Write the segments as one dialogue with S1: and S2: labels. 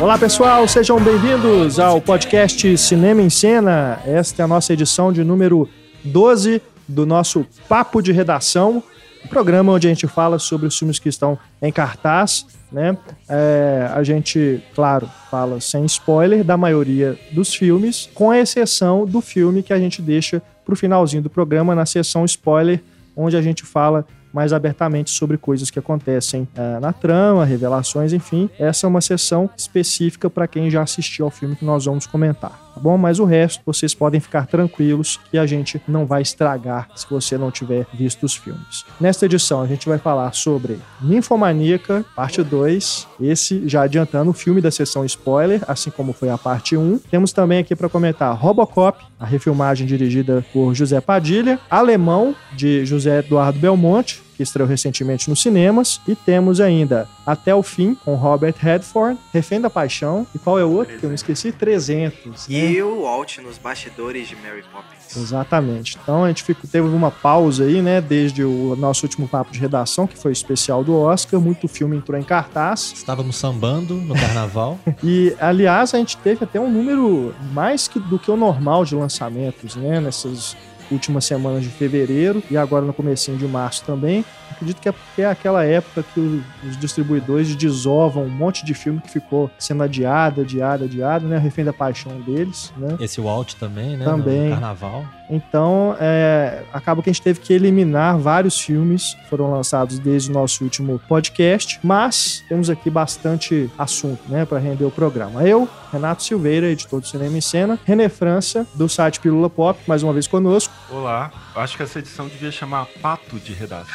S1: Olá pessoal, sejam bem-vindos ao podcast Cinema em Cena. Esta é a nossa edição de número 12 do nosso Papo de Redação, um programa onde a gente fala sobre os filmes que estão em cartaz. Né? É, a gente, claro, fala sem spoiler da maioria dos filmes, com exceção do filme que a gente deixa para o finalzinho do programa, na sessão spoiler, onde a gente fala mais abertamente sobre coisas que acontecem é, na trama, revelações, enfim. Essa é uma sessão específica para quem já assistiu ao filme que nós vamos comentar, tá bom? Mas o resto vocês podem ficar tranquilos que a gente não vai estragar se você não tiver visto os filmes. Nesta edição a gente vai falar sobre Ninfomaníaca, parte 2. Esse já adiantando o filme da sessão spoiler, assim como foi a parte 1. Temos também aqui para comentar Robocop, a refilmagem dirigida por José Padilha, Alemão de José Eduardo Belmonte, que estreou recentemente nos cinemas. E temos ainda Até o Fim, com Robert Redford, Refém da Paixão. E qual é o outro que eu me esqueci? 300.
S2: Né? E o Walt nos bastidores de Mary Poppins.
S1: Exatamente. Então a gente ficou, teve uma pausa aí, né, desde o nosso último papo de redação, que foi especial do Oscar. Muito filme entrou em cartaz.
S3: Estávamos sambando no carnaval.
S1: e, aliás, a gente teve até um número mais que, do que o normal de lançamentos, né, nessas últimas semanas de fevereiro e agora no comecinho de março também. Acredito que é porque é aquela época que os distribuidores desovam um monte de filme que ficou sendo adiado, adiado, adiado, né? Refém da paixão deles, né?
S3: Esse Walt também, né?
S1: Também.
S3: No carnaval.
S1: Então, é, acaba que a gente teve que eliminar vários filmes que foram lançados desde o nosso último podcast, mas temos aqui bastante assunto, né, para render o programa. Eu, Renato Silveira, editor do Cinema em Cena, René França, do site Pílula Pop, mais uma vez conosco.
S4: Olá, acho que essa edição devia chamar Pato de Redação.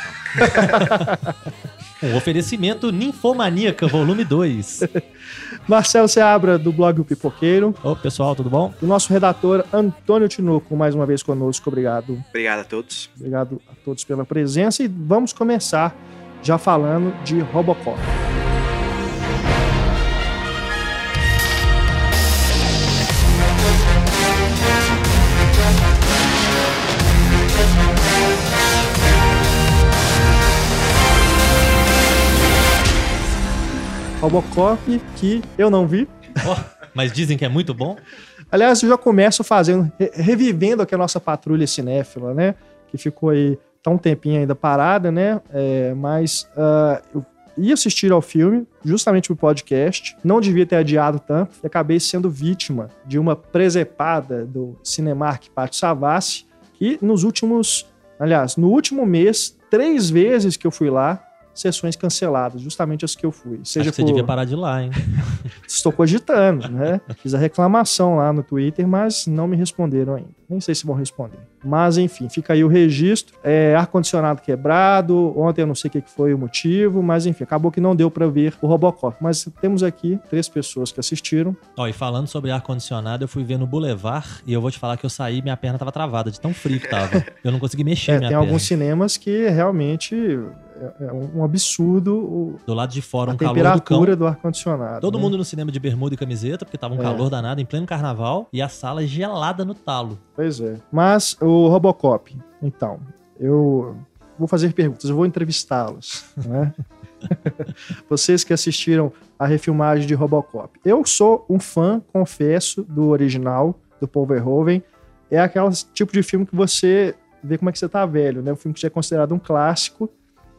S3: um oferecimento Ninfomaníaca, volume 2.
S1: Marcelo Seabra, do blog O Pipoqueiro.
S3: Ô, pessoal, tudo bom?
S1: E o nosso redator, Antônio Tinoco, mais uma vez conosco. Obrigado.
S2: Obrigado a todos.
S1: Obrigado a todos pela presença. E vamos começar já falando de Robocop. Robocop que eu não vi.
S3: Oh, mas dizem que é muito bom.
S1: Aliás, eu já começo fazendo, revivendo aqui a nossa patrulha cinéfila, né? Que ficou aí tá um tempinho ainda parada, né? É, mas uh, eu ia assistir ao filme, justamente pro podcast. Não devia ter adiado tanto e acabei sendo vítima de uma presepada do Cinemark Pátio Savassi, que nos últimos, aliás, no último mês, três vezes que eu fui lá, sessões canceladas, justamente as que eu fui.
S3: Seja Acho que por... você devia parar de lá, hein?
S1: Estou cogitando, né? Fiz a reclamação lá no Twitter, mas não me responderam ainda. Nem sei se vão responder. Mas, enfim, fica aí o registro. É, ar-condicionado quebrado. Ontem eu não sei o que foi o motivo, mas enfim, acabou que não deu para ver o Robocop. Mas temos aqui três pessoas que assistiram.
S3: Ó, e falando sobre ar-condicionado, eu fui ver no Boulevard e eu vou te falar que eu saí minha perna tava travada, de tão frio que tava. Eu não consegui mexer é,
S1: minha
S3: tem
S1: perna. Tem alguns cinemas que realmente é, é um absurdo. O,
S3: do lado de fora,
S1: um
S3: calor
S1: do temperatura do, ar-condicionado.
S3: Todo né? mundo no cinema de bermuda e camiseta, porque tava um é. calor danado em pleno carnaval e a sala gelada no talo.
S1: Pois é. Mas o Robocop, então, eu vou fazer perguntas, eu vou entrevistá-los, né? Vocês que assistiram a refilmagem de Robocop. Eu sou um fã, confesso, do original, do Paul Verhoeven. É aquele tipo de filme que você vê como é que você tá velho, né? Um filme que já é considerado um clássico,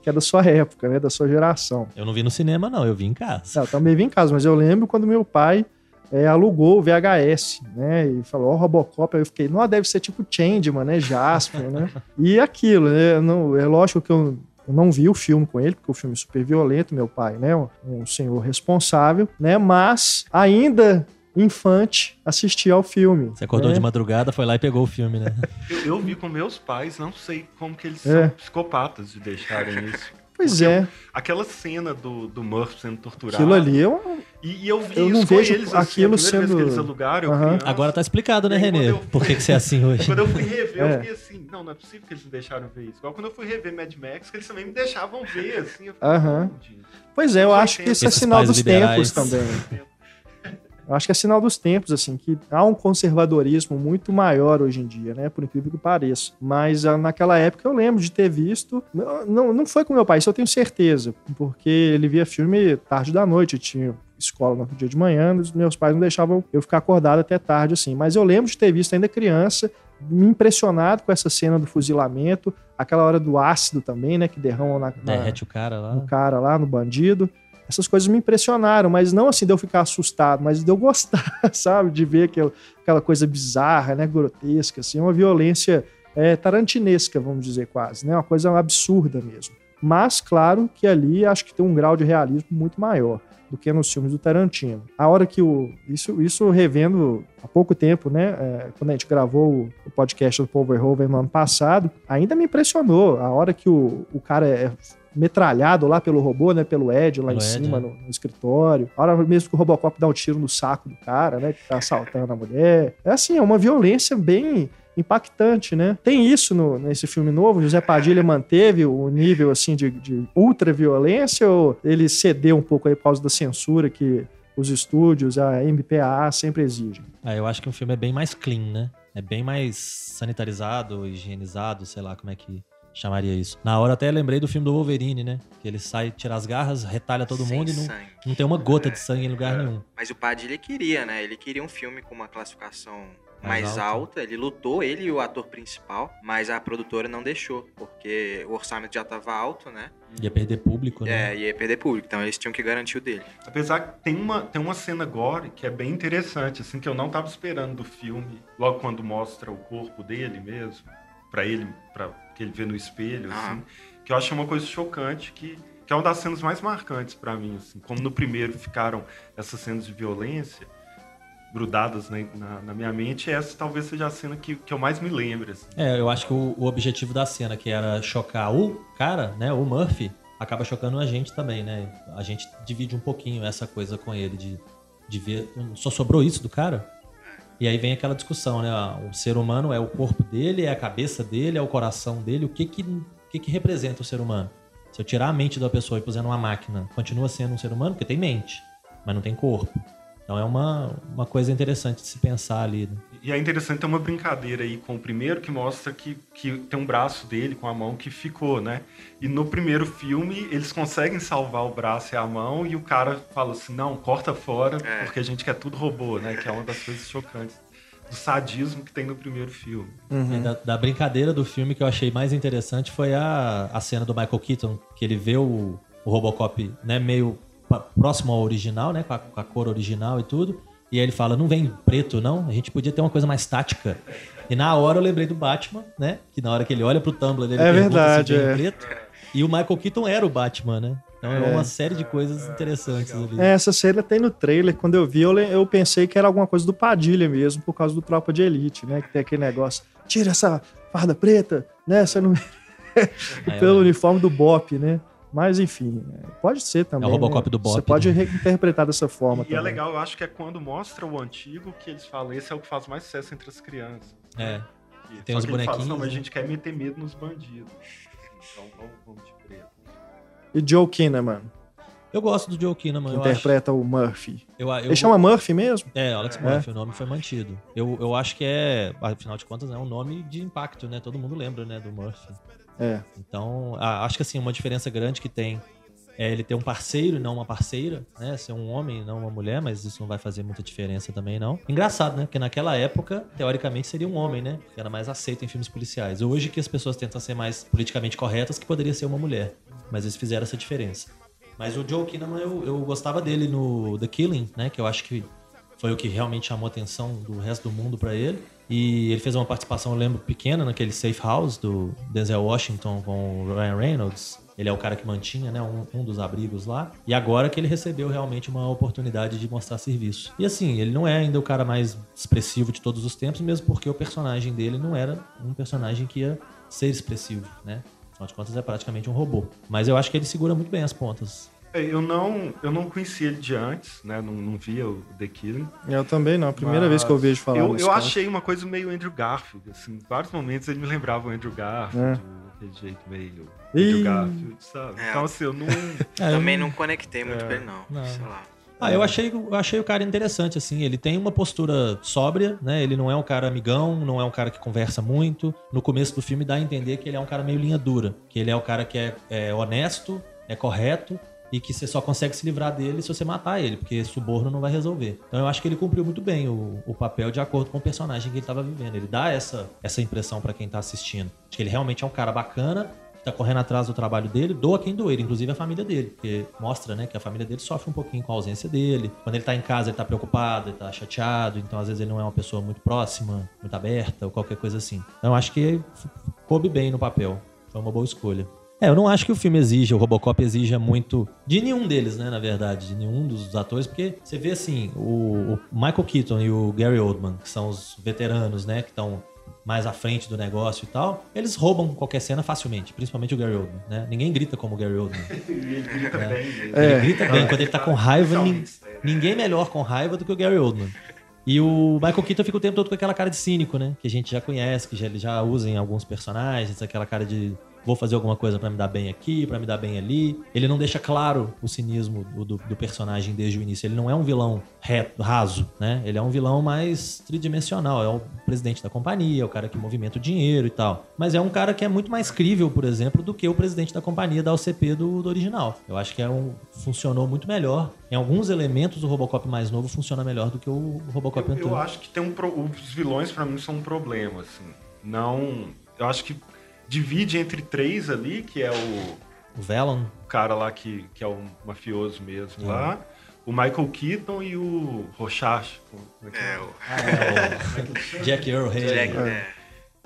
S1: que é da sua época, né? Da sua geração.
S3: Eu não vi no cinema, não, eu vi em casa.
S1: Não, eu também vi em casa, mas eu lembro quando meu pai é, alugou o VHS, né? E falou, ó, oh, Robocop. Aí eu fiquei, não, deve ser tipo Changeman, né? Jasper, né? E aquilo, né? Não, é lógico que eu eu não vi o filme com ele, porque o filme é super violento, meu pai, né? Um senhor responsável, né? Mas ainda infante assistir ao filme.
S3: Você acordou
S1: né?
S3: de madrugada, foi lá e pegou o filme, né?
S4: eu, eu, vi com meus pais, não sei como que eles é. são psicopatas de deixarem isso.
S1: Pois Porque é.
S4: Aquela cena do, do Murphy sendo torturado.
S1: Aquilo ali é um...
S4: E, e eu vi
S1: eu
S4: não
S1: vejo
S4: eles,
S1: assim, aquilo
S4: sendo...
S1: eles
S4: alugaram,
S3: uhum. Agora tá explicado, né, Renê? Fui... Por que, que você é assim hoje?
S4: quando eu fui rever, é. eu fiquei assim, não, não é possível que eles me deixaram ver isso. Igual quando eu fui rever Mad Max, que eles também me deixavam ver, assim. Eu fiquei,
S1: uhum. Pois é, eu acho que isso é sinal dos liberais. tempos também. Eu acho que é sinal dos tempos, assim, que há um conservadorismo muito maior hoje em dia, né? Por incrível que pareça. Mas ah, naquela época eu lembro de ter visto. Não, não foi com meu pai, isso eu tenho certeza. Porque ele via filme tarde da noite, tinha escola no dia de manhã, os meus pais não deixavam eu ficar acordado até tarde, assim. Mas eu lembro de ter visto ainda criança, me impressionado com essa cena do fuzilamento, aquela hora do ácido também, né, que derrama na, na,
S3: Derrete o cara lá.
S1: no cara lá, no bandido. Essas coisas me impressionaram, mas não assim de eu ficar assustado, mas de eu gostar, sabe? De ver aquela, aquela coisa bizarra, né? Grotesca, assim, uma violência é, tarantinesca, vamos dizer quase, né? Uma coisa absurda mesmo. Mas, claro que ali acho que tem um grau de realismo muito maior do que nos filmes do Tarantino. A hora que o. Isso, isso revendo há pouco tempo, né? é, quando a gente gravou o, o podcast do Paul Verhoeven no ano passado, ainda me impressionou. A hora que o, o cara é metralhado lá pelo robô, né? Pelo Ed lá
S3: Pelo
S1: em
S3: Ed,
S1: cima,
S3: né?
S1: no, no escritório. A hora mesmo que o Robocop dá um tiro no saco do cara, né? Que tá assaltando a mulher. É assim, é uma violência bem impactante, né? Tem isso no- nesse filme novo. José Padilha manteve o nível assim de, de ultra violência ou ele cedeu um pouco aí por causa da censura que os estúdios, a MPAA sempre exigem?
S3: Ah, eu acho que o filme é bem mais clean, né? É bem mais sanitarizado, higienizado, sei lá como é que chamaria isso. Na hora até lembrei do filme do Wolverine, né? Que ele sai, tira as garras, retalha todo
S2: Sem
S3: mundo e não,
S2: sangue.
S3: não tem uma gota de sangue em lugar nenhum.
S2: Mas o Padilha queria, né? Ele queria um filme com uma classificação
S3: Mais
S2: mais,
S3: alta.
S2: alta. Ele lutou, ele e o ator principal, mas a produtora não deixou, porque o orçamento já tava alto, né?
S3: Ia perder público, né?
S2: É, ia perder público, então eles tinham que garantir o dele.
S4: Apesar que tem uma, tem uma cena gore que é bem interessante, assim, que eu não tava esperando do filme, logo quando mostra o corpo dele mesmo, pra ele, para que ele vê no espelho, assim,
S2: Aham.
S4: que eu achei uma coisa chocante que que é uma das cenas mais marcantes pra mim, assim, como no primeiro ficaram essas cenas de violência grudadas na, na- na minha mente, essa talvez seja a cena que, que eu mais me lembro, assim.
S3: É, eu acho que o, o objetivo da cena, que era chocar o cara, né, o Murphy, acaba chocando a gente também, né? A gente divide um pouquinho essa coisa com ele, de, de ver. Só sobrou isso do cara? E aí vem aquela discussão, né? ah, O ser humano é o corpo dele, é a cabeça dele, é o coração dele. O que que, que, que representa o ser humano? Se eu tirar a mente da pessoa e puser numa máquina, continua sendo um ser humano? Porque tem mente, mas não tem corpo. Então é uma, uma coisa interessante de se pensar ali. né?
S4: E é interessante ter uma brincadeira aí com o primeiro que mostra que, que tem um braço dele com a mão que ficou, né? E no primeiro filme eles conseguem salvar o braço e a mão e o cara fala assim, não, corta fora,
S2: É.
S4: porque a gente quer tudo robô, né? Que é uma das coisas chocantes do sadismo que tem no primeiro filme.
S3: E Da, da brincadeira do filme que eu achei mais interessante foi a, a cena do Michael Keaton, que ele vê o, o Robocop né, meio próximo ao original, né, com a, com a cor original e tudo. E aí ele fala, não vem preto, não? A gente podia ter uma coisa mais tática. E na hora eu lembrei do Batman, né? Que na hora que ele olha pro Tumblr, ele
S1: É
S3: pergunta
S1: verdade, é.
S3: preto. E o Michael Keaton era o Batman, né? Então é,
S1: É.
S3: uma série de coisas interessantes ali.
S1: É, essa cena tem no trailer. Quando eu vi, eu, eu pensei que era alguma coisa do Padilha mesmo, por causa do Tropa de Elite, né? Que tem aquele negócio, tira essa farda preta, né? Você não... Pelo uniforme do Bop, né? Mas, enfim, é, pode ser também.
S3: É o Robocop
S1: né?
S3: do Bop,
S1: Você pode
S3: né?
S1: reinterpretar dessa forma
S4: E
S1: também.
S4: é legal, eu acho que é quando mostra o antigo que eles falam, esse é o que faz mais sucesso entre as crianças.
S3: é.
S4: E-
S3: Tem
S4: só
S3: os
S4: que ele fala,
S3: bonequinhos,
S4: Não, mas
S3: né?
S4: a gente quer meter medo nos bandidos. Então vamos, vamos de preto.
S1: E Joe Kinnaman,
S3: Eu gosto do Joe Kinnaman. eu acho.
S1: interpreta o Murphy.
S3: Eu, eu,
S1: Ele chama Murphy mesmo?
S3: É, Alex Murphy, o nome foi mantido. Eu, eu acho que é, afinal de contas, é um nome de impacto, né? Todo mundo lembra, né, do Murphy.
S1: É.
S3: Então, acho que assim, uma diferença grande que tem é ele ter um parceiro e não uma parceira, né? Ser um homem e não uma mulher, mas isso não vai fazer muita diferença também, não. Engraçado, né? Porque naquela época, teoricamente, seria um homem, né? Porque era mais aceito em filmes policiais. Hoje que as pessoas tentam ser mais politicamente corretas, que poderia ser uma mulher. Mas eles fizeram essa diferença. Mas o Joe Kinnaman, eu, eu gostava dele no The Killing, né? Que eu acho que foi o que realmente chamou a atenção do resto do mundo pra ele. E ele fez uma participação, eu lembro, pequena naquele Safe House do Denzel Washington com o Ryan Reynolds. Ele é o cara que mantinha, né, um, um dos abrigos lá. E agora que ele recebeu realmente uma oportunidade de mostrar serviço. E assim, ele não é ainda o cara mais expressivo de todos os tempos, mesmo porque o personagem dele não era um personagem que ia ser expressivo, né? Afinal de contas, é praticamente um robô. Mas eu acho que ele segura muito bem as pontas.
S4: É, Eu não, eu não conhecia ele de antes, né? Não, não via o The Killing.
S1: Eu também não. Primeira
S4: Mas
S1: vez que eu vejo falar
S4: Eu, eu achei uma coisa meio Andrew Garfield, assim. Em vários momentos ele me lembrava o Andrew Garfield, aquele jeito meio
S1: É. Ih.
S4: Andrew Garfield, sabe?
S2: É.
S4: Então, assim, eu não...
S3: É,
S2: Também não conectei muito com ele, não.
S3: Não.
S2: Sei lá.
S3: Ah, eu achei, eu achei o cara interessante, assim. Ele tem uma postura sóbria, né? Ele não é um cara amigão, não é um cara que conversa muito. No começo do filme dá a entender que ele é um cara meio linha dura. Que ele é o cara que é, é honesto, é correto, e que você só consegue se livrar dele se você matar ele, porque suborno não vai resolver. Então eu acho que ele cumpriu muito bem o, o papel de acordo com o personagem que ele estava vivendo. Ele dá essa, essa impressão para quem tá assistindo. De que ele realmente é um cara bacana, tá correndo atrás do trabalho dele, doa quem doer, inclusive a família dele, porque mostra, né, que a família dele sofre um pouquinho com a ausência dele. Quando ele tá em casa, ele tá preocupado, ele tá chateado, então às vezes ele não é uma pessoa muito próxima, muito aberta ou qualquer coisa assim. Então acho que coube bem no papel. Foi uma boa escolha. É, eu não acho que o filme exija, o Robocop exija muito de nenhum deles, né, na verdade, de nenhum dos atores, porque você vê assim, o, o Michael Keaton e o Gary Oldman, que são os veteranos, né, que estão mais à frente do negócio e tal, eles roubam qualquer cena facilmente, principalmente o Gary Oldman, né? Ninguém grita como o Gary Oldman.
S4: ele grita
S3: É.
S4: bem.
S3: Ele grita bem, quando ele tá com raiva, nin-
S4: Realmente, é.
S3: ninguém melhor com raiva do que o Gary Oldman. E o Michael Keaton fica o tempo todo com aquela cara de cínico, né? Que a gente já conhece, que já, ele já usa em alguns personagens, aquela cara de vou fazer alguma coisa pra me dar bem aqui, pra me dar bem ali. Ele não deixa claro o cinismo do, do- do personagem desde o início. Ele não é um vilão reto, raso, né? Ele é um vilão mais tridimensional. É o presidente da companhia, é o cara que movimenta o dinheiro e tal. Mas é um cara que é muito mais crível, por exemplo, do que o presidente da companhia da OCP do, do original. Eu acho que é um, funcionou muito melhor. Em alguns elementos, o Robocop mais novo funciona melhor do que o Robocop
S4: Eu,
S3: anterior.
S4: eu acho que tem um pro- os vilões pra mim são um problema, assim. Não, eu acho que divide entre três ali, que é o
S3: O Velon,
S4: cara lá que, que é o mafioso mesmo
S3: Uhum.
S4: lá, o Michael Keaton e o Rorschach. como é que
S2: É,
S4: é?
S2: o
S3: Jack Earl Haley.
S2: Jack, é.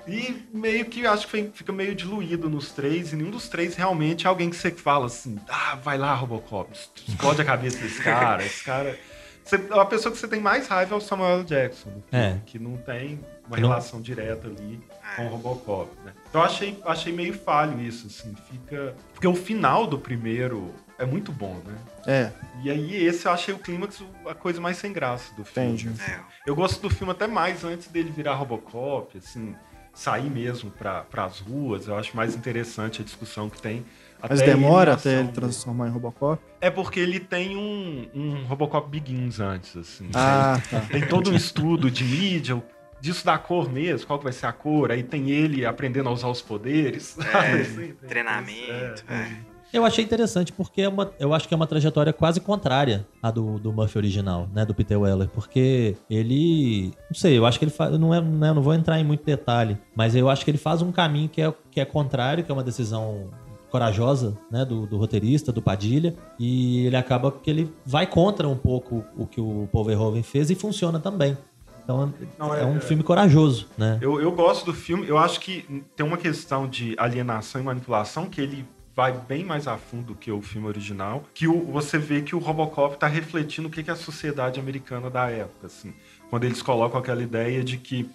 S4: E meio que eu acho que fica meio diluído nos três, e nenhum dos três realmente é alguém que você fala assim, ah, vai lá, Robocop, explode a cabeça desse cara, esse cara. Você, a pessoa que você tem mais raiva é o Samuel. Jackson, filme,
S3: É.
S4: que não tem uma
S3: Que não-
S4: relação direta ali com o Robocop, né? Então eu achei, achei meio falho isso, assim, fica. Porque o final do primeiro é muito bom, né?
S1: É,
S4: E aí esse eu achei o clímax a coisa mais sem graça do filme.
S1: Entendi.
S2: É,
S4: Eu gosto do filme até mais antes dele virar Robocop, assim, sair mesmo para as ruas. Eu acho mais interessante a discussão que tem.
S1: Mas demora até ele transformar em Robocop.
S4: É porque ele tem um, um Robocop Begins antes, assim.
S1: Ah, tá.
S4: Tem todo um estudo de mídia, disso da cor mesmo, qual que vai ser a cor. Aí tem ele aprendendo a usar os poderes. sabe, assim,
S2: treinamento.
S4: é,
S2: é.
S3: Eu achei interessante porque é uma, eu acho que é uma trajetória quase contrária à do, do Murphy original, né? Do Peter Weller. Porque ele. Não sei, eu acho que ele faz. Não, é, né, não vou entrar em muito detalhe, mas eu acho que ele faz um caminho que é, que é contrário, que é uma decisão corajosa, né, do, do roteirista, do Padilha, e ele acaba que ele vai contra um pouco o que o Paul Verhoeven fez e funciona também. Então
S4: Não,
S3: é,
S4: é-
S3: um filme corajoso, né?
S4: Eu, eu gosto do filme, eu acho que tem uma questão de alienação e manipulação que ele vai bem mais a fundo do que o filme original, que o- você vê que o Robocop está refletindo o que, que é a sociedade americana da época, assim, quando eles colocam aquela ideia de que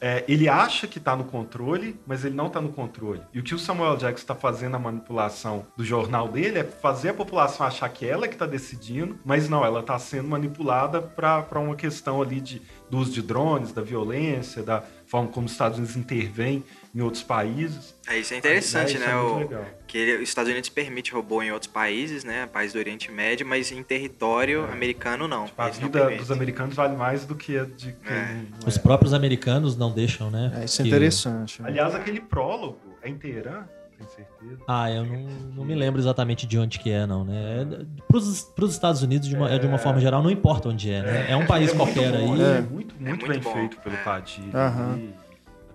S4: é, ele acha que está no controle, mas ele não está no controle. E o que o Samuel Jackson está fazendo na manipulação do jornal dele é fazer a população achar que ela é que está decidindo, mas não, ela está sendo manipulada para uma questão ali de, do uso de drones, da violência, da forma como os Estados Unidos intervêm em outros países.
S2: É, isso é interessante,
S4: isso
S2: né?
S4: é muito
S2: o,
S4: legal.
S2: que ele- os Estados Unidos permite robô em outros países, né? Países do Oriente Médio, mas em território americano não.
S4: Tipo, a
S2: não
S4: vida
S2: permitem.
S4: dos americanos vale mais do que a de quem
S2: É.
S4: não
S3: Os
S4: é.
S3: próprios americanos não deixam, né?
S1: É, isso é
S3: que-
S1: interessante. né?
S4: Aliás, aquele prólogo é em Teherã, tenho certeza.
S3: Ah, eu não, não me lembro exatamente de onde que é, não, né? É, pros, pros Estados Unidos, de uma, é, de uma forma geral, não importa onde é, né? É um país
S4: É muito
S3: qualquer
S4: bom,
S3: aí.
S4: É
S1: É.
S4: muito, muito,
S2: muito
S4: bem
S2: bom,
S4: feito pelo
S2: é.
S4: Padilha.
S1: Aham.
S4: ali.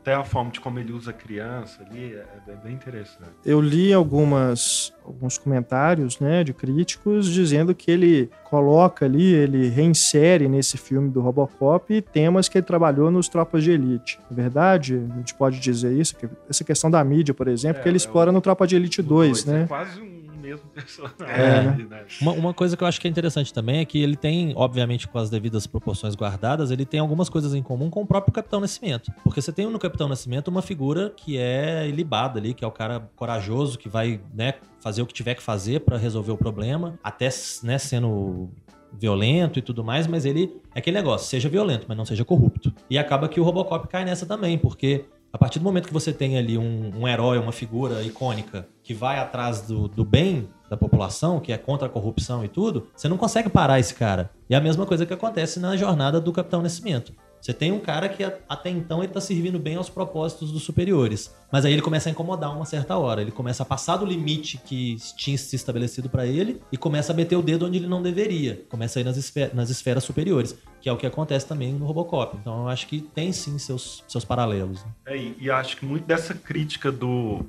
S4: Até a forma de como ele usa a criança ali é, é bem interessante.
S1: Eu li algumas, alguns comentários né, de críticos dizendo que ele coloca ali, ele reinsere nesse filme do Robocop temas que ele trabalhou nos Tropas de Elite. É verdade? A gente pode dizer isso? Que essa questão da mídia, por exemplo,
S4: É,
S1: que ele
S4: é
S1: explora
S4: o-
S1: no Tropa de Elite
S4: O
S1: 2,
S4: dois
S1: né?
S4: É quase um mesmo personagem.
S1: É, né?
S4: né?
S3: Uma, uma coisa que eu acho que é interessante também é que ele tem, obviamente, com as devidas proporções guardadas, ele tem algumas coisas em comum com o próprio Capitão Nascimento. Porque você tem no Capitão Nascimento uma figura que é ilibada ali, que é o cara corajoso, que vai, né, fazer o que tiver que fazer pra resolver o problema, até, né, sendo violento e tudo mais, mas ele é aquele negócio, seja violento, mas não seja corrupto. E acaba que o Robocop cai nessa também, porque a partir do momento que você tem ali um, um herói, uma figura icônica que vai atrás do, do bem da população, que é contra a corrupção e tudo, você não consegue parar esse cara. E é a mesma coisa que acontece na jornada do Capitão Nascimento. Você tem um cara que até então ele tá servindo bem aos propósitos dos superiores. Mas aí ele começa a incomodar uma certa hora. Ele começa a passar do limite que tinha se estabelecido para ele e começa a meter o dedo onde ele não deveria. Começa a ir nas, esfer nas esferas superiores, que é o que acontece também no Robocop. Então eu acho que tem sim seus, seus paralelos. Né?
S4: É, e acho que muito dessa crítica do,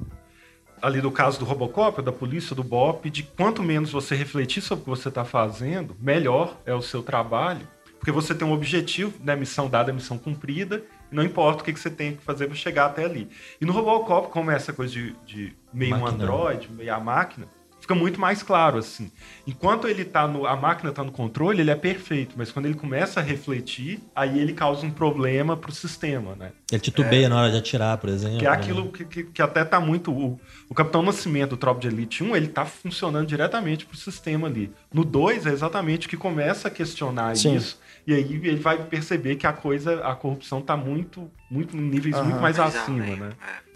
S4: ali do caso do Robocop, da polícia, do BOP, de quanto menos você refletir sobre o que você está fazendo, melhor é o seu trabalho. Porque você tem um objetivo, né, missão dada, missão cumprida, e não importa o que, que você tem que fazer para chegar até ali. E no Robocop, como é essa coisa de, de meio máquina. um android, meio a máquina, fica muito mais claro, assim. Enquanto ele tá no. A máquina tá no controle, ele é perfeito, mas quando ele começa a refletir, aí ele causa um problema pro sistema, né?
S3: Ele titubeia é, na hora de atirar, por exemplo.
S4: Que é aquilo né? que, que, que, até tá muito. O, o Capitão Nascimento, do Tropa de Elite 1, ele tá funcionando diretamente pro sistema ali. No 2 é exatamente o que começa a questionar Sim. isso. E aí ele vai perceber que a coisa, a corrupção tá muito, muito em níveis uhum. muito mais acima, né?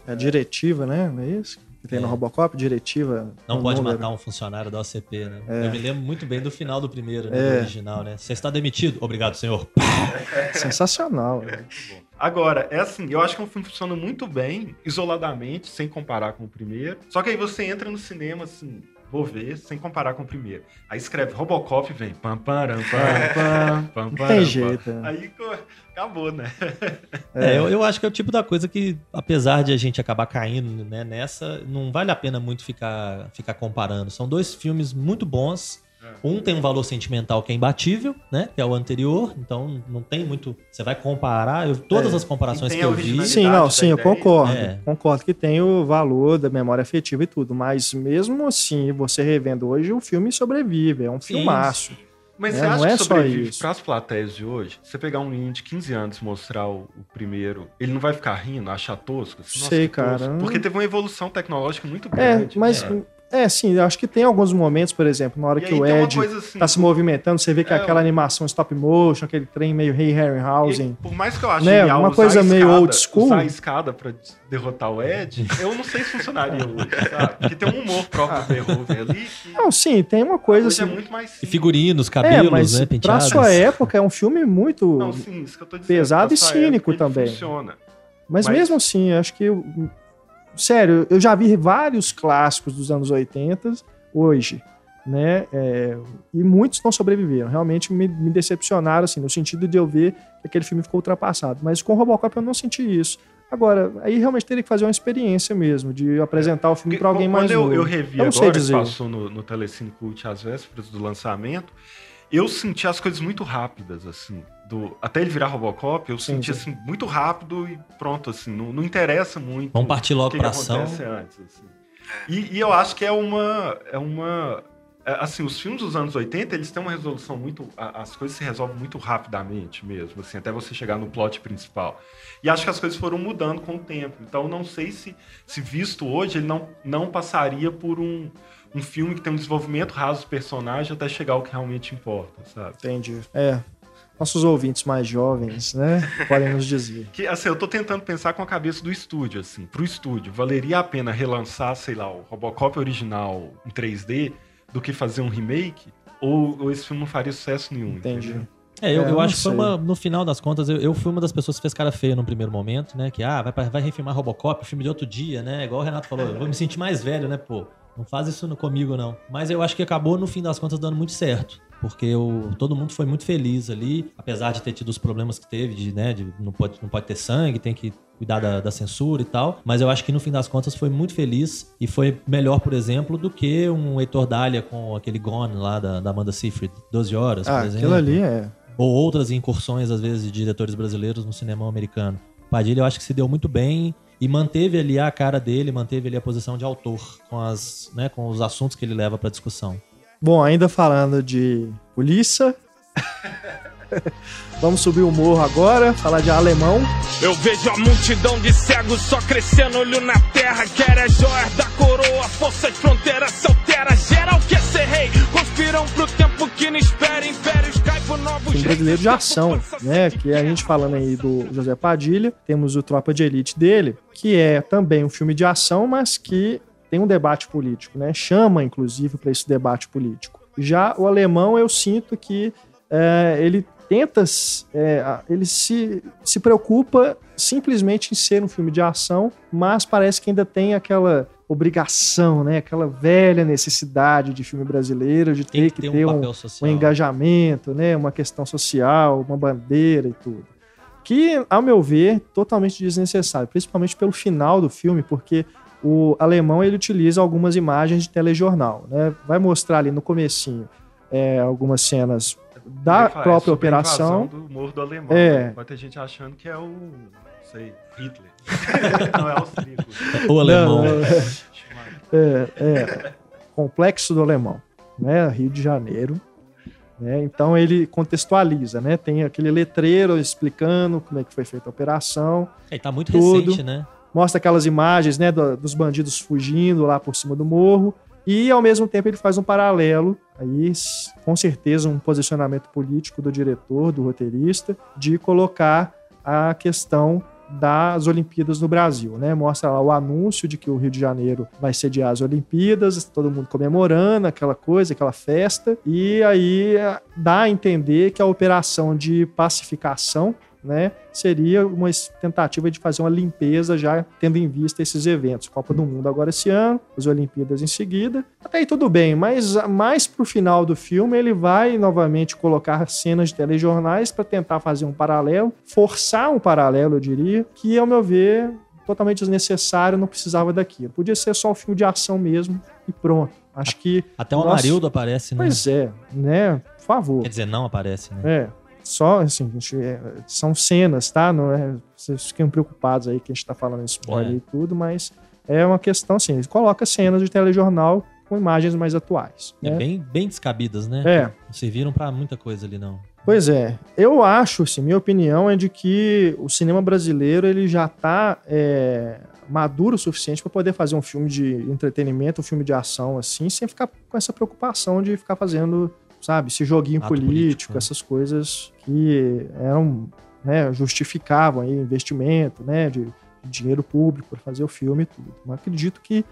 S1: É a diretiva, né? Não é isso? que tem é. no Robocop, diretiva.
S3: Não pode número. matar um funcionário da OCP, né? É. Eu me lembro muito bem do final do primeiro, né? É. Do original, né? Você está demitido. Obrigado, senhor.
S1: Sensacional.
S4: Né? Agora, é assim, eu acho que é um filme que funciona muito bem, isoladamente, sem comparar com o primeiro. Só que aí você entra no cinema, assim, vou ver, sem comparar com o primeiro. Aí escreve Robocop e vem pam, pam, pam, pam,
S1: pam, pam, Tem jeito.
S4: É. Aí acabou, né?
S3: É, eu, eu acho que é o tipo da coisa que, apesar de a gente acabar caindo né, nessa, não vale a pena muito ficar, ficar comparando. São dois filmes muito bons é. Um tem um valor sentimental que é imbatível, né? Que é o anterior, então não tem muito. Você vai comparar. Eu, todas é. as comparações que eu vi.
S1: Sim, não, sim, eu concordo. É. Concordo que tem o valor da memória afetiva e tudo, mas mesmo assim, você revendo hoje, o filme sobrevive, é um sim. filmaço.
S4: Mas é, você acha não é que sobrevive para as plateias de hoje? Você pegar um menino de 15 anos e mostrar o, o, primeiro, ele não vai ficar rindo, achar tosco?
S1: Assim, Sei, cara. Tosco.
S4: Porque teve uma evolução tecnológica muito é, grande.
S1: É, mas é. É, sim, eu acho que tem alguns momentos, por exemplo, na hora e que o Ed assim, tá se movimentando, você vê que é, aquela animação stop motion, aquele trem meio Ray Harryhausen.
S4: Por mais que eu ache
S1: né, uma coisa meio
S4: escada,
S1: old school.
S4: Usar a escada pra derrotar o Ed, eu não sei se funcionaria hoje, sabe? Porque tem um humor próprio do Verhoeven ali. Que...
S1: Não, sim, tem uma coisa assim. É
S3: muito mais e figurinos, cabelos, é, mas né, penteados.
S1: Pra sua época, é um filme muito não, sim, pesado e cínico também.
S4: Funciona.
S1: Mas, mas mesmo assim, acho que sério, eu já vi vários clássicos dos anos 80 hoje, né? É, e muitos não sobreviveram. Realmente me, me, decepcionaram, assim, no sentido de eu ver que aquele filme ficou ultrapassado. Mas com Robocop eu não senti isso. Agora, aí realmente teria que fazer uma experiência mesmo, de apresentar o filme para alguém mais
S4: eu,
S1: novo.
S4: eu revi eu agora, que passou no, no Telecine Cult às vésperas do lançamento, eu senti as coisas muito rápidas, assim. Do, até ele virar Robocop, eu sim, senti sim. assim, muito rápido e pronto, assim, não, não interessa muito.
S3: Vamos partir logo para ação. Antes,
S4: assim. E, e, eu acho que é uma. É uma é, assim, os filmes dos anos 80, eles têm uma resolução muito. As coisas se resolvem muito rapidamente mesmo, assim, até você chegar no plot principal. E acho que as coisas foram mudando com o tempo. Então, não sei se, se visto hoje, ele não, não passaria por um, um filme que tem um desenvolvimento raso do personagem até chegar ao que realmente importa, sabe?
S1: Entendi. É, nossos ouvintes mais jovens, né, podem nos dizer.
S4: Que, assim, eu tô tentando pensar com a cabeça do estúdio, assim, pro estúdio, valeria a pena relançar, sei lá, o Robocop original em 3D do que fazer um remake? Ou, ou esse filme não faria sucesso nenhum,
S1: Entendi.
S4: Entendeu?
S3: É, eu, é, eu acho que foi uma, no final das contas, eu, eu, fui uma das pessoas que fez cara feia no primeiro momento, né? Que, ah, vai, vai refilmar Robocop, filme de outro dia, né? Igual o Renato falou, eu vou me sentir mais velho, né, pô? Não faz isso comigo, não. Mas eu acho que acabou, no fim das contas, dando muito certo porque eu, todo mundo foi muito feliz ali, apesar de ter tido os problemas que teve, de, né, de não pode, não pode ter sangue, tem que cuidar da, da, censura e tal. Mas eu acho que no fim das contas foi muito feliz e foi melhor, por exemplo, do que um Heitor Dália com aquele Gone lá da, da Amanda Seyfried, 12 horas,
S1: ah,
S3: por exemplo.
S1: Aquilo ali é.
S3: Ou outras incursões, às vezes, de diretores brasileiros no cinema americano. Padilha, eu acho que se deu muito bem e manteve ali a cara dele, manteve ali a posição de autor com, as, né, com os assuntos que ele leva para discussão.
S1: Bom, ainda falando de polícia. Vamos subir o morro agora, falar de alemão.
S5: Eu vejo a multidão de cegos só crescendo, olho na terra. Quer as joias da coroa, forças fronteiras se altera. Geral quer ser rei, conspiram pro tempo que não espera. Impérios cai por novos
S1: Filme brasileiro de ação, né? Que a gente falando aí do José Padilha, temos o Tropa de Elite dele, que é também um filme de ação, mas que tem um debate político, né? Chama, inclusive, para esse debate político. Já o alemão, eu sinto que é, ele tenta, é, ele se, se preocupa simplesmente em ser um filme de ação, mas parece que ainda tem aquela obrigação, né? Aquela velha necessidade de filme brasileiro de ter que
S3: ter
S1: ter
S3: um
S1: um, um engajamento, né? Uma questão social, uma bandeira e tudo. Que, ao meu ver, totalmente desnecessário, principalmente pelo final do filme, porque o alemão ele utiliza algumas imagens de telejornal, né? Vai mostrar ali no comecinho é, algumas cenas da
S4: fala, é
S1: própria
S4: a
S1: operação.
S4: do morro do alemão.
S1: É.
S4: né? Pode ter gente achando que é o. Não sei, Hitler. não é austríaco.
S3: O alemão.
S1: Não, é, é, complexo do alemão, né? Rio de Janeiro. Né? Então ele contextualiza, né? Tem aquele letreiro explicando como é que foi feita a operação,
S3: É, tá muito
S1: Tudo.
S3: recente, né?
S1: Mostra aquelas imagens, né, do- dos bandidos fugindo lá por cima do morro e ao mesmo tempo ele faz um paralelo, aí com certeza um posicionamento político do diretor, do roteirista, de colocar a questão das Olimpíadas no Brasil, né? Mostra lá o anúncio de que o Rio de Janeiro vai sediar as Olimpíadas, todo mundo comemorando aquela coisa, aquela festa, e aí eh, dá a entender que a operação de pacificação né, seria uma tentativa de fazer uma limpeza já tendo em vista esses eventos. Copa do Mundo agora esse ano, as Olimpíadas em seguida. Até aí tudo bem, mas mais pro final do filme ele vai novamente colocar cenas de telejornais para tentar fazer um paralelo, forçar um paralelo, eu diria, que ao meu ver totalmente desnecessário, não precisava daquilo. Podia ser só um filme de ação mesmo e pronto. Acho que
S3: Até o
S1: Nossa.
S3: Amarildo aparece, né?
S1: Pois é, né? Por favor.
S3: Quer dizer, não aparece, né?
S1: É. Só, assim, gente, é, são cenas, tá? Não é, vocês fiquem preocupados aí que a gente tá falando spoiler
S3: É.
S1: e tudo, mas é uma questão, assim, ele coloca cenas de telejornal com imagens mais atuais.
S3: É
S1: né?
S3: bem, bem descabidas, né?
S1: É.
S3: Não serviram pra muita coisa ali, não.
S1: Pois é, eu acho, assim, minha opinião é de que o cinema brasileiro ele já está maduro o suficiente para poder fazer um filme de entretenimento, um filme de ação, assim, sem ficar com essa preocupação de ficar fazendo, sabe, esse joguinho
S3: Ato
S1: político,
S3: político, né?
S1: essas coisas que eram, né, justificavam aí investimento, né, de, de dinheiro público para fazer o filme e tudo. Mas acredito que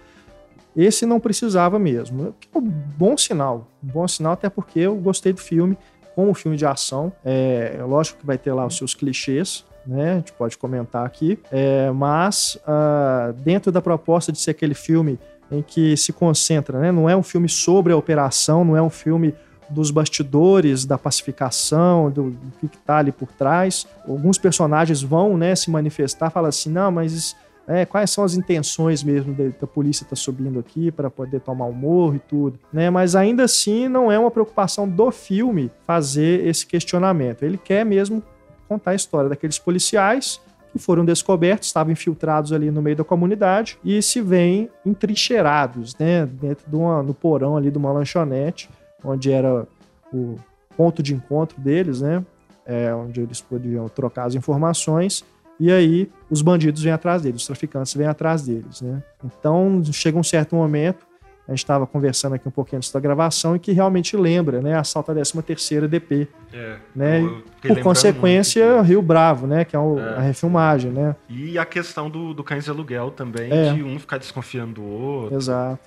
S1: esse não precisava mesmo. Que é um bom sinal. Um bom sinal, até porque eu gostei do filme como filme de ação. É, é lógico que vai ter lá os seus clichês, né? A gente pode comentar aqui. É, mas ah, dentro da proposta de ser aquele filme em que se concentra, né? Não é um filme sobre a operação, não é um filme dos bastidores, da pacificação, do, do que está ali por trás. Alguns personagens vão né, se manifestar, falam assim, não, mas é, quais são as intenções mesmo da, da polícia estar subindo aqui para poder tomar o morro e tudo, né? Mas ainda assim não é uma preocupação do filme fazer esse questionamento. Ele quer mesmo contar a história daqueles policiais que foram descobertos, estavam infiltrados ali no meio da comunidade e se veem entrincheirados, né? Dentro de uma, no porão ali de uma lanchonete, onde era o ponto de encontro deles, né? É, onde eles podiam trocar as informações. E aí os bandidos vêm atrás deles, os traficantes vêm atrás deles, né? Então chega um certo momento, a gente estava conversando aqui um pouquinho antes da gravação, e que realmente lembra, né? Assalto à 13 terceira DP,
S4: É,
S1: né?
S4: eu- eu fiquei
S1: Por consequência,
S4: muito.
S1: Rio Bravo, né? Que é, o-
S4: É.
S1: a refilmagem, né?
S4: E a questão do, do cães de aluguel também,
S1: É.
S4: de um ficar desconfiando do outro.
S1: Exato.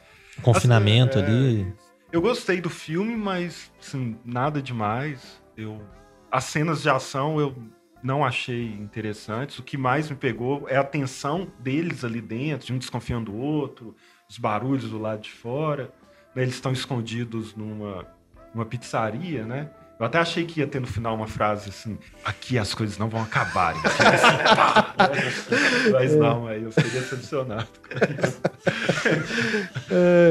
S3: Confinamento
S4: Assim, é,
S3: ali.
S4: Eu gostei do filme, mas assim, nada demais. Eu, as cenas de ação eu não achei interessantes. O que mais me pegou é a tensão deles ali dentro, de um desconfiando do outro, os barulhos do lado de fora. né? Eles estão escondidos numa, numa pizzaria, né? Eu até achei que ia ter no final uma frase assim: aqui as coisas não vão acabar. Assim! Mas não, aí eu seria decepcionado com isso.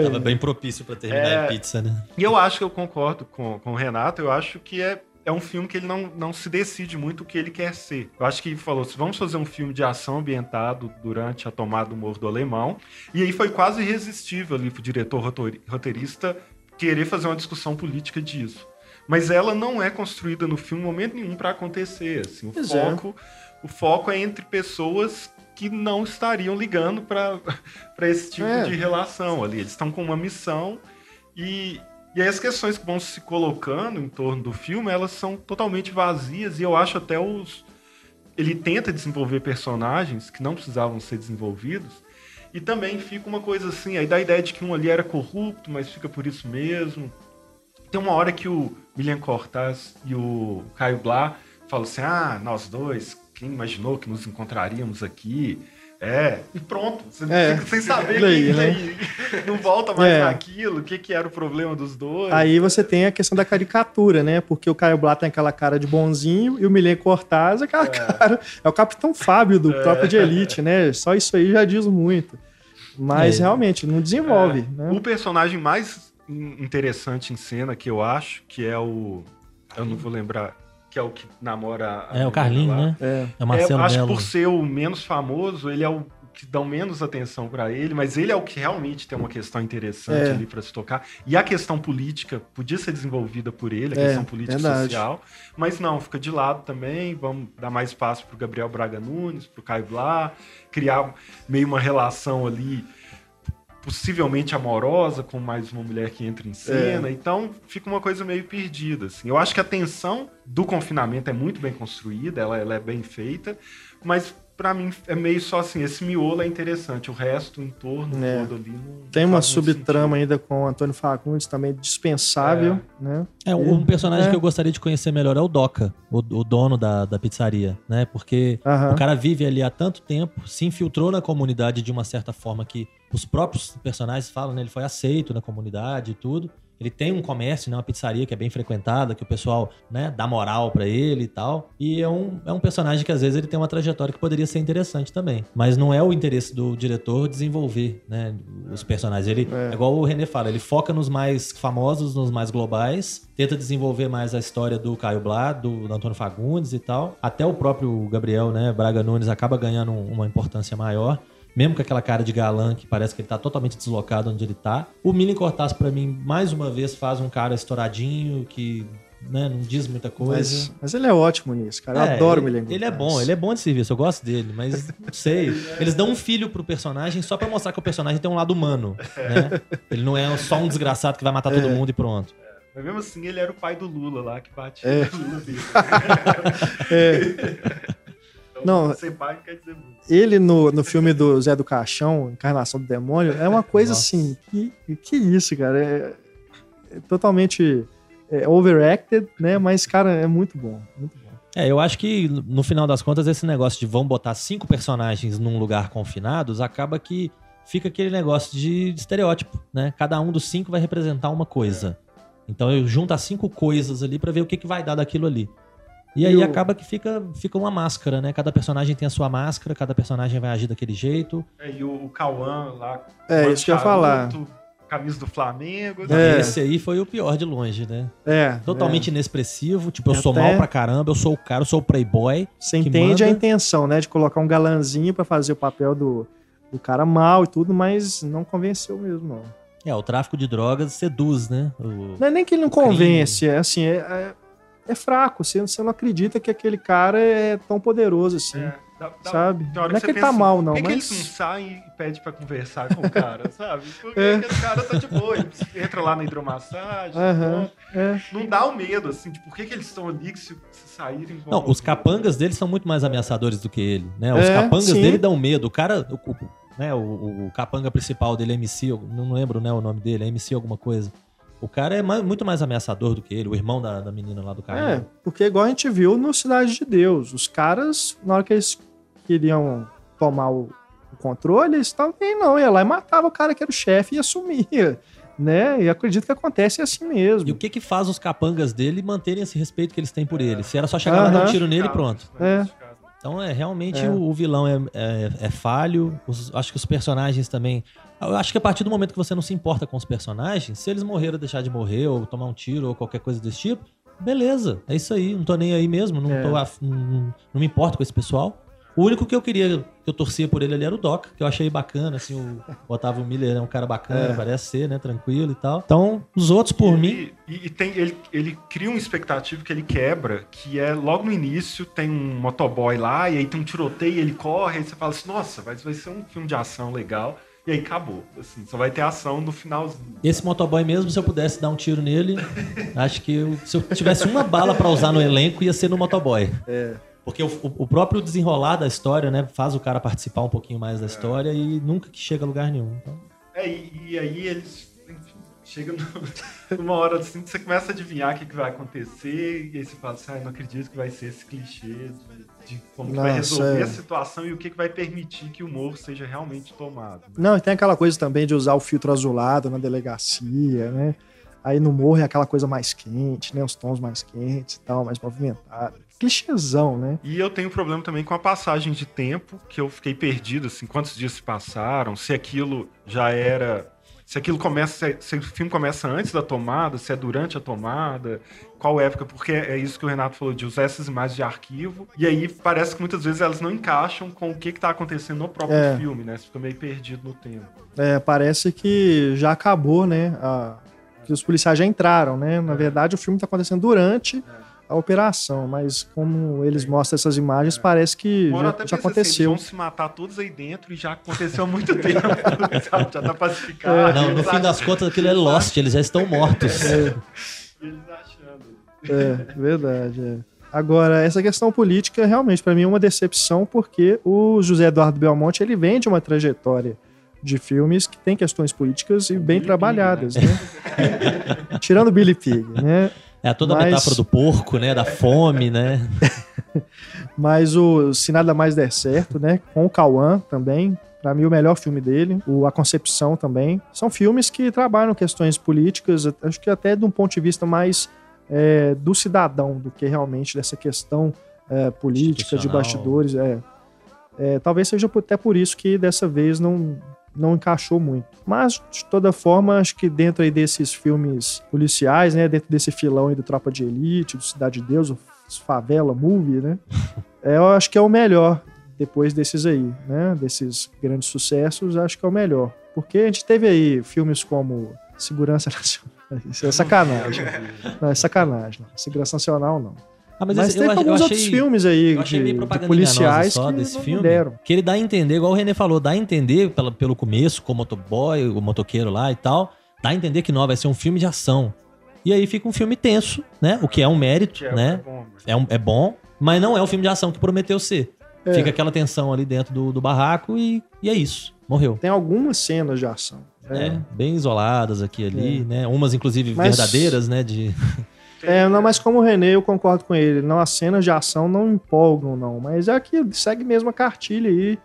S3: Tava bem propício pra terminar
S4: É.
S3: em pizza, né?
S4: E eu acho que eu concordo com, com o Renato, eu acho que é, é um filme que ele não, não se decide muito o que ele quer ser. Eu acho que ele falou, se vamos fazer um filme de ação ambientado durante a tomada do Morro do Alemão, e aí foi quase irresistível ali pro diretor roteirista querer fazer uma discussão política disso. Mas ela não é construída no filme em momento nenhum para acontecer. Assim, o,
S1: Pois é.
S4: foco, o foco é entre pessoas que não estariam ligando para esse tipo
S1: É.
S4: de relação ali. Eles estão com uma missão e, e aí as questões que vão se colocando em torno do filme, elas são totalmente vazias e eu acho até os... Ele tenta desenvolver personagens que não precisavam ser desenvolvidos e também fica uma coisa assim, aí dá a ideia de que um ali era corrupto, mas fica por isso mesmo. Tem uma hora que o William Cortaz e o Caio Blá falam assim: ah, nós dois, quem imaginou que nos encontraríamos aqui? É, e pronto. Você
S1: É.
S4: fica sem saber
S1: Daí,
S4: que,
S1: né?
S4: não volta mais
S1: É.
S4: naquilo, o que, que era o problema dos dois.
S1: Aí você tem a questão da caricatura, né? Porque o Caio Blá tem aquela cara de bonzinho e o Milen Cortaz aquela cara. É o Capitão Fábio do Tropa de Elite, né? Só isso aí já diz muito. Mas
S3: É.
S1: realmente não desenvolve,
S4: É,
S1: né?
S4: O personagem mais interessante em cena que eu acho, que é o. Eu não vou lembrar. Que é o que namora.
S3: É o Carlinho,
S4: lá.
S3: né?
S1: É.
S3: É o Marcelo
S4: É, acho que
S3: Melo.
S4: por ser o menos famoso, ele é o que dão menos atenção pra ele, mas ele é o que realmente tem uma questão interessante
S1: É.
S4: ali pra se tocar. E a questão política podia ser desenvolvida por ele, a
S1: É,
S4: questão política e
S1: verdade.
S4: social, mas não, fica de lado também. Vamos dar mais espaço pro Gabriel Braga Nunes, pro Caio Blá, criar meio uma relação ali possivelmente amorosa com mais uma mulher que entra em cena. Então fica uma coisa meio perdida. Assim. Eu acho que a tensão do confinamento é muito bem construída, ela, ela é bem feita, mas pra mim é meio só assim, esse miolo é interessante, o resto, o entorno
S1: É.
S4: todo ali não
S1: Tem uma subtrama ainda com o Antônio Fagundes também dispensável, né?
S3: É, um personagem
S1: É.
S3: que eu gostaria de conhecer melhor é o Doca, o, o dono da, da pizzaria, né? Porque
S1: Aham.
S3: o cara vive ali há tanto tempo, se infiltrou na comunidade de uma certa forma que os próprios personagens falam, né? Ele foi aceito na comunidade e tudo. Ele tem um comércio, né? Uma pizzaria que é bem frequentada, que o pessoal, né, dá moral pra ele e tal. E é um, é um personagem que às vezes ele tem uma trajetória que poderia ser interessante também. Mas não é o interesse do diretor desenvolver, né, os personagens. Ele,
S1: É.
S3: é igual o René fala, ele foca nos mais famosos, nos mais globais, tenta desenvolver mais a história do Caio Blá, do, do Antônio Fagundes e tal. Até o próprio Gabriel, né, Braga Nunes acaba ganhando um- uma importância maior. Mesmo com aquela cara de galã que parece que ele tá totalmente deslocado onde ele tá. O Milen Cortaz, pra mim, mais uma vez, faz um cara estouradinho, que né, não diz muita coisa.
S1: Mas, mas ele é ótimo nisso, cara. Eu
S3: É,
S1: adoro o
S3: ele,
S1: Milen
S3: ele é bom, ele é bom de serviço, eu gosto dele, mas não sei. Eles dão um filho pro personagem só pra mostrar que o personagem tem um lado humano, né? Ele não é só um desgraçado que vai matar todo mundo e pronto.
S4: Mas mesmo assim, ele era o pai do Lula lá, que batia
S1: É.
S4: no Lula.
S1: É. Não.
S4: ser pai quer dizer muito.
S1: Ele no, no filme do Zé do Caixão, Encarnação do Demônio, é uma coisa assim. Que, que isso, cara? É, é totalmente é, overacted, né? Mas, cara, é muito bom. Muito bom.
S3: É, eu acho que no final das contas, esse negócio de vão botar cinco personagens num lugar confinados acaba que fica aquele negócio de estereótipo, né? Cada um dos cinco vai representar uma coisa. Então eu junto as cinco coisas ali pra ver o que, que vai dar daquilo ali. E aí
S1: o-
S3: acaba que fica, fica uma máscara, né? Cada personagem tem a sua máscara, cada personagem vai agir daquele jeito.
S4: É, e o, Cauã lá.
S1: É, isso que eu ia falar.
S4: Camisa do Flamengo.
S1: É.
S3: Esse aí foi o pior de longe, né?
S1: É.
S3: Totalmente inexpressivo. Tipo, eu sou
S1: Até-
S3: mal pra caramba, eu sou o cara, eu sou o playboy.
S1: Você entende a
S3: manda.
S1: intenção, né? De colocar um galanzinho pra fazer o papel do, do cara mal e tudo, mas não convenceu mesmo, não.
S3: É, o tráfico de drogas seduz, né? O-
S1: Não é nem que ele não
S3: O crime.
S1: convence, é assim, é, é, fraco. Você, você não acredita que aquele cara é tão poderoso assim,
S4: É, dá- dá-
S1: sabe?
S4: hora
S1: Não é que ele
S4: pensa
S1: tá mal, não,
S4: Por que, que
S1: mas.
S4: eles não saem e pedem pra conversar com o cara, sabe? Porque
S1: É.
S4: aquele cara tá de boa, ele entra lá na hidromassagem,
S1: Aham, é.
S4: não dá o medo, assim, de por que, que eles estão ali, que se, se saírem...
S3: Não, os capangas dele são muito mais ameaçadores do que ele, né? Os
S1: É,
S3: capangas
S1: sim.
S3: dele dão medo. O cara, o, né, o, o- o capanga principal dele é MC, eu não lembro né, o nome dele, é MC alguma coisa. O cara é mais- muito mais ameaçador do que ele, o irmão da, da menina lá do
S1: É,
S3: carro.
S1: porque igual a gente viu no Cidade de Deus, os caras, na hora que eles queriam tomar o, o controle, eles estavam bem, não, ia lá e matava o cara que era o chefe e assumia, né? E acredito que acontece assim mesmo.
S3: E o que que faz os capangas dele manterem esse respeito que eles têm por ele? Se era só chegar lá, dar um tiro nele e pronto.
S1: É.
S3: Então é realmente
S1: É.
S3: O, o vilão é, é, é falho. Os- acho que os personagens também. Eu acho que a partir do momento que você não se importa com os personagens, se eles morreram ou deixar de morrer, ou tomar um tiro, ou qualquer coisa desse tipo, beleza. É isso aí. Não tô nem aí mesmo. Não,
S1: É.
S3: tô não, não me importo com esse pessoal. O único que eu queria, que eu torcia por ele ali era o Doc, que eu achei bacana, assim, o, Otávio Miller é um cara bacana,
S1: É.
S3: parece ser, né, tranquilo e tal. Então, os outros, por
S4: e,
S3: mim,
S4: E, e tem, ele, ele cria uma expectativa que ele quebra, que é logo no início tem um motoboy lá, e aí tem um tiroteio, ele corre, aí você fala assim, nossa, vai, vai ser um filme de ação legal. E aí acabou. Assim, só vai ter ação no finalzinho.
S3: Esse motoboy mesmo, se eu pudesse dar um tiro nele, acho que eu- se eu tivesse uma bala pra usar no elenco, ia ser no motoboy.
S1: É.
S3: Porque o, o- próprio desenrolar da história, né, faz o cara participar um pouquinho mais da história e nunca que chega a lugar nenhum. Então,
S4: É, e, e aí eles. Enfim, chega no- numa hora assim que você começa a adivinhar o que, que vai acontecer, e aí você fala assim, ah, não acredito que vai ser esse clichê de, de como que vai resolver
S1: é.
S4: a situação e o que, que vai permitir que o morro seja realmente tomado. né?
S1: Não, e tem aquela coisa também de usar o filtro azulado na delegacia, né? Aí no morro é aquela coisa mais quente, né? Os tons mais quentes e tal, mais movimentado. Clichêzão, né?
S4: E eu tenho um problema também com a passagem de tempo, que eu fiquei perdido, assim, quantos dias se passaram, se aquilo já era. Se aquilo começa. se- o filme começa antes da tomada, se é durante a tomada, qual época, porque é isso que o Renato falou, de usar essas imagens de arquivo. E aí parece que muitas vezes elas não encaixam com o que, que tá acontecendo no próprio
S1: É.
S4: filme, né? Você fica meio perdido no tempo.
S1: É, parece que já acabou, né? a- que os policiais já entraram, né? Na verdade, o filme tá acontecendo durante a operação, mas como eles mostram essas imagens, parece que já,
S4: até
S1: já
S4: assim,
S1: aconteceu.
S4: eles vão se matar todos aí dentro e já aconteceu há muito tempo. sabe? Já tá pacificado.
S1: É.
S3: Não, no fim das contas, aquilo é Lost, eles já estão mortos.
S4: Eles achando.
S1: É, verdade. é. Agora, essa questão política realmente para mim é uma decepção porque o José Eduardo Belmonte ele vem de uma trajetória de filmes que tem questões políticas e bem
S4: Billy
S1: trabalhadas, né? Tirando Billy Pig, né?
S3: É toda a
S1: Mas-
S3: metáfora do porco, né? Da fome, né?
S1: Mas o Se Nada Mais Der Certo, né? Com o Cauã também. Pra mim, o melhor filme dele. O A Concepção também. São filmes que trabalham questões políticas, acho que até de um ponto de vista mais é, do cidadão, do que realmente dessa questão é, política, de bastidores. É. É, talvez seja até por isso que dessa vez não, não encaixou muito. Mas, de toda forma, acho que dentro aí desses filmes policiais, né? Dentro desse filão aí do Tropa de Elite, do Cidade de Deus, o Favela Movie, né? É, eu acho que é o melhor depois desses aí, né? Desses grandes sucessos, acho que é o melhor. Porque a gente teve aí filmes como Segurança Nacional. Isso é sacanagem. Não, é sacanagem. Não. Segurança Nacional, não.
S3: Ah, mas,
S1: Mas,
S3: esse-
S1: teve
S3: eu, ach- eu
S1: alguns
S3: achei,
S1: outros filmes aí
S3: eu achei
S1: de,
S3: meio
S1: de
S3: propaganda
S1: policiais
S3: só
S1: que
S3: desse
S1: não
S3: filme.
S1: deram.
S3: Que ele dá a entender, igual o René falou, dá a entender pela, pelo começo, com o motoboy, o motoqueiro lá e tal, dá a entender que não, vai ser um filme de ação. E aí fica um filme tenso, né? O que é um mérito,
S4: é,
S3: né?
S4: é bom, mas-
S3: É, um- é bom, mas não é o filme de ação que prometeu ser.
S1: É.
S3: Fica aquela tensão ali dentro do, do barraco e, e é isso. Morreu.
S1: Tem algumas cenas de ação.
S3: É,
S1: né?
S3: bem isoladas aqui e ali,
S1: É.
S3: né? Umas, inclusive,
S1: Mas-
S3: verdadeiras, né? De...
S1: É, não, mas como o René, eu concordo com ele. Não, as cenas de ação não empolgam, não. Mas é que segue mesmo a cartilha aí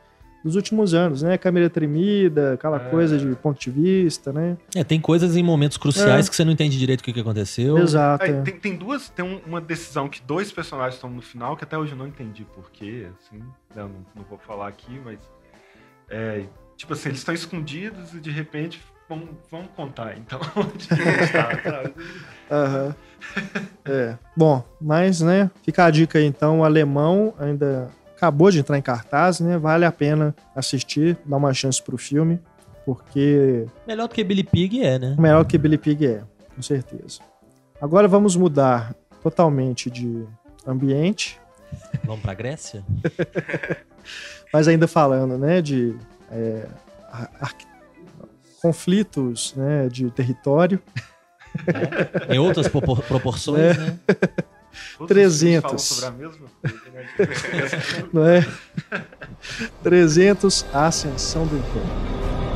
S1: dos últimos anos, né? Câmera tremida, aquela
S4: É.
S1: coisa de ponto de vista, né?
S3: É, tem coisas em momentos cruciais
S1: É.
S3: que você não entende direito o que, que aconteceu.
S1: Exato. É.
S4: tem, tem duas, tem um- uma decisão que dois personagens estão no final, que até hoje eu não entendi porquê, assim, né, eu não, não vou falar aqui, mas é, tipo assim, eles estão escondidos e de repente vamos, vamos contar, então.
S1: Aham. É. Bom, mas, né, fica a dica aí, então, o alemão ainda acabou de entrar em cartaz, né? Vale a pena assistir, dar uma chance pro filme, porque
S3: Melhor do que Billy Pig é, né?
S1: melhor que Billy Pig é, com certeza. Agora vamos mudar totalmente de ambiente,
S3: Vamos pra Grécia?
S1: mas ainda falando, né, de é, conflitos, né, de território.
S3: Em outras propor- proporções,
S1: É.
S3: né?
S4: Todos os filmes
S1: 300.
S4: falam sobre a mesma coisa, né?
S1: não é? 300 a Ascensão do Império.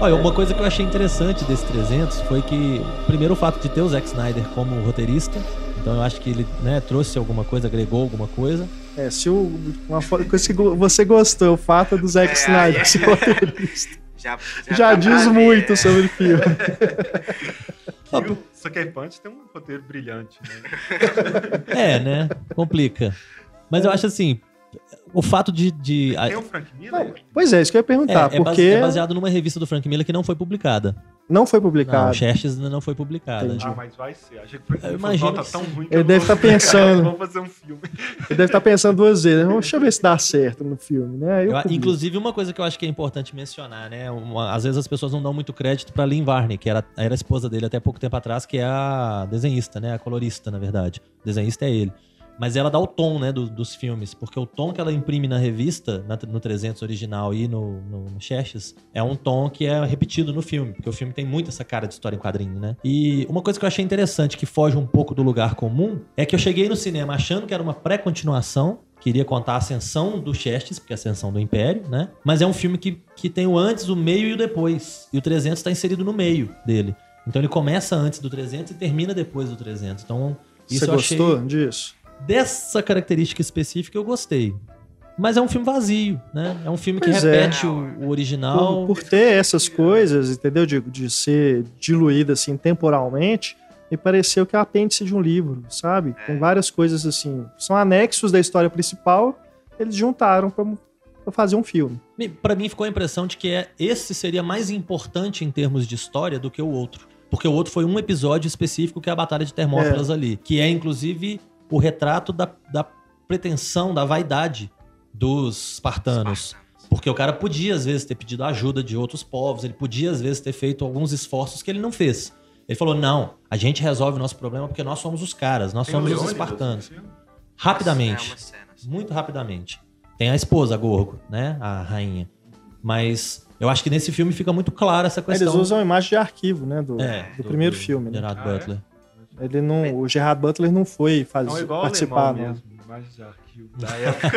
S3: Olha, uma coisa que eu achei interessante desse 300 foi que, primeiro, o fato de ter o Zack Snyder como roteirista. Então eu acho que ele né, trouxe alguma coisa, agregou alguma coisa.
S1: É, se o, uma coisa que você gostou, o fato do Zack
S2: É,
S1: Snyder
S2: é.
S1: ser roteirista,
S2: Já,
S1: já
S2: dá
S1: diz muito
S2: é.
S1: sobre o filme.
S4: E o Sucker Punch tem um roteiro brilhante, né?
S3: É, né? Complica. Mas eu acho assim, o fato de. de a-
S4: Tem o Frank Miller?
S1: Pois é, isso que eu ia
S3: é,
S1: perguntar,
S3: é base-
S1: porque
S3: é baseado numa revista do Frank Miller que não foi publicada.
S1: não foi
S3: Não,
S1: publicado.
S3: Xerxes ainda não foi publicada.
S1: Entendi.
S4: Ah, mas vai ser. Achei que foi,
S3: Eu imagino
S4: nota
S3: que
S4: tão ruim que
S1: Ele
S4: eu
S1: deve
S4: vou-
S1: tá pensando.
S4: Vamos fazer um filme.
S1: Ele deve estar pensando duas vezes. Deixa eu ver se dá certo no filme, né? Eu
S3: Eu- inclusive, uma coisa que eu acho que é importante mencionar, né? Uma- às vezes as pessoas não dão muito crédito pra Lynn Varney, que era, era a esposa dele até pouco tempo atrás, que é a desenhista, né? A colorista, na verdade. O desenhista é ele. Mas ela dá o tom, né, do- dos filmes, porque o tom que ela imprime na revista, na- no 300 original e no, no, no Xerxes, é um tom que é repetido no filme, porque o filme tem muito essa cara de história em quadrinho, né? E uma coisa que eu achei interessante, que foge um pouco do lugar comum, é que eu cheguei no cinema achando que era uma pré-continuação, queria contar a ascensão do Xerxes, porque é a ascensão do Império, né? Mas é um filme que, que tem o antes, o meio e o depois. E o 300 está inserido no meio dele. Então ele começa antes do 300 e termina depois do 300. Então isso
S1: Você
S3: eu achei
S1: gostou disso?
S3: Dessa característica específica eu gostei. Mas é um filme vazio, né? É um filme que
S1: Pois é.
S3: repete o, o original.
S1: Por, por ter essas coisas, entendeu? De, de ser diluída assim temporalmente, me pareceu que é o apêndice de um livro, sabe? Com várias coisas assim. São anexos da história principal, eles juntaram pra pra fazer um filme.
S3: Me- Pra mim ficou a impressão de que é, esse seria mais importante em termos de história do que o outro. Porque o outro foi um episódio específico que é a Batalha de Termópilas ali. Que é, inclusive, o retrato da, da pretensão, da vaidade dos espartanos. Porque o cara podia, às vezes, ter pedido ajuda de outros povos, ele podia, às vezes, ter feito alguns esforços que ele não fez. Ele falou: não, a gente resolve o nosso problema porque nós somos os caras, nós
S4: Tem
S3: somos os espartanos.
S4: no filme?
S3: Rapidamente.
S2: É cenas.
S3: Muito rapidamente. Tem a esposa, a Gorgo, né? A rainha. Mas eu acho que nesse filme fica muito clara essa questão.
S1: Eles usam a imagem de arquivo, né? Do,
S3: É,
S1: do primeiro filme. Né?
S3: Gerard
S4: Ah, é?
S1: Ele não, o Gerard Butler não foi fazer,
S4: Não, é igual
S1: participar, não.
S4: mesmo. Imagens de arquivo da época.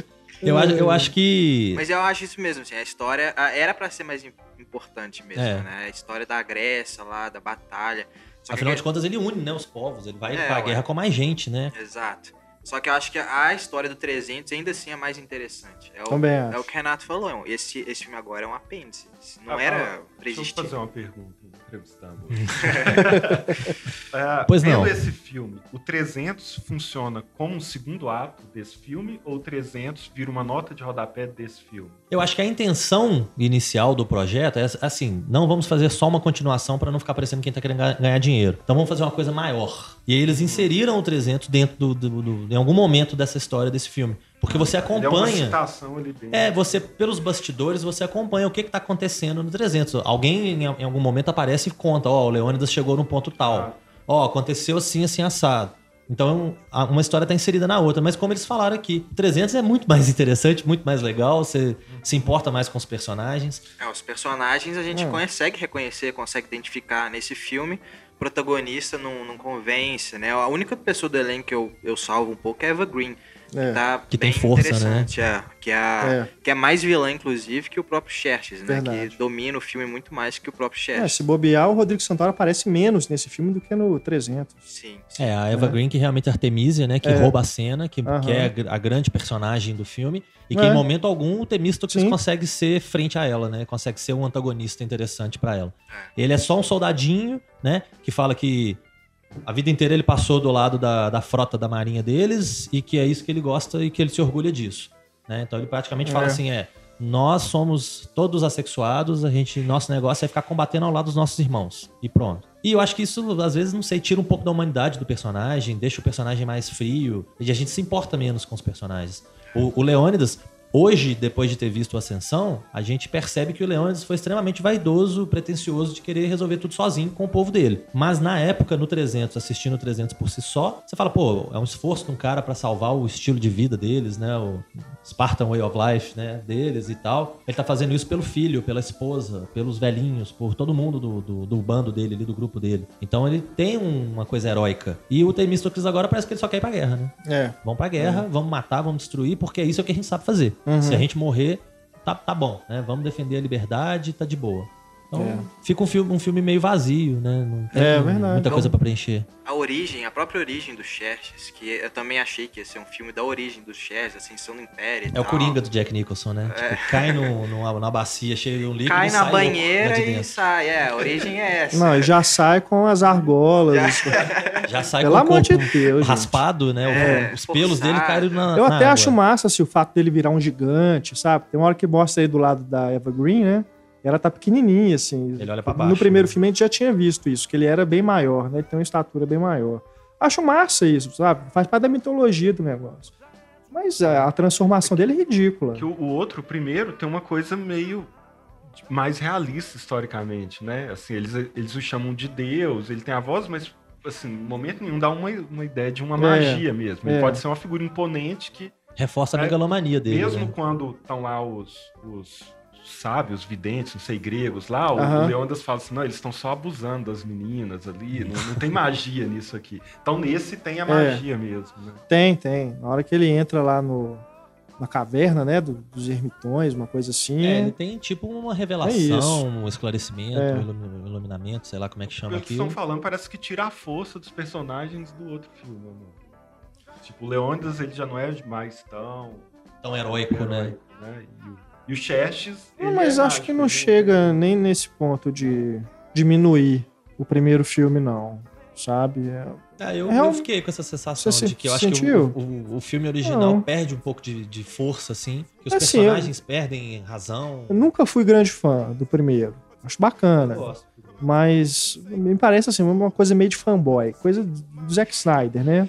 S3: Eu, acho- eu acho que.
S2: Mas eu acho isso mesmo, assim, a história a- era pra ser mais im- importante mesmo,
S3: É.
S2: né? A história da Grécia lá, da batalha. Só que
S3: Afinal
S2: aquele-
S3: de contas, ele une né, os povos. Ele vai
S2: É,
S3: pra
S2: ué.
S3: guerra com mais gente, né?
S2: Exato. Só que eu acho que a história do 300 ainda assim é mais interessante. É o,
S1: Também
S2: é
S1: acho.
S2: o que o Renato falou. Esse, esse filme agora é um apêndice. Não
S4: Ah,
S2: era pra
S4: Deixa eu fazer uma pergunta, entrevistado. É,
S3: Pois não.
S4: esse filme, o 300 funciona como um segundo ato desse filme ou o 300 vira uma nota de rodapé desse filme?
S3: Eu acho que a intenção inicial do projeto é assim: não vamos fazer só uma continuação pra não ficar parecendo quem tá querendo ga- ganhar dinheiro. Então vamos fazer uma coisa maior. E aí eles inseriram o 300 dentro do, do- do- em algum momento dessa história desse filme. Porque você
S4: Ele é uma
S3: acompanha.
S4: citação ali dentro.
S3: É, você, pelos bastidores, você acompanha o que, que tá acontecendo no 300. Alguém em, algum momento aparece e conta: ó, o Leônidas chegou num ponto
S4: Ah,
S3: tal. Ó, aconteceu assim, assim, assado. Então, a- uma história tá inserida na outra. Mas como eles falaram aqui, 300 é muito mais interessante, muito mais legal. Você se importa mais com os personagens.
S2: É, os personagens a gente
S1: Hum.
S2: consegue reconhecer, consegue identificar nesse filme. O protagonista não, não convence, né? A única pessoa do elenco que eu, eu salvo um pouco é a Eva Green.
S1: É.
S2: Que, tá
S3: Que tem força,
S2: interessante, é. Que é,
S1: É.
S2: que é mais vilã, inclusive, que o próprio Xerxes, né?
S1: Verdade.
S2: Que domina o filme muito mais que o próprio
S1: É,
S2: Xerxes.
S1: se bobear, o Rodrigo Santoro aparece menos nesse filme do que no 300.
S2: Sim, sim.
S3: É, a Eva Green, que realmente é Artemisia, né? Que
S1: É.
S3: rouba a cena, que,
S1: Aham.
S3: que é a, gr- a grande personagem do filme. E que
S1: É.
S3: em momento algum o Temístocles consegue ser frente a ela, né? Consegue ser um antagonista interessante pra ela. Ele é só um soldadinho, né? Que fala que a vida inteira ele passou do lado da, da frota da marinha deles e que é isso que ele gosta e que ele se orgulha disso. Né? Então ele praticamente fala
S1: É.
S3: assim: é, nós somos todos assexuados, a gente, nosso negócio é ficar combatendo ao lado dos nossos irmãos. E pronto. E eu acho que isso, às vezes, não sei, tira um pouco da humanidade do personagem, deixa o personagem mais frio, e a gente se importa menos com os personagens. O, o Leônidas, hoje, depois de ter visto o Ascensão, a gente percebe que o Leônidas foi extremamente vaidoso, pretencioso de querer resolver tudo sozinho com o povo dele. Mas na época, no 300, assistindo o 300 por si só, você fala, pô, é um esforço de um cara pra salvar o estilo de vida deles, né? O Spartan Way of Life, né? Deles e tal. Ele tá fazendo isso pelo filho, pela esposa, pelos velhinhos, por todo mundo do, do, do bando dele ali, do grupo dele. Então ele tem um- uma coisa heróica. E o Temístocles agora parece que ele só quer ir pra guerra, né?
S1: É.
S3: Vamos pra guerra, vamos matar, vamos destruir, porque é isso que a gente sabe fazer.
S1: Uhum.
S3: Se a gente morrer, tá, tá bom, né? Vamos defender a liberdade, tá de boa. Então,
S1: É.
S3: fica um filme, um filme meio vazio, né? Não tem
S1: É, verdade.
S3: muita coisa pra preencher.
S2: A origem, a própria origem do Xerxes, que eu também achei que ia ser um filme da origem do Xerxes, Ascensão do Império e
S3: É o
S2: tal.
S3: Coringa do Jack Nicholson, né? Tipo, cai no, numa, numa bacia cheia de um líquido
S2: Cai
S3: e
S2: na
S3: sai
S2: banheira
S3: de
S2: e sai. É, a origem é essa.
S1: Não, e já sai com as argolas.
S3: Já sai
S1: Pelo
S3: com o
S1: amor de
S3: corpo
S1: Deus, gente.
S3: raspado, né? O-
S2: É,
S3: Os pelos dele caíram na
S1: Eu
S3: na
S1: até
S3: água.
S1: acho massa se o fato dele virar um gigante, sabe? Tem uma hora que mostra aí do lado da Eva Green, né? E ela tá pequenininha, assim.
S3: Ele olha pra
S1: No
S3: baixo,
S1: primeiro
S3: né?
S1: filme a gente já tinha visto isso, que ele era bem maior, né? Ele tem uma estatura bem maior. Acho massa isso, sabe? Faz parte da mitologia do negócio. Mas a, a transformação dele é ridícula.
S4: Que o, o outro, o primeiro, tem uma coisa meio mais realista historicamente, né? Assim, eles, eles o chamam de Deus, ele tem a voz, mas assim, momento nenhum dá uma, uma ideia de uma
S1: É,
S4: magia mesmo. Ele
S1: é.
S4: pode ser uma figura imponente que,
S3: Reforça a
S4: É,
S3: megalomania dele.
S4: mesmo
S3: né?
S4: quando estão lá os, os sábios, videntes, não sei, gregos lá, o,
S1: Aham.
S4: o Leônidas fala assim, não, eles estão só abusando das meninas ali, não, não tem magia nisso aqui. Então nesse tem a magia mesmo, né?
S1: Tem, tem. Na hora que ele entra lá no, na caverna, né, do- dos ermitões, uma coisa assim.
S3: É, ele tem tipo uma
S1: É
S3: revelação,
S1: isso.
S3: um esclarecimento,
S1: É.
S3: um ilumi- iluminamento, sei lá como é que chama
S4: Pelo que
S3: aquilo.
S4: estão falando, parece que tira a força dos personagens do outro filme. Né? Tipo, o Leônidas, ele já não é mais tão
S3: Tão heróico, né?
S4: heróico, né? E o, e o Xerxes...
S1: Não, mas
S4: é
S1: acho
S4: mágico,
S1: que não
S4: ele
S1: chega nem nesse ponto de diminuir o primeiro filme, não. Sabe? É-
S3: Ah, eu,
S1: É um-
S3: eu fiquei com essa sensação
S1: Você
S3: de que eu acho que
S1: sentiu?
S3: o, o- o filme original
S1: Não.
S3: perde um pouco de, de força, assim. Que os
S1: Assim, eu-
S3: personagens perdem razão.
S1: Eu nunca fui grande fã do primeiro. Acho bacana.
S3: Eu gosto.
S1: Mas me parece assim, uma coisa meio de fanboy, coisa do Zack Snyder, né?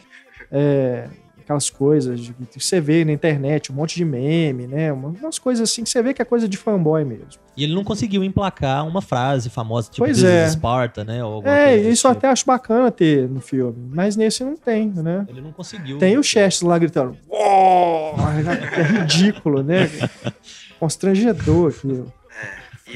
S1: É, aquelas coisas que você vê na internet, um monte de meme, né? Umas coisas assim que você vê que é coisa de fanboy mesmo.
S3: E ele não conseguiu emplacar uma frase famosa, tipo
S1: Pois é.
S3: Sparta, né?
S1: É, isso eu
S3: tipo.
S1: até acho bacana ter no filme, mas nesse não tem, né?
S3: Ele não conseguiu.
S1: Tem o Chester lá gritando, é ridículo, né? Constrangedor aquilo.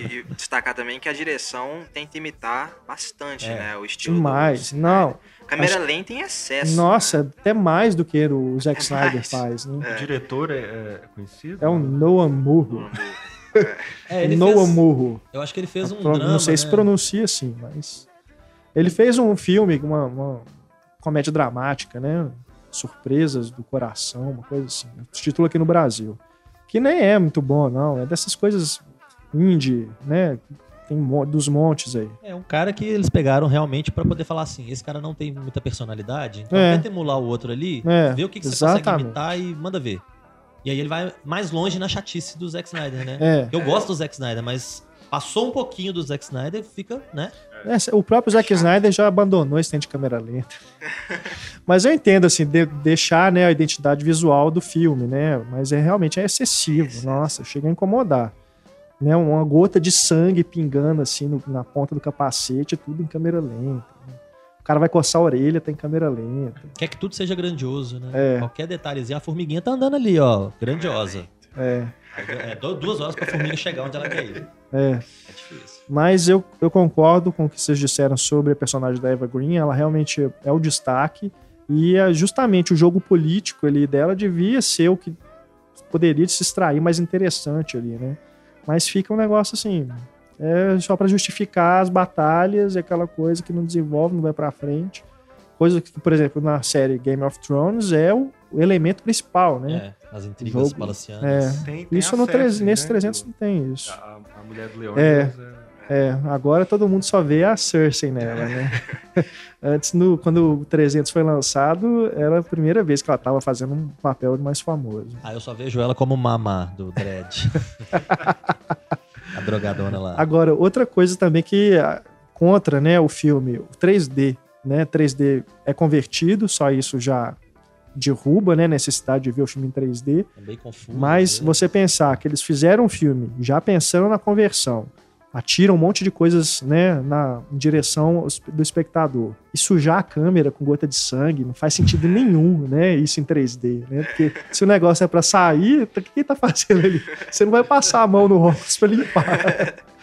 S2: E, destacar também que a direção tenta imitar bastante,
S3: É.
S2: né? O estilo.
S1: Demais.
S2: do-
S1: Não,
S2: Câmera
S1: Acho-
S2: lenta em excesso.
S1: nossa,
S2: né?
S1: até mais do que o Zack
S2: É
S1: Snyder
S2: mais.
S1: faz, né?
S4: O diretor é, é conhecido?
S1: É o Noah Murro.
S3: É, ele
S1: Noah
S3: fez,
S1: Murro.
S3: eu acho que ele fez um
S1: Pro-
S3: drama,
S1: não sei se
S3: né?
S1: pronuncia assim, mas. Ele fez um filme, uma, uma comédia dramática, né? Surpresas do Coração, uma coisa assim. Título aqui no Brasil. Que nem é muito bom, não. É dessas coisas indie, né? Tem dos montes aí.
S3: É um cara que eles pegaram realmente pra poder falar assim: esse cara não tem muita personalidade, então
S1: É.
S3: tenta emular o outro ali,
S1: É,
S3: vê o que, que você consegue
S1: exatamente.
S3: imitar e manda ver. E aí ele vai mais longe na chatice do Zack Snyder, né?
S1: É.
S3: Eu gosto do Zack Snyder, mas passou um pouquinho do Zack Snyder, fica, né?
S1: É, o próprio Zack Snyder já abandonou esse tempo de câmera lenta. Mas eu entendo, assim, de- deixar né, a identidade visual do filme, né? Mas é realmente é excessivo. Nossa, chega a incomodar. Né, uma gota de sangue pingando assim no- na ponta do capacete, tudo em câmera lenta. né? O cara vai coçar a orelha, tem câmera lenta.
S3: Quer que tudo seja grandioso, né?
S1: É.
S3: Qualquer detalhezinho, a formiguinha tá andando ali, ó, grandiosa.
S1: É,
S3: É du- duas horas pra formiga chegar onde ela quer ir.
S1: é.
S3: É difícil.
S1: Mas eu, eu concordo com o que vocês disseram sobre a personagem da Eva Green. Ela realmente é o destaque. E é justamente o jogo político ali dela devia ser o que poderia se extrair mais interessante ali, né? Mas fica um negócio assim. É só pra justificar as batalhas e aquela coisa que não desenvolve, não vai pra frente. Coisa que, por exemplo, na série Game of Thrones é o, o elemento principal, né?
S3: É, as intrigas palacianas.
S4: Tem, tem
S1: Isso no
S4: Cersei,
S1: 300, nesse
S4: né,
S1: 300
S4: do-
S1: não tem isso.
S4: A, a mulher do Leônidas é...
S1: É, agora todo mundo só vê a Cersei nela, né? Antes, no, quando o 300 foi lançado, era a primeira vez que ela tava fazendo um papel mais famoso.
S3: Ah, eu só vejo ela como Mamá do Dredd. a drogadona lá.
S1: Agora, outra coisa também que ah, contra, né, o filme, o 3D, né? 3D é convertido, só isso já derruba, né, a necessidade de ver o filme em 3D.
S3: É bem confuso.
S1: Mas
S3: né?
S1: você pensar que eles fizeram um filme já pensando na conversão, atiram um monte de coisas né, na em direção do espectador e sujar a câmera com gota de sangue não faz sentido nenhum, né? Isso em 3D, né? Porque se o negócio é pra sair, tá- o que tá fazendo ali? Você não vai passar a mão no óculos pra limpar.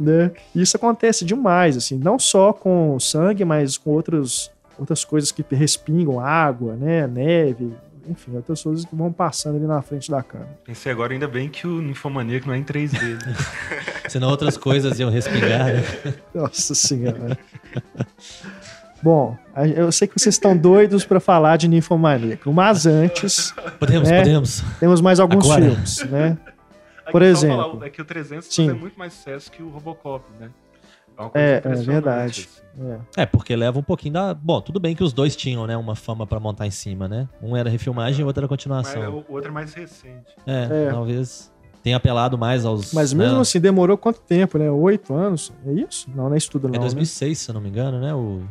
S1: Né? Isso acontece demais, assim, não só com sangue, mas com outros, outras coisas que respingam, água, né, neve, enfim, outras coisas que vão passando ali na frente da câmera.
S4: Pensei agora, ainda bem que o Ninfomaníaco não é em 3D. né?
S3: Senão outras coisas iam respingar. né?
S1: Nossa senhora. Bom, eu sei que vocês estão doidos para falar de Ninfomaníaco, mas antes
S3: Podemos,
S1: É.
S3: podemos.
S1: temos mais alguns
S3: Agora.
S1: filmes, né? Por
S4: Aqui,
S1: exemplo.
S4: falar, é que o 300
S1: Sim.
S4: faz muito mais sucesso que o Robocop, né? Uma coisa
S1: É, é verdade.
S4: assim.
S1: É.
S3: É, porque leva um pouquinho da. Bom, tudo bem que os dois tinham, né, uma fama pra montar em cima, né? Um era refilmagem e o outro era
S4: Mas
S3: continuação.
S4: o outro é mais recente.
S3: É,
S1: É.
S3: talvez tenha apelado mais aos.
S1: Mas mesmo
S3: né?
S1: assim, demorou quanto tempo, né? Oito anos? É isso? Não, não é isso tudo
S3: É
S1: não, né?
S3: 2006, se eu não me engano, né? O,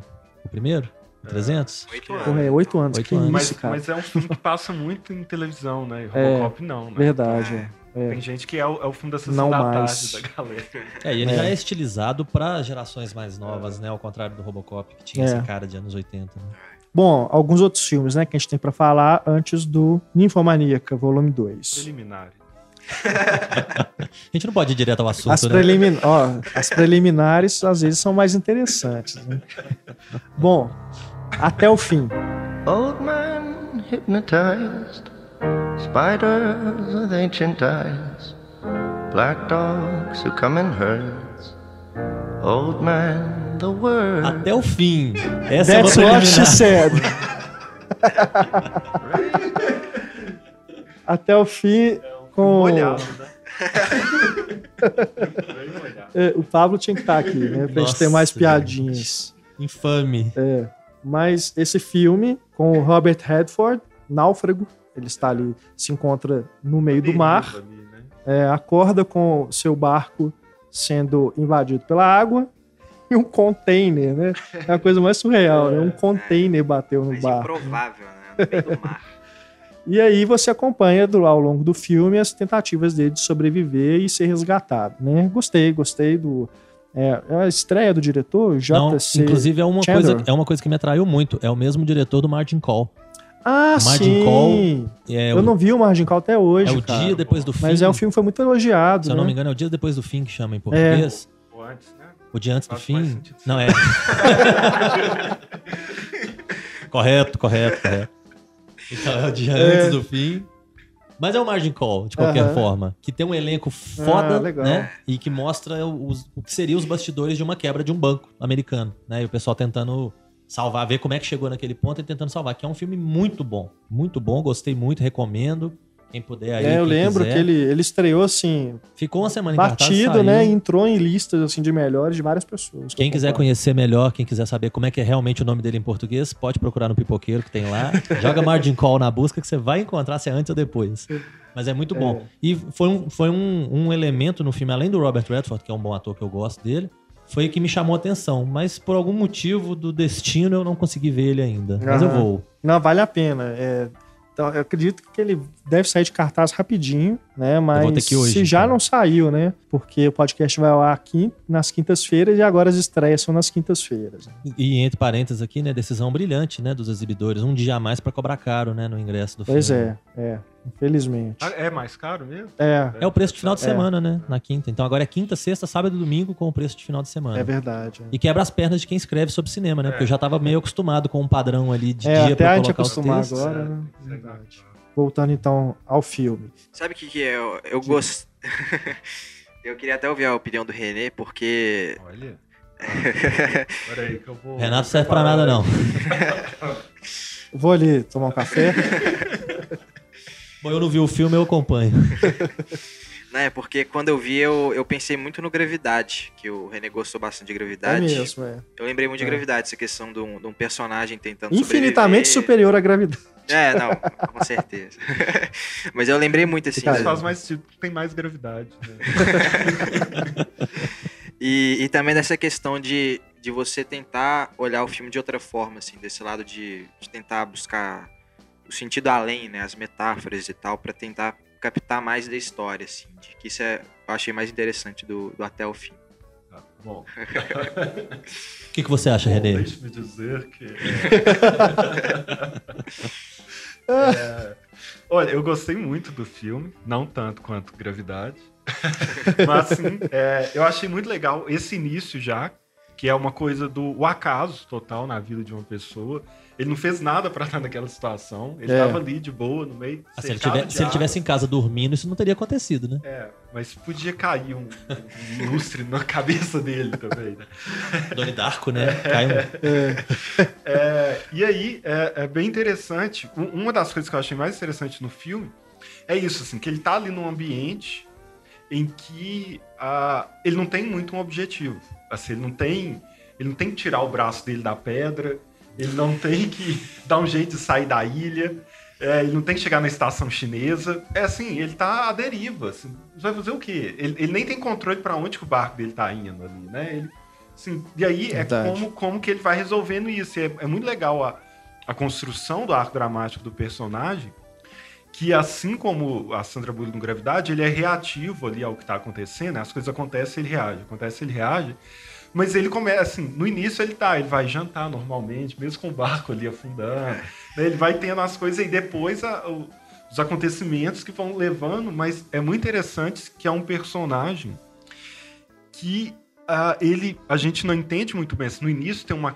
S3: o primeiro? O 300?
S2: Oito
S1: Porra,
S2: anos.
S1: é oito anos.
S3: Oito
S1: que
S3: anos.
S1: isso,
S4: Mas,
S1: cara.
S4: mas é um filme que passa muito em televisão, né? E
S1: É,
S4: Robocop não, né?
S1: Verdade, é.
S4: Tem gente que é o, é o filme da sessão
S1: Não
S4: da
S1: mais.
S4: tarde da galera.
S3: É, e ele
S1: É.
S3: já é estilizado pra gerações mais novas, né? Ao contrário do Robocop, que tinha
S1: É.
S3: essa cara de anos 80. Né?
S1: Bom, alguns outros filmes, né, que a gente tem pra falar antes do Ninfomaníaca, volume 2.
S4: Preliminar.
S3: A gente não pode ir direto ao assunto,
S1: As,
S3: né?
S1: prelimin... ó, as preliminares às vezes são mais interessantes. né? Bom, até o fim.
S6: Old man hypnotized, spiders with ancient eyes, black dogs who come in herds. Old man, the word.
S3: Até o fim. Essa
S1: That's
S3: é
S1: what she said. até o fim com
S4: Molhado, né?
S1: É, o Pablo tinha que estar aqui, né, pra gente ter
S3: Nossa,
S1: mais piadinhas.
S3: Infame.
S1: É, mas esse filme com o Robert Redford, Náufrago, ele está ali, se encontra no meio do mar,
S4: ali, né?
S1: é, acorda com seu barco sendo invadido pela água e um container, né? É a coisa mais surreal, né? Um container bateu no barco.
S2: improvável, né? No meio do mar.
S1: E aí você acompanha do- ao longo do filme as tentativas dele de sobreviver e ser resgatado, né? Gostei, gostei do é, é a estreia do diretor,
S3: Não,
S1: JC.
S3: inclusive é uma,
S1: Chandler.
S3: coisa, é uma coisa que me atraiu muito. É o mesmo diretor do Margin Call.
S1: Ah,
S3: Margin
S1: sim.
S3: Call É,
S1: Eu
S3: o,
S1: não vi o Margin Call até hoje,
S3: é o
S1: cara.
S3: dia depois do fim.
S1: Mas é um filme que foi muito elogiado,
S3: Se eu
S1: né?
S3: não me engano, é o dia depois do fim que chama em português.
S4: Ou antes, né?
S3: O dia antes do
S4: Faz mais
S3: fim.
S4: sentido.
S3: Não é. correto, correto, correto. Então é o dia
S1: É.
S3: antes do fim. Mas é o Margin Call, de qualquer
S1: Aham.
S3: forma. Que tem um elenco foda,
S1: Ah,
S3: né? E que mostra os- o que seria os bastidores de uma quebra de um banco americano, né? E o pessoal tentando salvar, ver como é que chegou naquele ponto e tentando salvar. Que é um filme muito bom. Muito bom, gostei muito, recomendo. Quem puder aí.
S1: É, eu lembro
S3: quiser.
S1: que ele, ele estreou assim,
S3: Ficou uma semana em
S1: batido,
S3: saiu.
S1: né? Entrou em listas assim, de melhores de várias pessoas.
S3: Quem quiser
S1: conhecer
S3: melhor, quem quiser saber como é que é realmente o nome dele em português, pode procurar no Pipoqueiro que tem lá. Joga Margin Call na busca que você vai encontrar se é antes ou depois. Mas é muito bom. E foi, um, foi um, um elemento no filme, além do Robert Redford, que é um bom ator que eu gosto dele, foi que me chamou a atenção. Mas por algum motivo do destino eu não consegui ver ele ainda. Mas eu vou.
S1: Não, vale a pena. É, então, eu acredito que ele deve sair de cartaz rapidinho, né? Mas
S3: vou ter que ir hoje,
S1: se já
S3: então.
S1: não saiu, né? Porque o podcast vai ao ar quin- nas quintas-feiras e agora as estreias são nas quintas-feiras.
S3: E entre parênteses aqui, né, decisão brilhante, né, dos exibidores. Um dia a mais pra cobrar caro, né, no ingresso do
S1: Pois
S3: filme.
S1: é, é. Infelizmente.
S4: Ah, É mais caro mesmo?
S1: É,
S3: É o preço de final de
S1: É.
S3: semana, né? Na quinta. Então agora é quinta, sexta, sábado e domingo com o preço de final de semana.
S1: é verdade.
S3: E quebra as pernas de quem escreve sobre cinema, né? Porque eu já tava meio acostumado com um padrão ali de
S1: É,
S3: dia
S1: até
S3: pra
S1: a gente
S3: colocar os
S1: acostumar
S3: textos.
S1: agora,
S4: É,
S1: né?
S4: é
S1: Verdade. Voltando então ao filme.
S2: Sabe o que, que é? Eu, eu gosto. eu queria até ouvir a opinião do Renê, porque.
S4: Olha. Peraí que eu vou.
S3: Renato serve pra nada, não.
S1: Vou ali tomar um café.
S3: Bom, eu não vi o filme, eu acompanho.
S2: Né, porque quando eu vi, eu, eu pensei muito no Gravidade, que o Renê gostou bastante de
S1: É
S2: Gravidade.
S1: mesmo, é.
S2: Eu lembrei muito de
S1: É.
S2: Gravidade, essa questão de um, de um personagem tentando
S1: Infinitamente
S2: sobreviver.
S1: superior à gravidade.
S2: É, não, com certeza. Mas eu lembrei muito assim. Da-
S4: faz mais sentido, tem mais gravidade. Né?
S2: E, e também dessa questão de, de você tentar olhar o filme de outra forma, assim, desse lado de, de tentar buscar o sentido além, né, as metáforas e tal, pra tentar captar mais da história, assim, de que isso é, eu achei mais interessante do, do até o fim.
S4: Tá, bom,
S3: O que, que você acha,
S4: bom
S3: Renê?
S4: deixe-me dizer que. É, olha, eu gostei muito do filme, não tanto quanto Gravidade. Mas assim, é, eu achei muito legal esse início já, que é uma coisa do o acaso total na vida de uma pessoa. Ele não fez nada pra estar naquela situação. Ele
S1: É.
S4: tava ali de boa, no meio.
S3: Ah, se, ele tiver- se ele tivesse em casa dormindo, isso não teria acontecido, né?
S4: É, mas podia cair um, um lustre na cabeça dele também, né?
S3: Doni Darko, né? Cai um-
S4: É, e aí, é, é bem interessante. Um- Uma das coisas que eu achei mais interessante no filme é isso, assim, que ele tá ali num ambiente em que ah, ele não tem muito um objetivo. Assim, ele não tem. Ele não tem que tirar o braço dele da pedra, ele não tem que dar um jeito de sair da ilha, é, ele não tem que chegar na estação chinesa. É assim, ele tá à deriva. Assim, vai fazer o quê? Ele, ele nem tem controle para onde que o barco dele tá indo ali, né? Ele, assim, e aí
S1: Verdade.
S4: é como, como que ele vai resolvendo isso. É, é muito legal a, a construção do arco dramático do personagem, que assim como a Sandra Bullock no Gravidade, ele é reativo ali ao que está acontecendo, né? as coisas acontecem, ele reage, acontece, ele reage, mas ele começa, assim, no início ele tá, ele vai jantar normalmente, mesmo com o barco ali afundando, né? ele vai tendo as coisas e depois a, o, os acontecimentos que vão levando, mas é muito interessante que é um personagem que uh, ele, a gente não entende muito bem, assim, no início tem uma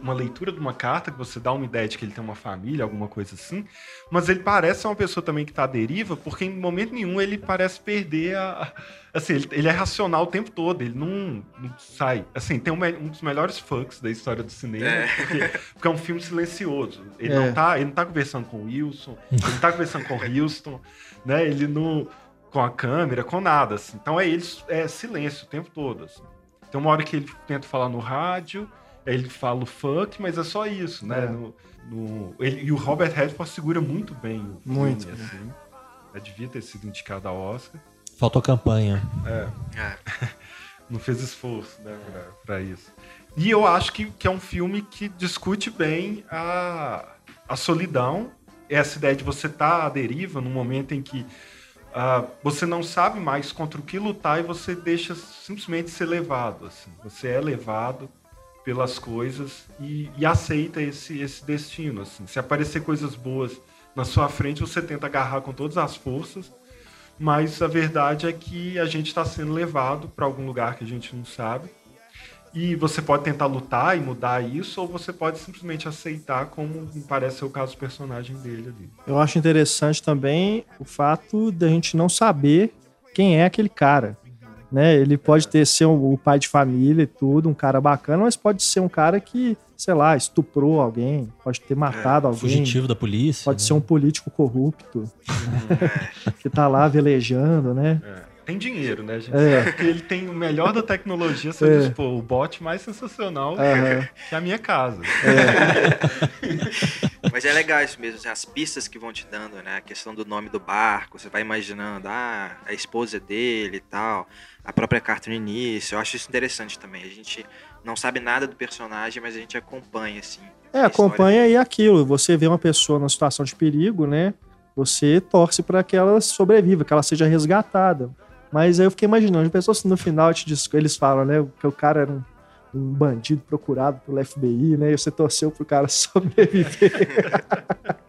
S4: uma leitura de uma carta que você dá uma ideia de que ele tem uma família, alguma coisa assim, mas ele parece uma pessoa também que está à deriva, porque em momento nenhum ele parece perder a. Assim, ele, ele é racional o tempo todo, ele não, não sai. Assim, tem um, um, dos melhores fucks da história do cinema, é. Porque, porque, é um filme silencioso. Ele, é. não tá, ele não tá conversando com o Wilson, ele não tá conversando com o Houston, né? Ele não. com a câmera, com nada. Assim. Então é ele, é silêncio o tempo todo. Assim. Tem uma hora que ele tenta falar no rádio ele fala o fuck, mas é só isso, né? É. No, no, ele, e o Robert Redford segura muito bem o filme, muito, assim. É, devia ter sido indicado a Oscar.
S3: Faltou campanha.
S4: É. é. Não fez esforço né, pra, pra, isso. E eu acho que, que é um filme que discute bem a, a solidão, essa ideia de você estar tá à deriva num momento em que uh, você não sabe mais contra o que lutar e você deixa simplesmente ser levado. Assim. Você é levado pelas coisas e, e, aceita esse, esse destino. Assim. Se aparecer coisas boas na sua frente, você tenta agarrar com todas as forças, mas a verdade é que a gente está sendo levado para algum lugar que a gente não sabe. E você pode tentar lutar e mudar isso, ou você pode simplesmente aceitar, como parece ser o caso do personagem dele ali.
S1: Eu acho interessante também o fato da gente não saber quem é aquele cara né? Ele pode ter ser um, o pai de família e tudo, um cara bacana, mas pode ser um cara que, sei lá, estuprou alguém, pode ter matado é, alguém.
S3: Fugitivo da polícia.
S1: Pode né? ser um político corrupto que tá lá velejando, né?
S4: É. Tem dinheiro, né, gente? É. Porque ele tem o melhor da tecnologia, você é. diz, pô, o bot mais sensacional uhum. que a minha casa.
S2: É. Mas é legal isso mesmo, assim, as pistas que vão te dando, né? A questão do nome do barco, você vai imaginando, ah, a esposa dele e tal a própria carta no início. Eu acho isso interessante também. A gente não sabe nada do personagem, mas a gente acompanha, assim.
S1: É, acompanha e aquilo. Você vê uma pessoa numa situação de perigo, né? Você torce para que ela sobreviva, que ela seja resgatada. Mas aí eu fiquei imaginando, a pessoa assim, no final eles falam, né, que o cara era um, um bandido procurado pelo FBI, né? E você torceu pro cara sobreviver.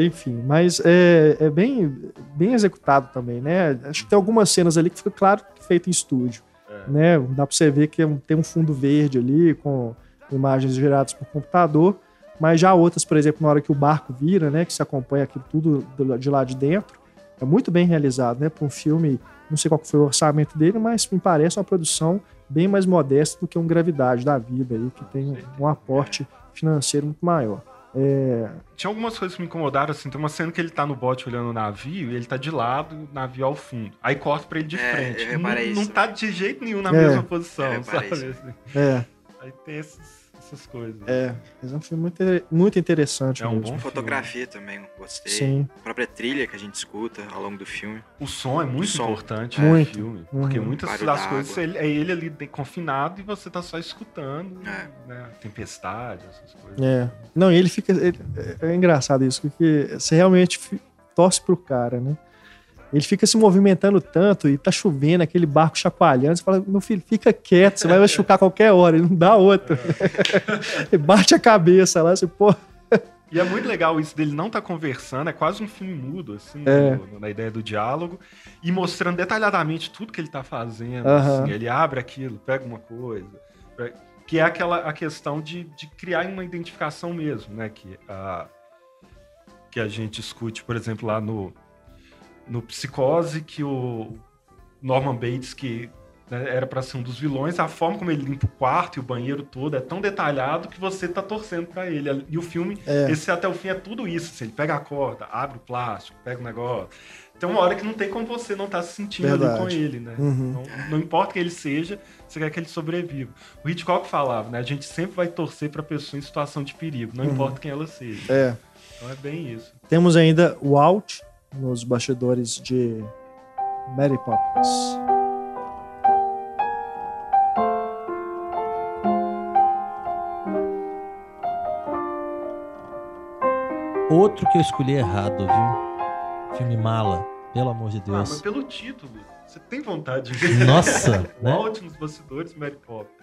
S1: Enfim, mas é, é, bem, bem executado também, né? Acho que tem algumas cenas ali que fica claro que feito em estúdio. É. Né? Dá pra você ver que é tem um fundo verde ali com imagens geradas por computador, mas já outras, por exemplo, na hora que o barco vira, né? Que se acompanha aquilo tudo de lá de dentro, é muito bem realizado, né? Para um filme, não sei qual foi o orçamento dele, mas me parece uma produção bem mais modesta do que um Gravidade da vida aí, que tem um aporte financeiro muito maior. É...
S4: Tinha algumas coisas que me incomodaram, assim. Tem uma cena que ele tá no bote olhando o navio e ele tá de lado, o navio ao fundo. Aí corta pra ele de é, frente. Não, não tá de jeito nenhum na é. mesma posição, sabe? Assim.
S1: É.
S4: Aí tem esses essas coisas.
S1: É, mas é um filme muito, muito interessante.
S2: É um mesmo. bom fotografia também, gostei. Sim. A própria trilha que a gente escuta ao longo do filme.
S4: O som é muito som. importante
S1: muito.
S4: no filme. Uhum. Porque muitas das coisas é ele ali confinado e você tá só escutando é. né, tempestade, essas coisas.
S1: É. Não, e ele fica. Ele, é, é engraçado isso, porque você realmente torce pro cara, né? Ele fica se movimentando tanto e tá chovendo, aquele barco chacoalhando. Você fala, meu filho, fica quieto, você vai machucar qualquer hora, ele não dá outra. ele bate a cabeça lá, você, pô.
S4: E é muito legal isso dele não estar tá conversando, é quase um filme mudo, assim, é. no, na ideia do diálogo, e mostrando detalhadamente tudo que ele tá fazendo. Uhum. Assim, ele abre aquilo, pega uma coisa. Que é aquela a questão de, de criar uma identificação mesmo, né? Que a, que a gente escute, por exemplo, lá no, no Psicose, que o Norman Bates, que né, era para ser um dos vilões, a forma como ele limpa o quarto e o banheiro todo é tão detalhado que você tá torcendo para ele. E o filme, é. esse até o fim é tudo isso. Assim, ele pega a corda, abre o plástico, pega o negócio. Tem uma hora que não tem como você não estar tá se sentindo Verdade. ali com ele, né? Uhum. Não, não, importa que ele seja, você quer que ele sobreviva. O Hitchcock falava, né? A gente sempre vai torcer para pessoa em situação de perigo, não uhum. importa quem ela seja.
S1: É.
S4: Então é bem isso.
S1: Temos ainda o Alt, nos bastidores de Mary Poppins.
S3: Outro que eu escolhi errado, viu? Filme mala, pelo amor de
S4: Ah, mas
S3: Deus.
S4: pelo título, você tem vontade de ver
S3: Nossa, né?
S4: Nos bastidores Mary Poppins.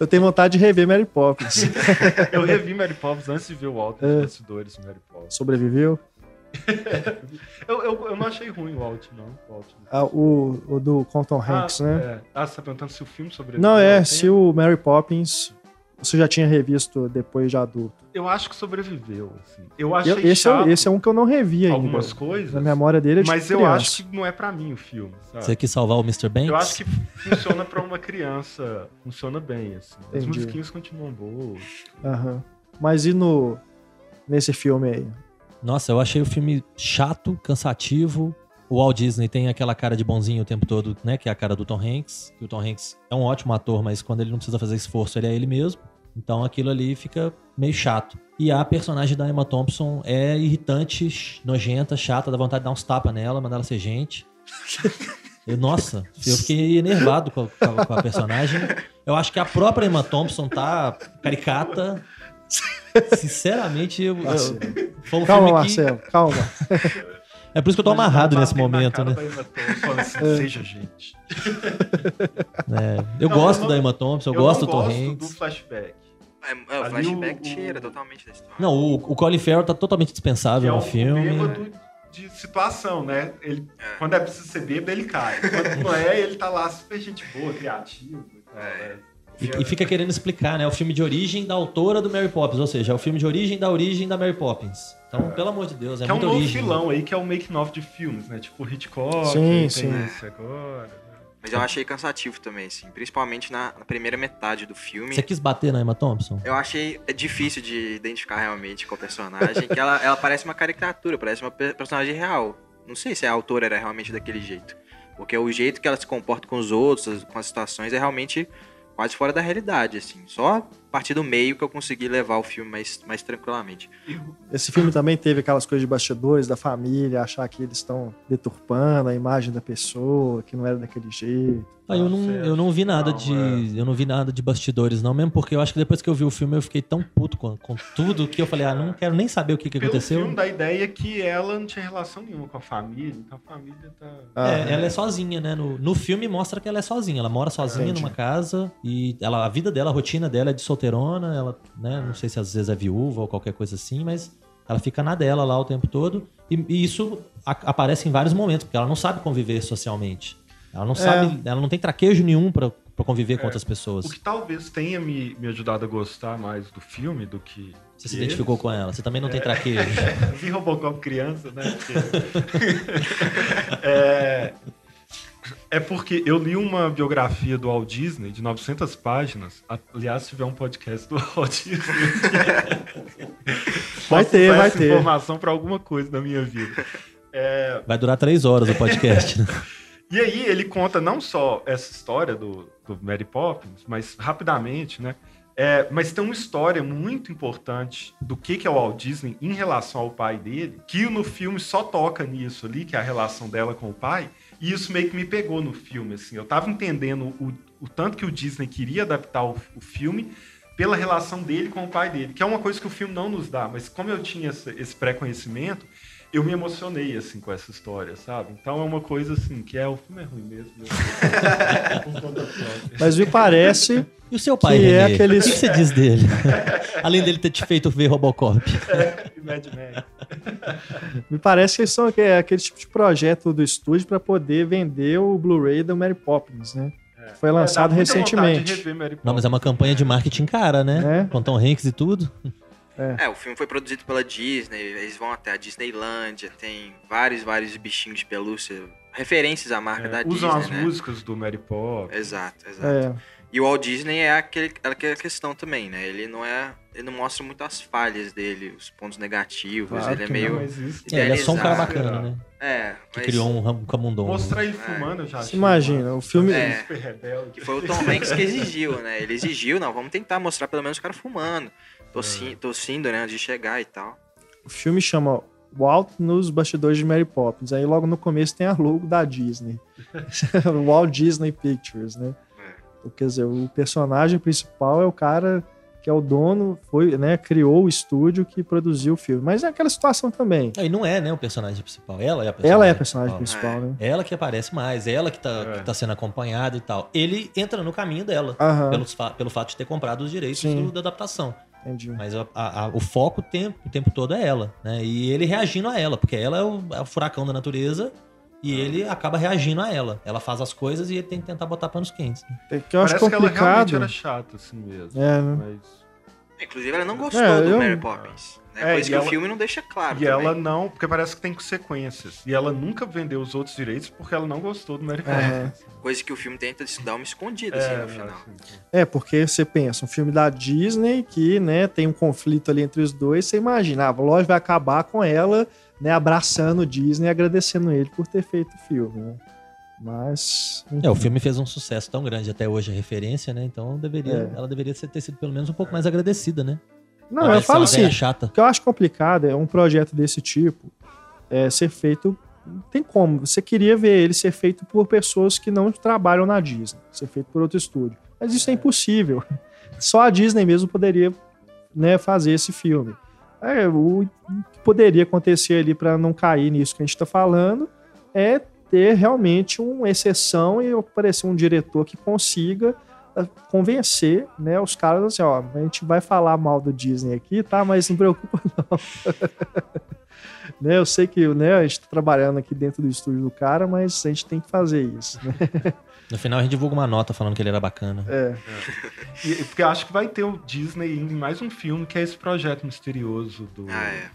S1: Eu tenho vontade de rever Mary Poppins.
S4: Eu revi Mary Poppins antes de ver o Walt nos
S1: É.
S4: bastidores Mary Poppins.
S1: Sobreviveu?
S4: Eu, eu, eu não achei ruim o Walt, não. O Walt.
S1: Ah, o, o do Compton Hanks,
S4: ah,
S1: né?
S4: É. Ah, você tá perguntando se o filme sobreviveu?
S1: Não, é,
S4: ao
S1: se o Mary Poppins você já tinha revisto depois de adulto.
S4: Eu acho que sobreviveu, assim. Eu achei
S1: Eu- esse, é, esse é um que eu não revi ainda.
S4: algumas coisas,
S1: Na memória dele é de
S4: mas eu acho que não é pra mim o filme, sabe?
S3: Você quis salvar o Mr. Banks?
S4: Eu acho que funciona pra uma criança, funciona bem, assim. As
S1: Entendi.
S4: musiquinhas continuam boas.
S1: Aham. Mas e no nesse filme aí?
S3: Nossa, eu achei o filme chato, cansativo. O Walt Disney tem aquela cara de bonzinho o tempo todo, né? Que é a cara do Tom Hanks. E o Tom Hanks é um ótimo ator, mas quando ele não precisa fazer esforço, ele é ele mesmo. Então aquilo ali fica meio chato. E a personagem da Emma Thompson é irritante, nojenta, chata, dá vontade de dar uns tapas nela, mandar ela ser gente. Eu- nossa, eu fiquei enervado com a, com a- com a personagem. Eu acho que a própria Emma Thompson tá caricata. Sinceramente, eu, eu,
S1: Marcelo.
S3: foi um
S1: Calma,
S3: filme que-
S1: Marcelo, calma.
S3: é por isso que eu tô amarrado nesse momento, né?
S4: Thompson, assim, Seja gente.
S3: É, eu
S4: Não,
S3: gosto
S4: eu não-
S3: da Emma Thompson, eu,
S4: Eu
S3: gosto
S4: não
S3: do Tom
S4: gosto
S3: Hanks.
S4: do flashback.
S2: É, é, o flashback
S4: o-
S2: tira
S4: o-
S2: totalmente da história.
S3: Não, o, o Colin Farrell tá totalmente
S4: Que
S3: dispensável
S4: é
S3: no
S4: o
S3: filme.
S4: bêbado de situação, né? Ele,
S2: É.
S4: Quando é preciso ser bêbado, ele cai. Quando não é, ele tá lá super gente boa, criativo e tal.
S2: É.
S4: né?
S3: E, e fica querendo explicar, né? O filme de origem da autora do Mary Poppins, ou seja, é o filme de origem da origem da Mary Poppins. Então, pelo amor de Deus, é
S4: que é um novo
S3: origem.
S4: filão aí, que é o make-off de filmes, né? Tipo Hitchcock,
S1: Sim, sim.
S4: esse agora. né?
S2: Mas eu achei cansativo também, assim. Principalmente na, na primeira metade do filme.
S3: Você quis bater na Emma Thompson?
S2: Eu achei é difícil de identificar realmente com a personagem, que ela, ela parece uma caricatura, parece uma pe- personagem real. Não sei se a autora era realmente daquele jeito. Porque o jeito que ela se comporta com os outros, com as situações, é realmente quase fora da realidade, assim. Só a partir do meio que eu consegui levar o filme mais, mais tranquilamente.
S1: Esse filme também teve aquelas coisas de bastidores da família, achar que eles estão deturpando a imagem da pessoa, que não era daquele jeito.
S3: Ah, eu, não,
S4: é,
S3: eu não vi nada
S4: não,
S3: de. Eu não vi nada de bastidores, não, mesmo porque eu acho que depois que eu vi o filme eu fiquei tão puto com, com tudo que eu falei, ah, não quero nem saber o que, que
S4: Pelo
S3: aconteceu.
S4: filme dá a ideia que ela não tinha relação nenhuma com a família, então a família tá...
S1: Ah,
S3: É, ela é sozinha, né? No, no filme mostra que ela é sozinha. Ela mora sozinha
S1: Entendi.
S3: numa casa e ela, a vida dela, a rotina dela é de solteirona. Ela, né? Não sei se às vezes é viúva ou qualquer coisa assim, mas ela fica na dela lá o tempo todo. E, e isso a- aparece em vários momentos, porque ela não sabe conviver socialmente. Ela não sabe, ela não tem traquejo nenhum pra conviver com
S4: É.
S3: outras pessoas.
S4: O que talvez tenha me, me ajudado a gostar mais do filme do que...
S3: Você se identificou com ela. Você também não tem traquejo.
S4: Vi Robocop criança, né? é, é porque eu li uma biografia do Walt Disney de 900 páginas. Aliás, se tiver um podcast do Walt Disney,
S1: Vai ter, vai
S4: essa
S1: ter.
S4: informação para alguma coisa da minha vida. É,
S3: Vai durar três horas o podcast. né?
S4: e aí ele conta não só essa história do, do Mary Poppins, mas rapidamente, né? É, mas tem uma história muito importante do que, que é o Walt Disney em relação ao pai dele, que no filme só toca nisso ali, que é a relação dela com o pai, e isso meio que me pegou no filme, assim. Eu tava entendendo o, o tanto que o Disney queria adaptar o, o filme pela relação dele com o pai dele, que é uma coisa que o filme não nos dá, mas como eu tinha essa- esse pré-conhecimento, eu me emocionei, assim, com essa história, sabe? Então é uma coisa, assim, que é, o filme é ruim mesmo. própria.
S1: Mas me parece
S3: E o seu pai,
S1: Que é
S3: Renê?
S1: aqueles-
S3: O que você diz dele? Além dele ter te feito ver Robocop.
S4: E Mad Max.
S1: Me parece que eles são é aquele tipo de projeto do estúdio para poder vender o Blu-ray do Mary Poppins, né? Foi lançado
S4: É,
S1: recentemente.
S4: rever Mary
S3: Não, mas é uma campanha de marketing cara, né?
S1: É.
S3: Com Tom Hanks e tudo.
S2: É, o filme foi produzido pela Disney, eles vão até a Disneylândia, tem vários, vários bichinhos de pelúcia, referências à marca da
S4: É, usam
S2: Disney,
S4: as
S2: né?
S4: músicas do Mary Poppins.
S2: Exato, exato.
S1: É,
S2: E o Walt Disney é aquele, aquela questão também, né? Ele não é. Ele não mostra muito as falhas dele, os pontos negativos.
S1: Claro
S2: ele é meio.
S3: É, ele é só um cara bacana, né?
S2: É,
S3: Que
S2: mas
S3: criou um, um camundongo.
S4: Mostrar ele
S2: É.
S4: fumando, eu já
S1: imagina, o filme-
S2: É.
S4: Super rebelde.
S2: que foi o Tom Hanks que exigiu, né? Ele exigiu, não, vamos tentar mostrar pelo menos o cara fumando, tossi,
S1: É.
S2: tossindo, né? Antes de chegar e tal.
S1: o filme chama Walt nos bastidores de Mary Poppins. Aí logo no começo tem a logo da Disney. Walt Disney Pictures, né?
S2: É.
S1: Quer dizer, o personagem principal é o cara que é o dono, foi, né, criou o estúdio que produziu o filme. Mas é aquela situação também.
S3: E não é, né, o personagem principal. Ela é a personagem
S1: Ela é a personagem
S3: principal.
S1: principal, né?
S3: Ela que aparece mais, ela que tá,
S4: É.
S3: que tá sendo acompanhada e tal. Ele entra no caminho dela,
S1: Aham,
S3: pelo, fa- pelo fato de ter comprado os direitos do- da adaptação.
S1: Entendi.
S3: Mas a- a- a- o foco o tempo, o tempo todo é ela, né? E ele reagindo a ela, porque ela é o, é o furacão da natureza e ele acaba reagindo a ela. Ela faz as coisas e ele tem que tentar botar panos quentes. né?
S1: É que eu acho
S4: Parece que ela realmente
S1: complicado.
S4: era chata, assim mesmo.
S1: É, né?
S4: Mas...
S2: Inclusive, ela não gostou
S1: É,
S2: do
S1: eu-
S2: Mary Poppins. Né?
S4: É,
S2: Coisa que o
S4: ela-
S2: filme não deixa claro.
S4: E
S2: também.
S4: ela não, porque parece que tem consequências. E ela nunca vendeu os outros direitos porque ela não gostou do Mary
S1: É.
S2: Coisa que o filme tenta dar uma escondida, assim, no
S4: É,
S2: final.
S4: assim,
S1: É, porque você pensa, um filme da Disney que, né, tem um conflito ali entre os dois, você imagina, a loja vai acabar com ela, né, abraçando o Disney e agradecendo ele por ter feito o filme, né? Mas.
S3: É, o filme fez um sucesso tão grande até hoje, a referência, né? Então deveria,
S1: É.
S3: ela deveria ter sido pelo menos um pouco mais agradecida, né?
S1: Não, eu
S3: ser
S1: falo assim,
S3: chata.
S1: o que eu acho complicado é um projeto desse tipo é, ser feito. Tem como. Você queria ver ele ser feito por pessoas que não trabalham na Disney, ser feito por outro estúdio. Mas isso é impossível. Só a Disney mesmo poderia né, fazer esse filme. É, o que poderia acontecer ali para não cair nisso que a gente está falando é ter realmente uma exceção e aparecer um diretor que consiga convencer né, os caras assim, ó, a gente vai falar mal do Disney aqui, tá? Mas não preocupa não. né, eu sei que né, a gente tá trabalhando aqui dentro do estúdio do cara, mas a gente tem que fazer isso. Né?
S3: No final a gente divulga uma nota falando que ele era bacana.
S1: É,
S4: E, porque eu acho que vai ter o Disney em mais um filme, que é esse projeto misterioso do.
S2: Ah, é.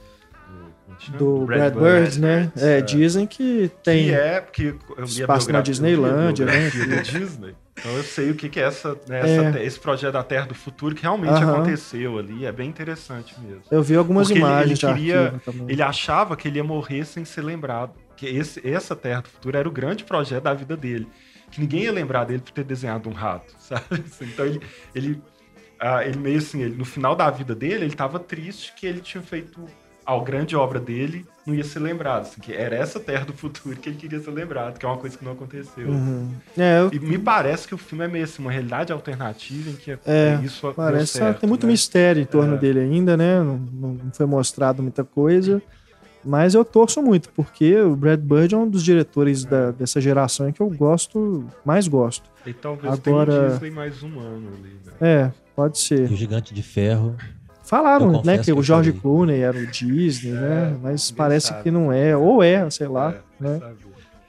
S4: do,
S1: do Brad Bird, né? É,
S4: É.
S1: dizem que tem.
S4: Que é, porque eu li
S1: Espaço na
S4: biografia-
S1: Disneylândia,
S4: eu li a
S1: né?
S4: Disney. Então eu sei o que, que é, essa, né, essa
S1: É.
S4: te- esse projeto da Terra do Futuro, que realmente
S1: Aham.
S4: aconteceu ali. É bem interessante mesmo.
S1: Eu vi algumas
S4: Porque ele-
S1: imagens
S4: ele
S1: de
S4: queria-. Ele achava que ele ia morrer sem ser lembrado. Que esse, essa Terra do Futuro era o grande projeto da vida dele. Que ninguém ia lembrar dele por ter desenhado um rato, sabe? Então ele, ele, ah, ele meio assim, ele, no final da vida dele, ele tava triste que ele tinha feito a grande obra dele não ia ser lembrado. Assim, que era essa Terra do Futuro que ele queria ser lembrado, que é uma coisa que não aconteceu.
S1: Uhum. É, eu-
S4: E me parece que o filme é meio assim, uma realidade alternativa em que
S1: É,
S4: isso deu
S1: parece
S4: certo,
S1: tem muito
S4: né?
S1: mistério em torno
S4: É.
S1: dele ainda, né? Não, não foi mostrado muita coisa. Mas eu torço muito, porque o Brad Bird é um dos diretores da- dessa geração que eu gosto, mais gosto.
S4: E talvez
S1: Agora-
S4: tenha Disney mais um ano ali, né?
S1: É, pode
S3: E
S1: ser.
S3: o Gigante de Ferro.
S1: Falaram, né, que
S3: que
S1: o George. Clooney era o Disney, né? Mas
S4: ninguém
S1: parece
S4: sabe.
S1: que não é. Ou é, sei lá,
S4: É,
S1: né?
S4: sabe?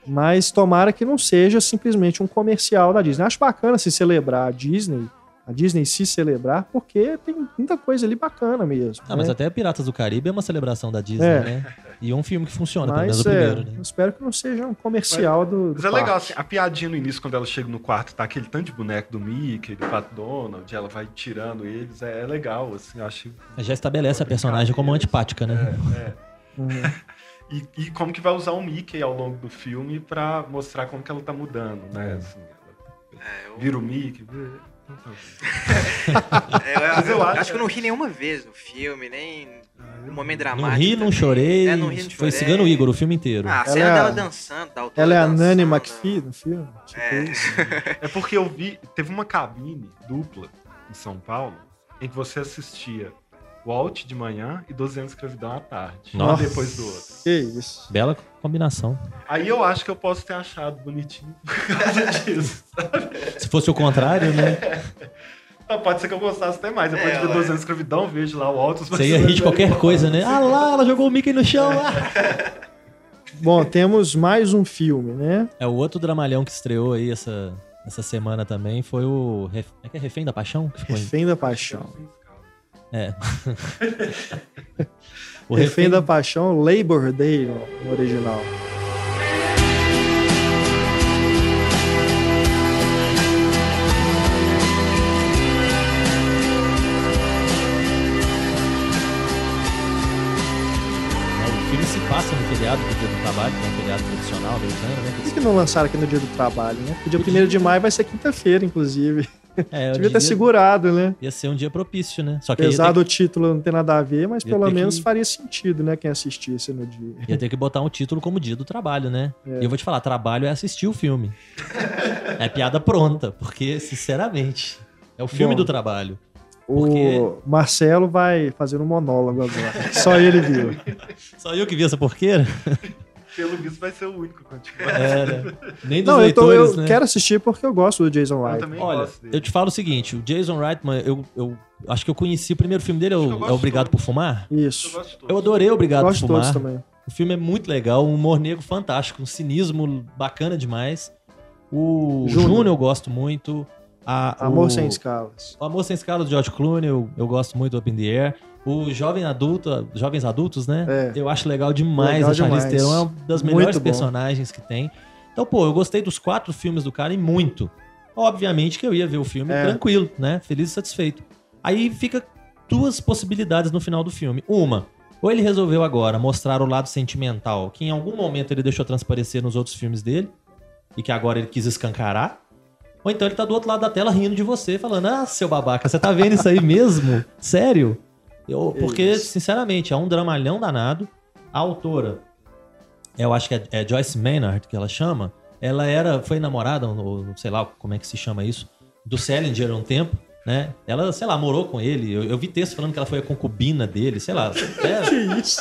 S1: Mas tomara que não seja simplesmente um comercial da Disney. Acho bacana se celebrar a Disney, a Disney se celebrar, porque tem muita coisa ali bacana mesmo.
S3: Ah, mas
S1: né?
S3: até Piratas do Caribe é uma celebração da Disney,
S1: É.
S3: né? E é um filme que funciona, pelo menos
S1: Mas
S3: o
S1: é,
S3: primeiro, né?
S1: eu espero que não seja um comercial do, do
S4: Mas é legal, assim, a piadinha no início, quando ela chega no quarto, tá aquele tanto de boneco do Mickey, do Pat Donald, ela vai tirando eles, é, é legal, assim, eu acho.
S3: Já estabelece a personagem como antipática, né?
S4: É, é.
S1: Uhum.
S4: E, e como que vai usar o Mickey ao longo do filme pra mostrar como que ela tá mudando,
S1: É.
S4: né? Assim, ela
S2: É, eu,
S4: vira o Mickey. então tá.
S2: é, eu-
S4: Mas eu
S2: eu
S4: acho-
S2: acho que eu não ri nenhuma vez no filme, nem no momento dramático.
S3: Não ri, não
S2: também.
S3: chorei.
S2: É, não ri, não
S3: Foi
S2: chorei.
S3: cigano Igor o filme inteiro.
S2: Ah, a
S1: Ela
S2: cena
S1: é a-
S2: dela dançando, da
S1: Ela é a
S2: dançando,
S1: Nanny McPhee no filme? Tipo
S2: É.
S1: isso.
S4: É porque eu vi, teve uma cabine dupla em São Paulo em que você assistia Walt de manhã e 12 anos de escravidão à tarde.
S3: Nossa.
S4: Um depois do outro.
S1: Que isso.
S3: Bela combinação.
S4: Aí eu acho que eu posso ter achado bonitinho por causa disso.
S3: Se fosse o contrário, né?
S4: Ah, Pode ser que eu gostasse até mais. Depois
S2: É,
S4: de ver
S2: ué.
S4: 12 anos de escravidão, vejo lá o Altos.
S3: Você ia rir de qualquer coisa, né? Ah lá, ela jogou o Mickey no chão. Ah.
S1: Bom, temos mais um filme, né?
S3: É o outro dramalhão que estreou aí essa, essa semana também foi o. É que é Refém da Paixão? Que ficou
S1: Refém da Paixão.
S3: É. o
S1: Refém da Paixão, Labor Day no, no original.
S3: Feriado do Dia do Trabalho, que é um feriado tradicional americano, né?
S1: Por que não lançaram aqui no dia do trabalho, né? Porque dia 1 de maio vai ser quinta-feira, inclusive.
S3: É,
S1: Devia ter segurado, né?
S3: Ia ser um dia propício, né? Só que
S1: Apesar do título não ter nada a ver, mas
S3: Ia
S1: pelo menos
S3: que-
S1: faria sentido, né? Quem assistisse no dia.
S3: ia ter que botar um título como Dia do Trabalho, né?
S1: É.
S3: E eu vou te falar, trabalho é assistir o filme. é piada pronta, porque, sinceramente, é o filme
S1: Bom.
S3: do trabalho. Porque-
S1: O Marcelo vai fazer um monólogo agora. Só ele viu.
S3: Só eu que vi essa porqueira?
S4: Pelo visto vai ser o único.
S3: É, né? Nem dos
S1: Não, eu, tô-
S3: leitores,
S1: eu
S3: né?
S1: quero assistir porque eu gosto do Jason
S4: Eu
S1: Wright.
S4: também
S3: Olha,
S4: gosto dele.
S3: eu te falo o seguinte, o Jason Reitman, eu, eu acho que eu conheci o primeiro filme dele, é
S4: eu
S3: é
S4: gosto
S3: Obrigado por Fumar.
S4: Eu
S1: Isso.
S4: gosto de todos.
S3: Eu adorei Obrigado
S1: Gosto de
S3: por
S1: todos
S3: Fumar.
S1: também.
S3: O filme é muito legal, um humor negro fantástico, um cinismo bacana demais. O.
S1: Júnior
S3: eu gosto muito. A,
S1: Amor
S3: o,
S1: Sem Escalas.
S3: O Amor Sem Escala do George Clooney, eu, eu gosto muito do Up in the Air. O Jovem Adulto, Jovens Adultos, né?
S1: É.
S3: Eu acho legal demais
S1: Legal
S3: a Charlize. Theron, é uma das melhores personagens que tem. Então, pô, eu gostei dos quatro filmes do cara e muito. Obviamente que eu ia ver o filme
S1: É.
S3: tranquilo, né? Feliz e satisfeito. Aí fica duas possibilidades no final do filme. Uma, ou ele resolveu agora mostrar o lado sentimental, que em algum momento ele deixou transparecer nos outros filmes dele, e que agora ele quis escancarar. Ou então ele tá do outro lado da tela rindo de você, falando: Ah, seu babaca, você tá vendo isso aí mesmo? Sério? Eu, porque,
S1: Isso.
S3: sinceramente, é um dramalhão danado. A autora, eu acho que é, é Joyce Maynard, que ela chama, ela era, foi namorada, ou sei lá como é que se chama isso, do Salinger há um tempo, né? Ela, sei lá, morou com ele. Eu, eu vi texto falando que ela foi a concubina dele, sei lá. Até,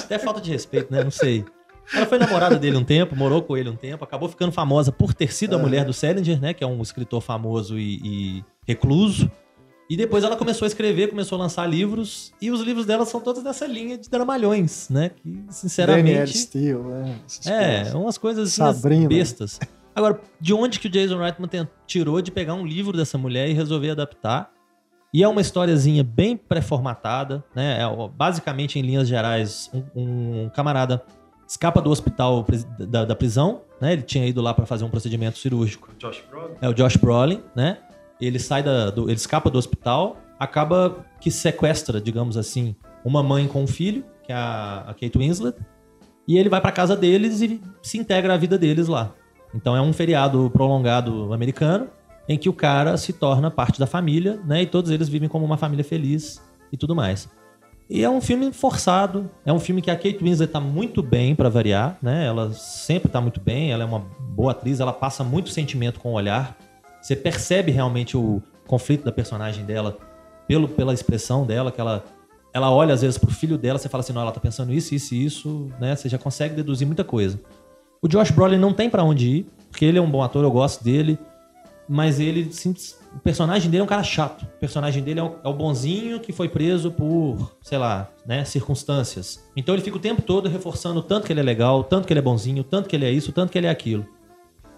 S3: até falta de respeito, né? Não sei. Ela foi namorada dele um tempo, morou com ele um tempo, acabou ficando famosa por ter sido a mulher do Salinger, né? Que é um escritor famoso e, e recluso. E depois ela começou a escrever, começou a lançar livros, e os livros dela são todos dessa linha de dramalhões, né? Que,
S1: Daniel
S3: sinceramente.
S1: Steele, né?
S3: É,
S1: coisas.
S3: umas coisas assim,
S1: Sabrina.
S3: bestas. Agora, de onde que o Jason Reitman tirou de pegar um livro dessa mulher e resolver adaptar? E é uma historiazinha bem pré-formatada, né? É, basicamente, em linhas gerais, um, um camarada escapa do hospital da, da prisão, né? Ele tinha ido lá para fazer um procedimento cirúrgico.
S4: Josh Brolin.
S3: É o Josh Brolin, né? Ele sai da, do, ele escapa do hospital, acaba que sequestra, digamos assim, uma mãe com um filho, que é a, a Kate Winslet, e ele vai pra casa deles e se integra à vida deles lá. Então é um feriado prolongado americano em que o cara se torna parte da família, né? E todos eles vivem como uma família feliz e tudo mais. E é um filme forçado, é um filme que a Kate Winslet tá muito bem pra variar, né? Ela sempre tá muito bem, ela é uma boa atriz, ela passa muito sentimento com o olhar. Você percebe realmente o conflito da personagem dela pelo, pela expressão dela, que ela, ela olha às vezes pro filho dela, você fala assim, não, ela tá pensando isso, isso e isso, né? Você já consegue deduzir muita coisa. O Josh Brolin não tem pra onde ir, porque ele é um bom ator, eu gosto dele, mas ele, o personagem dele é um cara chato. O personagem dele é o, é o bonzinho que foi preso por, sei lá, né, circunstâncias. Então ele fica o tempo todo reforçando tanto que ele é legal, tanto que ele é bonzinho, tanto que ele é isso, tanto que ele é aquilo.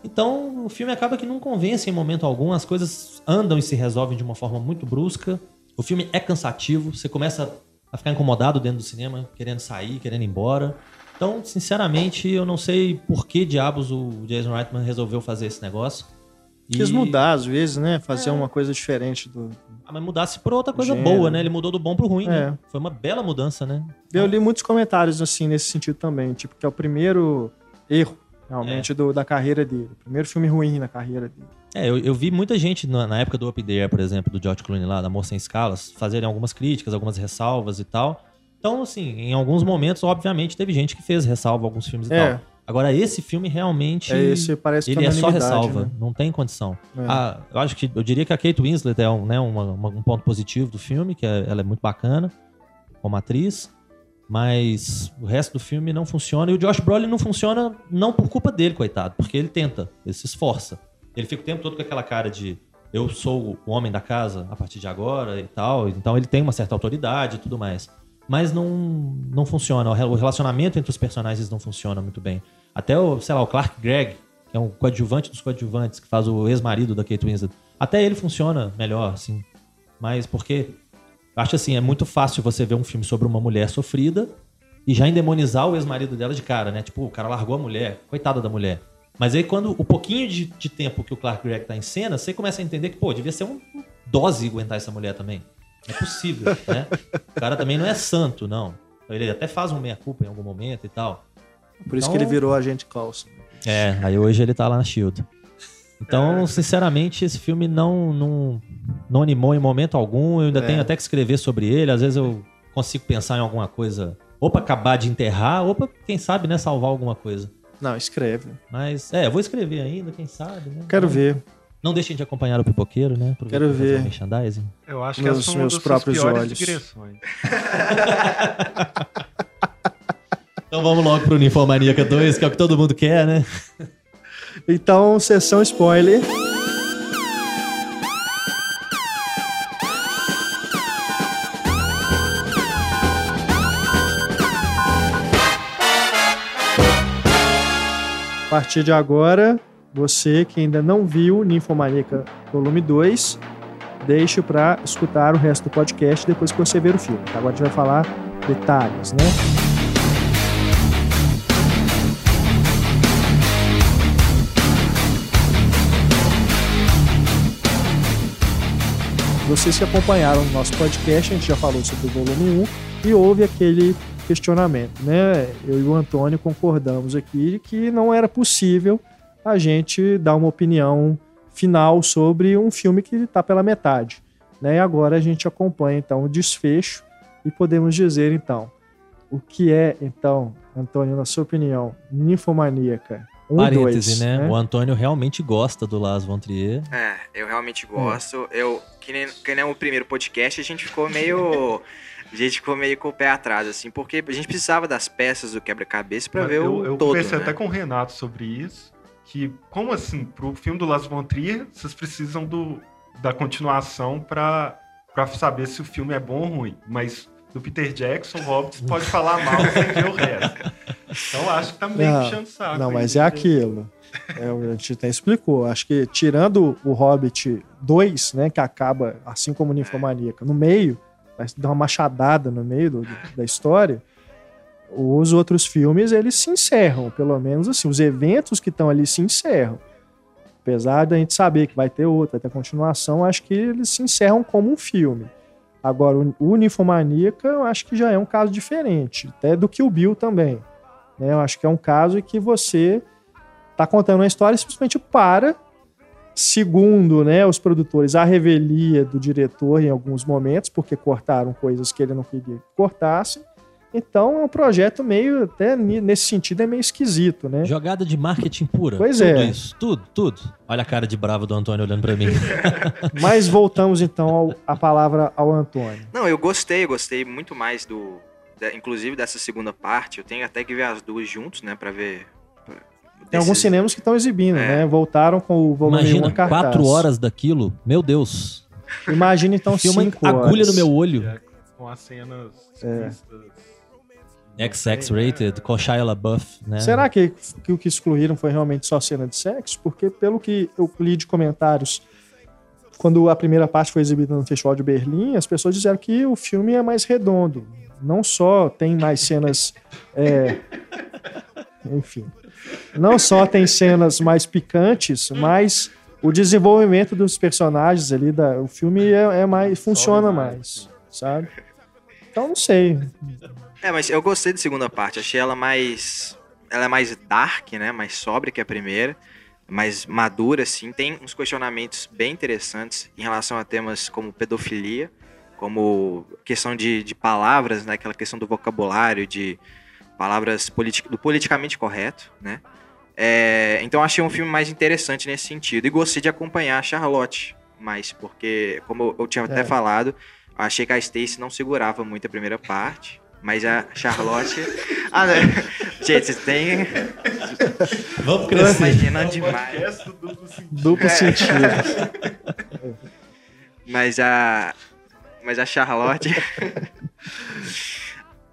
S3: Então o filme acaba que não convence em momento algum, as coisas andam e se resolvem de uma forma muito brusca. O filme é cansativo, você começa a ficar incomodado dentro do cinema, querendo sair, querendo ir embora. Então, sinceramente, eu não sei por que diabos o Jason Reitman resolveu fazer esse negócio. E-
S1: Quis mudar, às vezes, né? Fazer uma coisa diferente do.
S3: Ah, mas mudasse por outra coisa
S1: Gênero.
S3: boa, né? Ele mudou do bom pro ruim, né?
S1: É.
S3: Foi uma bela mudança, né?
S1: Eu li muitos comentários assim nesse sentido também, tipo, que é o primeiro erro, realmente, do, da carreira dele. O primeiro filme ruim na carreira dele.
S3: É, eu, eu vi muita gente na, na época do Up There, por exemplo, do George Clooney lá, da Amor Sem Escalas, fazerem algumas críticas, algumas ressalvas e tal. Então, assim, em alguns momentos, obviamente, teve gente que fez ressalva a alguns filmes e
S1: É.
S3: tal. Agora, esse filme realmente.
S1: É, esse parece que
S3: ele é só ressalva,
S1: né?
S3: não tem condição.
S1: É.
S3: Ah, eu acho que eu diria que a Kate Winslet é um, né, uma- uma- um ponto positivo do filme, que é- ela é muito bacana como atriz, mas o resto do filme não funciona. E o Josh Brolin não funciona não por culpa dele, coitado, porque ele tenta, ele se esforça. Ele fica o tempo todo com aquela cara de eu sou o homem da casa a partir de agora e tal. Então ele tem uma certa autoridade e tudo mais. Mas não, não funciona. O re- O relacionamento entre os personagens não funciona muito bem. Até o, sei lá, o Clark Gregg, que é um coadjuvante dos coadjuvantes, que faz o ex-marido da Kate Winslet. Até ele funciona melhor, assim. Mas porque acho assim, é muito fácil você ver um filme sobre uma mulher sofrida e já endemonizar o ex-marido dela de cara, né? Tipo, o cara largou a mulher, coitada da mulher. Mas aí quando o pouquinho de, de tempo que o Clark Gregg tá em cena, você começa a entender que, pô, devia ser um dose aguentar essa mulher também. É possível, né? O cara também não é santo, não. Ele até faz um meia-culpa em algum momento e tal.
S1: Por isso
S3: Então-
S1: que ele virou agente Coulson.
S3: É, aí hoje ele tá lá na Shield. Então, sinceramente, esse filme não, não, não animou em momento algum. Eu ainda
S1: É.
S3: tenho até que escrever sobre ele. Às vezes eu consigo pensar em alguma coisa, ou pra acabar de enterrar, ou pra, quem sabe, né, salvar alguma coisa.
S1: Não, escreve.
S3: Mas, é, eu vou escrever ainda, quem sabe, né?
S1: Quero
S3: Então,
S1: ver.
S3: Não deixem de acompanhar o Pipoqueiro, né?
S1: Quero ver.
S3: um merchandising.
S4: Eu acho que foi uma
S1: meus próprios olhos.
S4: digressões.
S3: Então vamos logo pro Ninfomaníaca 2, que é o que todo mundo quer, né?
S1: Então, sessão spoiler. A partir de agora, você que ainda não viu Ninfomaníaca Volume 2, deixe para escutar o resto do podcast depois que você ver o filme. Agora a gente vai falar detalhes, né? Vocês que acompanharam o nosso podcast, a gente já falou sobre o volume 1 e houve aquele questionamento, né? Eu e o Antônio concordamos aqui que não era possível a gente dar uma opinião final sobre um filme que está pela metade, né? E agora a gente acompanha então o desfecho e podemos dizer então o que é então, Antônio, na sua opinião, ninfomaníaca 1 e
S3: Parêntese,
S1: 2,
S3: né? O Antônio realmente gosta do Lars von Trier.
S2: É, eu realmente gosto. Eu, que nem, que nem o primeiro podcast, a gente ficou meio. A gente ficou meio com o pé atrás, assim, porque a gente precisava das peças do quebra-cabeça pra ver
S4: eu,
S2: o
S4: eu
S2: todo.
S4: conversei
S2: né?
S4: até com o Renato sobre isso. Que, como assim, pro filme do Las von Trier, vocês precisam do, da continuação pra saber se o filme é bom ou ruim. Mas do Peter Jackson, o Hobbit pode falar mal sem ver o resto. Então acho que tá meio
S1: Não,
S4: puxando o saco.
S1: Não, mas
S4: né?
S1: é aquilo. É, a gente até explicou. Acho que tirando o Hobbit 2, né, que acaba assim como o Ninfomaníaca, no meio, vai dar uma machadada no meio do- da história, os outros filmes eles se encerram, pelo menos assim, os eventos que estão ali se encerram. Apesar da gente saber que vai ter outra, vai ter continuação, acho que eles se encerram como um filme. Agora, o- Ninfomaníaca, eu acho que já é um caso diferente, até do que o Bill também. né? Eu acho que é um caso em que você está contando uma história e simplesmente para, segundo né, os produtores, a revelia do diretor em alguns momentos, porque cortaram coisas que ele não queria que cortassem. Então é um projeto meio, até nesse sentido, é meio esquisito, né?
S3: Jogada de marketing pura.
S1: Pois
S3: tudo
S1: é.
S3: isso, tudo, tudo. Olha a cara de bravo do Antônio olhando pra mim.
S1: Mas voltamos então ao- a palavra ao Antônio.
S2: Não, eu gostei, eu gostei muito mais do. da- inclusive dessa segunda parte. Eu tenho até que ver as duas juntos, né, pra ver. pra-
S1: Tem alguns cinemas que estão exibindo,
S2: É.
S1: né? Voltaram com o volume 1
S3: Imagina,
S1: cartaz.
S3: quatro horas daquilo. Meu Deus.
S1: Imagina então
S3: Filma
S1: cinco
S3: agulha
S1: horas.
S3: no meu olho.
S4: É, com as cenas
S1: É.
S4: explícitas.
S3: XX-rated, com Shia LaBeouf, né?
S1: Será que, que o que excluíram foi realmente só cena de sexo? Porque, pelo que eu li de comentários, quando a primeira parte foi exibida no Festival de Berlim, as pessoas disseram que o filme é mais redondo. Não só tem mais cenas. é, enfim. Não só tem cenas mais picantes, mas o desenvolvimento dos personagens ali, da, o filme é, é mais. funciona mais, sabe? Então não sei.
S2: É, mas eu gostei da segunda parte. Achei ela mais. Ela é mais dark, né? Mais sóbria que a primeira. Mais madura, assim. Tem uns questionamentos bem interessantes em relação a temas como pedofilia, como questão de, de palavras, né? Aquela questão do vocabulário, de palavras politi do politicamente correto, né? É, então achei um filme mais interessante nesse sentido. E gostei de acompanhar a Charlotte mais, porque, como eu tinha até
S1: É.
S2: falado, achei que a Stacy não segurava muito a primeira parte. Mas a Charlotte. Ah, né? Gente, vocês têm.
S3: Vamos crescer.
S2: imaginando demais.
S4: Podcast do duplo sentido.
S1: Duplo
S2: É.
S1: sentido.
S2: Mas a. Mas a Charlotte.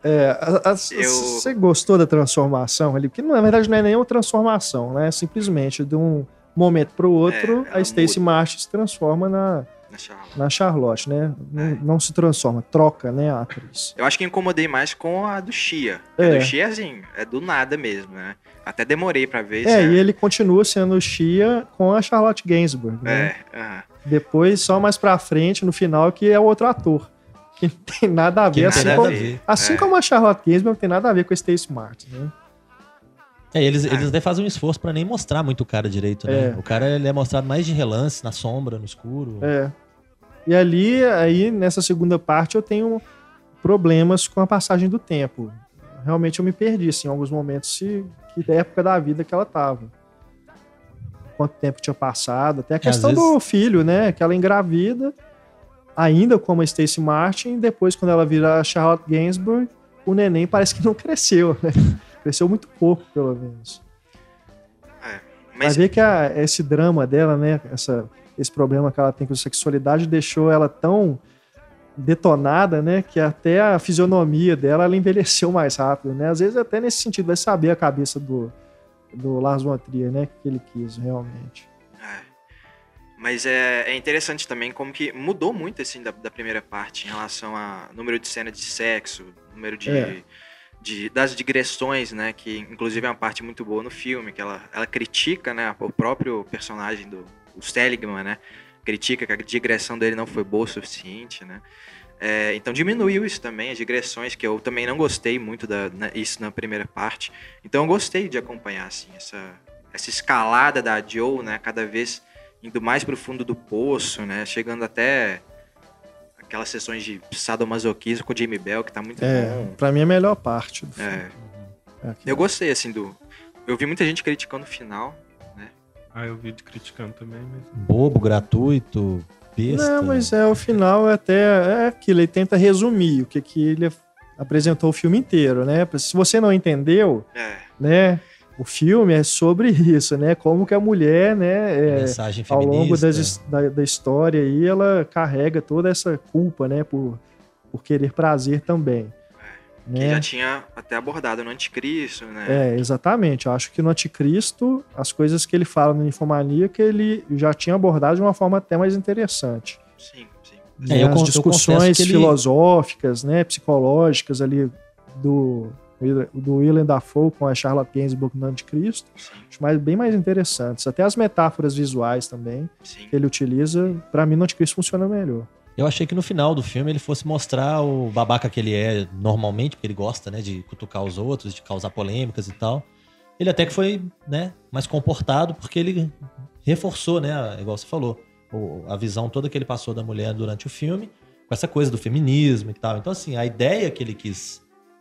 S1: É, a-
S2: Eu-
S1: Você gostou da transformação ali? Porque na verdade não é nenhuma transformação, né? Simplesmente de um momento para o outro,
S2: É,
S1: a Stacey
S2: muda.
S1: Martin se transforma na,
S2: na Charlotte.
S1: na Charlotte, né? Não, não se transforma, troca, né, a atriz.
S2: Eu acho que incomodei mais com a do Chia. A
S1: É.
S2: do Chia, assim, é do nada mesmo, né? Até demorei pra ver.
S1: É,
S2: se
S1: e ele continua sendo o Shia com a Charlotte Gainsbourg, né?
S2: É, aham.
S1: Depois, só mais pra frente, no final, que é outro ator. Que não tem nada a ver.
S3: Que
S1: assim
S3: nada a
S1: como,
S3: ver.
S1: assim
S2: É.
S1: como a Charlotte Gainsbourg não tem nada a ver com a Stacey Martin, né?
S3: É, eles, eles até fazem um esforço pra nem mostrar muito o cara direito, né?
S1: É.
S3: O cara ele é mostrado mais de relance, na sombra, no escuro.
S1: É. E ali, aí, nessa segunda parte, eu tenho problemas com a passagem do tempo. Realmente eu me perdi, assim, em alguns momentos, se, que época da vida que ela tava. quanto tempo tinha passado, até a
S3: às
S1: questão
S3: vezes-
S1: do filho, né? Que ela engravida, ainda como a Stacey Martin, depois quando ela vira a Charlotte Gainsbourg, o neném parece que não cresceu, né? Cresceu muito pouco, pelo menos.
S2: É,
S1: Vai
S2: mas
S1: ver que a- esse drama dela, né? Essa, esse problema que ela tem com a sexualidade deixou ela tão detonada, né? Que até a fisionomia dela ela envelheceu mais rápido, né? Às vezes até nesse sentido vai saber a cabeça do, do Lars von Trier, né? Que ele quis realmente.
S2: É. Mas é, é interessante também como que mudou muito assim da, da primeira parte em relação a número de cena de sexo, número de,
S1: É.
S2: de- das digressões, né? Que inclusive é uma parte muito boa no filme, que ela, ela critica, né? O próprio personagem do Seligman, né? Critica que a digressão dele não foi boa o suficiente, né? É, então diminuiu isso também, as digressões, que eu também não gostei muito da, isso na primeira parte. Então eu gostei de acompanhar, assim, essa, essa escalada da Joe, né? Cada vez indo mais pro fundo do poço, né? Chegando até aquelas sessões de sadomasoquismo com o Jamie Bell, que tá muito
S1: É,
S2: bom.
S1: pra mim é a melhor parte do filme.
S2: É,
S1: É aqui.
S2: eu gostei, assim, do... Eu vi muita gente criticando o final.
S4: Ah, eu vi criticando também, mas.
S3: Bobo, gratuito, besta.
S1: Não, mas é o final é até é aquilo, ele tenta resumir o que, que ele apresentou o filme inteiro, né? Se você não entendeu,
S2: É,
S1: né? O filme é sobre isso, né? Como que a mulher, né? é,
S3: Mensagem
S1: ao longo das his- da, da história aí, ela carrega toda essa culpa, né? Por, por querer prazer também.
S2: que
S1: Né?
S2: já tinha até abordado no Anticristo, né?
S1: É, exatamente. Eu acho que no Anticristo, as coisas que ele fala no Infomaníaca, ele já tinha abordado de uma forma até mais interessante.
S2: Sim, sim.
S3: É,
S1: Né? As discussões
S3: que ele-
S1: filosóficas, né? Psicológicas ali do, do Willem Dafoe com a Charlotte Gainsbourg no Anticristo.
S2: Sim,
S1: Acho mais, bem mais interessantes. Até as metáforas visuais também
S2: sim.
S1: que ele utiliza, pra mim no Anticristo funciona melhor.
S3: Eu achei que no final do filme ele fosse mostrar o babaca que ele é normalmente, porque ele gosta, né, de cutucar os outros, de causar polêmicas e tal. Ele até que foi, né, mais comportado porque ele reforçou, né, igual você falou, a visão toda que ele passou da mulher durante o filme, com essa coisa do feminismo e tal. Então, assim, a ideia que ele quis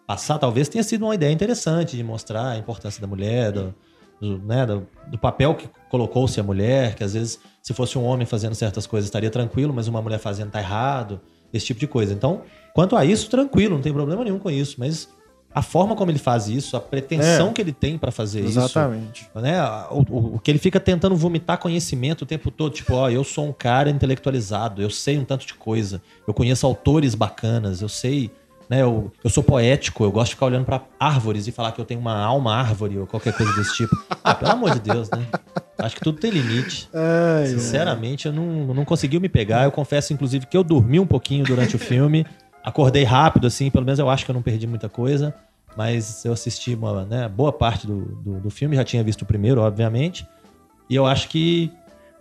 S3: passar talvez tenha sido uma ideia interessante de mostrar a importância da mulher, do, do, né, do, do papel que colocou-se a mulher, que às vezes se fosse um homem fazendo certas coisas estaria tranquilo, mas uma mulher fazendo tá errado, esse tipo de coisa. Então, quanto a isso, tranquilo, não tem problema nenhum com isso, mas a forma como ele faz isso, a pretensão
S1: É.
S3: que ele tem pra fazer isso,
S1: Exatamente.
S3: né? O- o que ele fica tentando vomitar conhecimento o tempo todo, tipo, ó, eu sou um cara intelectualizado, eu sei um tanto de coisa, eu conheço autores bacanas, eu sei, né? Eu, eu sou poético, eu gosto de ficar olhando pra árvores e falar que eu tenho uma alma árvore ou qualquer coisa desse tipo. Ah, pelo amor de Deus, né? Acho que tudo tem limite.
S1: Ai,
S3: Sinceramente, eu não, não conseguiu me pegar. Eu confesso, inclusive, que eu dormi um pouquinho durante o filme. Acordei rápido, assim, pelo menos eu acho que eu não perdi muita coisa. Mas eu assisti uma né, boa parte do, do, do filme, já tinha visto o primeiro, obviamente. E eu acho que.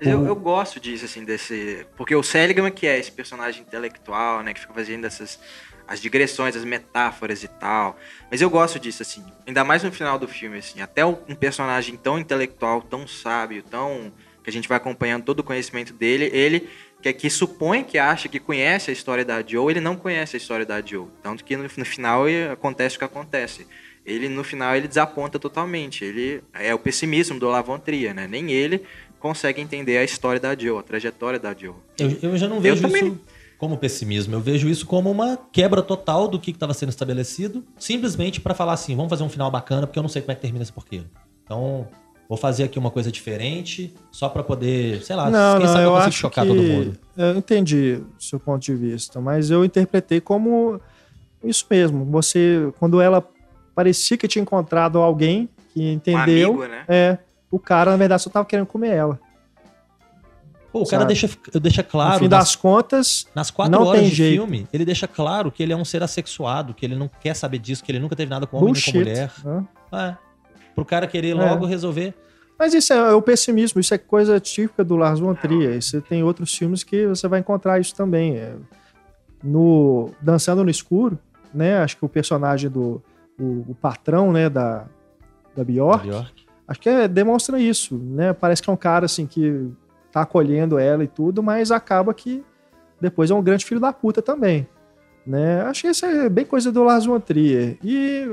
S2: Mas Eu, eu gosto disso, assim, desse. Porque o Seligman, que é esse personagem intelectual, né? Que fica fazendo essas. As digressões, as metáforas e tal. Mas eu gosto disso, assim. Ainda mais no final do filme, assim. Até um personagem tão intelectual, tão sábio, tão. Que a gente vai acompanhando todo o conhecimento dele. Ele, que, que supõe que acha que conhece a história da Joe, ele não conhece a história da Joe. Tanto que no, no final acontece o que acontece. Ele, no final, ele desaponta totalmente. Ele é o pessimismo do Lavantria, né? Nem ele consegue entender a história da Joe, a trajetória da Joe.
S3: Eu, eu já não vejo
S2: também-
S3: isso como pessimismo. Eu vejo isso como uma quebra total do que estava sendo estabelecido, simplesmente para falar assim: vamos fazer um final bacana, porque eu não sei como é que termina esse porquê. Então, vou fazer aqui uma coisa diferente, só para poder, sei lá,
S1: Não,
S3: quem
S1: não,
S3: sabe eu
S1: acho
S3: chocar
S1: que
S3: todo mundo.
S1: eu entendi o seu ponto de vista, mas eu interpretei como isso mesmo. Você, quando ela parecia que tinha encontrado alguém que
S2: Um
S1: entendeu,
S2: amigo, né?
S1: é, o cara na verdade só tava querendo comer ela.
S3: Pô, o cara deixa, deixa claro
S1: no fim
S3: nas,
S1: das contas,
S3: nas quatro
S1: não
S3: horas
S1: tem
S3: de
S1: jeito.
S3: filme, ele deixa claro que ele é um ser assexuado, que ele não quer saber disso, que ele nunca teve nada com homem nem com
S1: bullshit.
S3: mulher.
S1: né?
S3: É. Pro cara querer
S1: É.
S3: logo resolver.
S1: Mas isso é, o pessimismo, isso é coisa típica do Lars von Trier. E Você tem outros filmes que você vai encontrar isso também. É, No Dançando no Escuro, né? Acho que o personagem do o, o patrão, né, da, da Bjork,
S3: Bjork.
S1: acho que é- demonstra isso, né? Parece que é um cara assim que tá acolhendo ela e tudo, mas acaba que depois é um grande filho da puta também, né? Acho que isso é bem coisa do Lars von Trier. E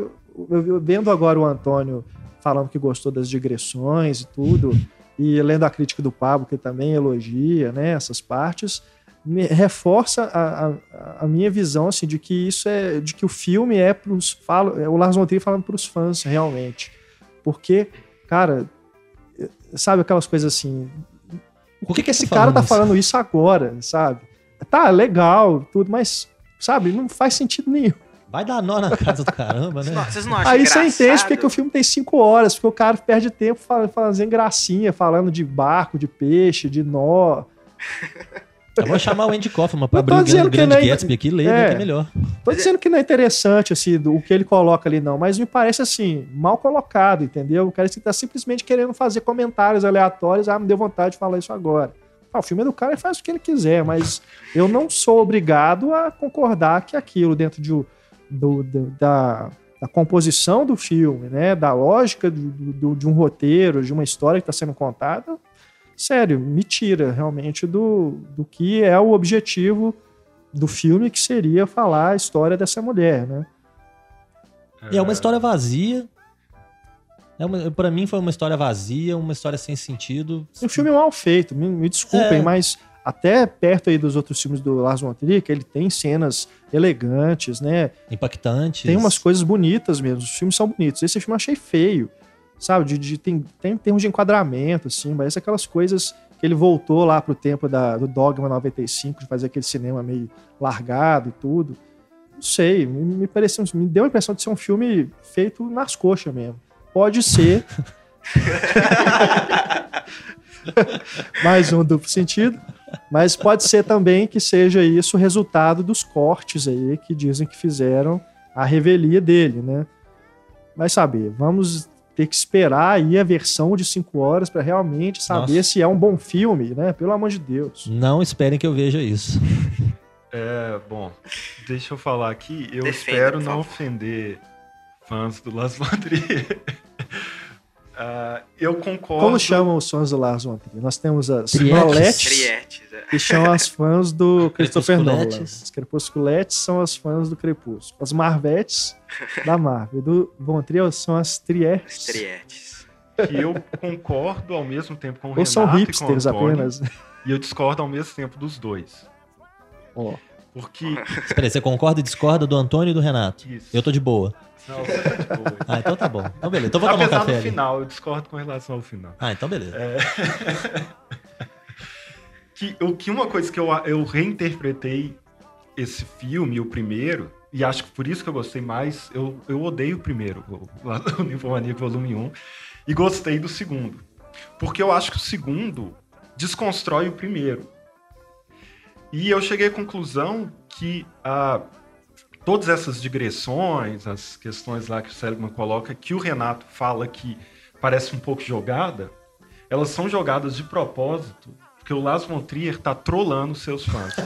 S1: vendo agora o Antônio falando que gostou das digressões e tudo, e lendo a crítica do Pablo, que também elogia né, essas partes, me reforça a, a, a, minha visão assim de que isso é de que o filme é para os é o Lars von Trier falando para os fãs realmente porque cara sabe aquelas coisas assim por que, que, esse cara tá isso? falando isso agora sabe tá legal tudo mas sabe não faz sentido nenhum
S3: Vai dar nó na casa do caramba, né?
S2: Vocês não acham
S1: Aí
S2: engraçado?
S1: você entende porque que o filme tem cinco horas, porque o cara perde tempo fazendo gracinha, falando de barco, de peixe, de nó.
S3: Eu vou chamar o Andy Kaufman pra abrir o grande, grande é... Gatsby aqui e ler, é, que é melhor.
S1: Tô dizendo que não é interessante, assim, o que ele coloca ali, não, mas me parece, assim, mal colocado, entendeu? O cara tá simplesmente querendo fazer comentários aleatórios, ah, me deu vontade de falar isso agora. Ah, o filme é do cara e faz o que ele quiser, mas eu não sou obrigado a concordar que aquilo dentro de, do, do, da, da composição do filme, né, da lógica do, de um roteiro, de uma história que está sendo contada, sério, me tira realmente do, do que é o objetivo do filme, que seria falar a história dessa mulher, né?
S3: É uma história vazia. É uma, pra mim foi uma história vazia, uma história sem sentido.
S1: Um filme mal feito, me, me desculpem, é. mas até perto aí dos outros filmes do Lars von Trier, que ele tem cenas elegantes, né?
S3: Impactantes.
S1: Tem umas coisas bonitas mesmo, os filmes são bonitos. Esse filme eu achei feio, sabe? De, de tem, tem termos de enquadramento, assim, parece aquelas coisas que ele voltou lá pro tempo da, do Dogma 95, de fazer aquele cinema meio largado e tudo. Não sei, me, me pareceu, me deu a impressão de ser um filme feito nas coxas mesmo. Pode ser. Mais um duplo sentido. Mas pode ser também que seja isso o resultado dos cortes aí que dizem que fizeram a revelia dele, né? Mas saber, vamos ter que esperar aí a versão de 5 horas para realmente saber Nossa. se é um bom filme, né? Pelo amor de Deus.
S3: Não esperem que eu veja isso.
S4: É, bom, deixa eu falar aqui. Eu Defenda, espero não ofender fãs do Las Trier. Uh, eu concordo.
S1: Como chamam os fãs do Lars von Trier? Nós temos as Noletes, é. que são as fãs do Christopher Nolan. As Crepusculetes são as fãs do Crepúsculo. As Marvetes, da Marvel. Do Von Trier são as Trietes.
S2: Trietes.
S4: Que eu concordo ao mesmo tempo com o
S1: Ou
S4: Renato
S1: são hipsters
S4: e com o Antônio,
S1: apenas.
S4: E eu discordo ao mesmo tempo dos dois.
S1: Ó. Oh.
S4: Porque...
S3: Espera aí, você concorda e discorda do Antônio e do Renato?
S4: Isso.
S3: Eu tô de boa.
S4: Não, você tá de boa.
S3: Ah, então tá bom. Então beleza. Então vou tomar
S4: Apesar
S3: um café
S4: do
S3: ali.
S4: final, eu discordo com relação ao final.
S3: Ah, então beleza.
S4: É... que, o que uma coisa que eu, eu reinterpretei esse filme, o primeiro, e acho que por isso que eu gostei mais, eu, eu odeio o primeiro, o, o Ninfomaníaco Volume 1, e gostei do segundo. Porque eu acho que o segundo desconstrói o primeiro. E eu cheguei à conclusão que a. Uh, todas essas digressões, as questões lá que o Seligman coloca, que o Renato fala que parece um pouco jogada, elas são jogadas de propósito, porque o Lars von Trier tá trolando seus fãs.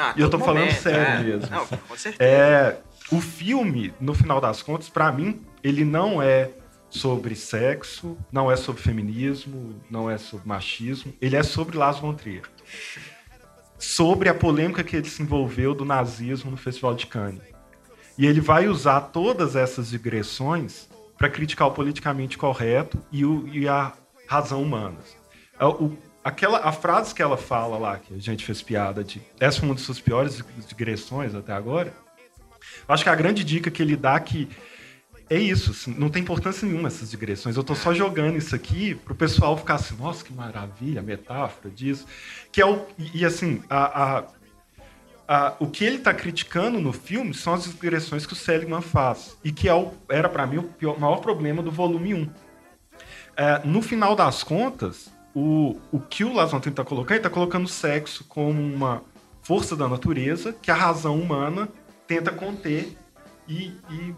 S2: Ah,
S4: e eu tô
S2: momento,
S4: falando sério
S2: é.
S4: mesmo.
S2: Não, com certeza.
S4: É, o filme, no final das contas, para mim, ele não é sobre sexo, não é sobre feminismo, não é sobre machismo, ele é sobre Lars von Trier. Sobre a polêmica que ele se envolveu do nazismo no Festival de Cannes. E ele vai usar todas essas digressões para criticar o politicamente correto e, o, e a razão humana. É, o, aquela, a frase que ela fala lá, que a gente fez piada de essa foi uma das suas piores digressões até agora, acho que a grande dica que ele dá é que é isso, assim, não tem importância nenhuma essas digressões. Eu estou só jogando isso aqui para o pessoal ficar assim, nossa, que maravilha, a metáfora disso. Que é o, e, e assim, a, a ah, o que ele está criticando no filme são as digressões que o Seligman faz. E que é o, era, para mim, o pior, maior problema do volume 1. É, no final das contas, o, o que o Las está colocando, ele está colocando o sexo como uma força da natureza que a razão humana tenta conter e, e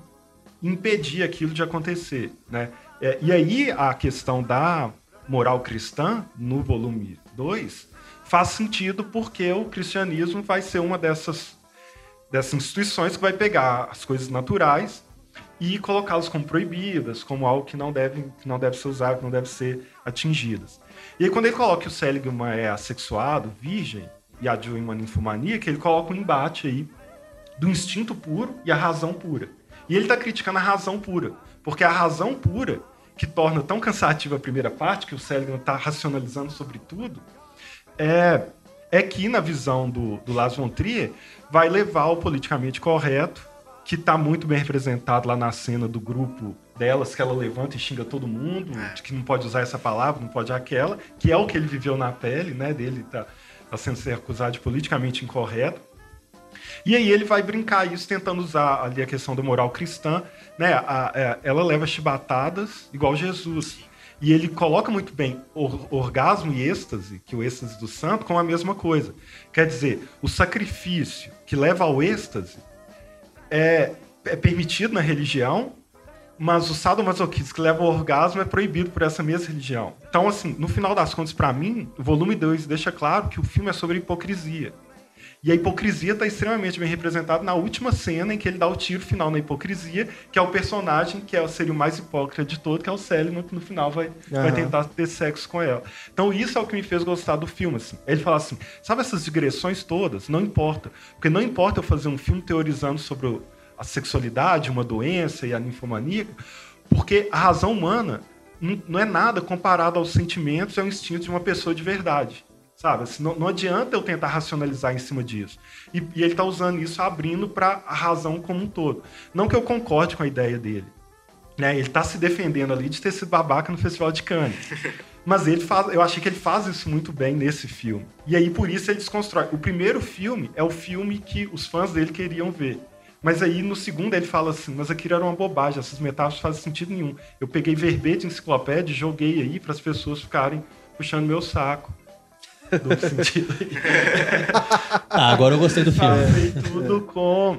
S4: impedir aquilo de acontecer. Né? É, e aí a questão da moral cristã, no volume 2, faz sentido porque o cristianismo vai ser uma dessas, dessas instituições que vai pegar as coisas naturais e colocá-las como proibidas, como algo que não deve, que não deve ser usado, que não deve ser atingidas. E aí, quando ele coloca que o Seligman é assexuado, virgem, e a em uma ninfomania, que ele coloca um embate aí do instinto puro e a razão pura. E ele está criticando a razão pura, porque a razão pura que torna tão cansativa a primeira parte, que o Seligman está racionalizando sobre tudo, é, é que, na visão do, do Lars von Trier, vai levar ao politicamente correto, que está muito bem representado lá na cena do grupo delas, que ela levanta e xinga todo mundo, de que não pode usar essa palavra, não pode aquela, que é o que ele viveu na pele, né, dele tá, tá sendo ser acusado de politicamente incorreto. E aí ele vai brincar isso, tentando usar ali a questão da moral cristã, né? A, a, ela leva chibatadas igual Jesus. E ele coloca muito bem or, orgasmo e êxtase, que o êxtase do santo, com a mesma coisa. Quer dizer, o sacrifício que leva ao êxtase é, é permitido na religião, mas o sadomasoquismo que leva ao orgasmo é proibido por essa mesma religião. Então, assim, no final das contas, para mim, o volume 2 deixa claro que o filme é sobre hipocrisia. E a hipocrisia está extremamente bem representada na última cena em que ele dá o tiro final na hipocrisia, que é o personagem que é, seria o mais hipócrita de todo, que é o Célio, que no final vai, uhum. vai tentar ter sexo com ela. Então isso é o que me fez gostar do filme. Assim. Ele fala assim, sabe essas digressões todas? Não importa. Porque não importa eu fazer um filme teorizando sobre a sexualidade, uma doença e a ninfomania, porque a razão humana não é nada comparado aos sentimentos e ao instinto de uma pessoa de verdade. Sabe? Assim, não, não, adianta eu tentar racionalizar em cima disso. E, e ele está usando isso abrindo para a razão como um todo. Não que eu concorde com a ideia dele. Né? Ele está se defendendo ali de ter sido babaca no Festival de Cannes. Mas ele faz, eu achei que ele faz isso muito bem nesse filme. E aí, por isso, ele desconstrói. O primeiro filme é o filme que os fãs dele queriam ver. Mas aí, no segundo, ele fala assim: Mas aquilo era uma bobagem, essas metáforas não fazem sentido nenhum. Eu peguei verbete, enciclopédia, joguei aí para as pessoas ficarem puxando meu saco do sentido.
S3: ah, agora eu gostei do filme.
S4: Fazei tudo com,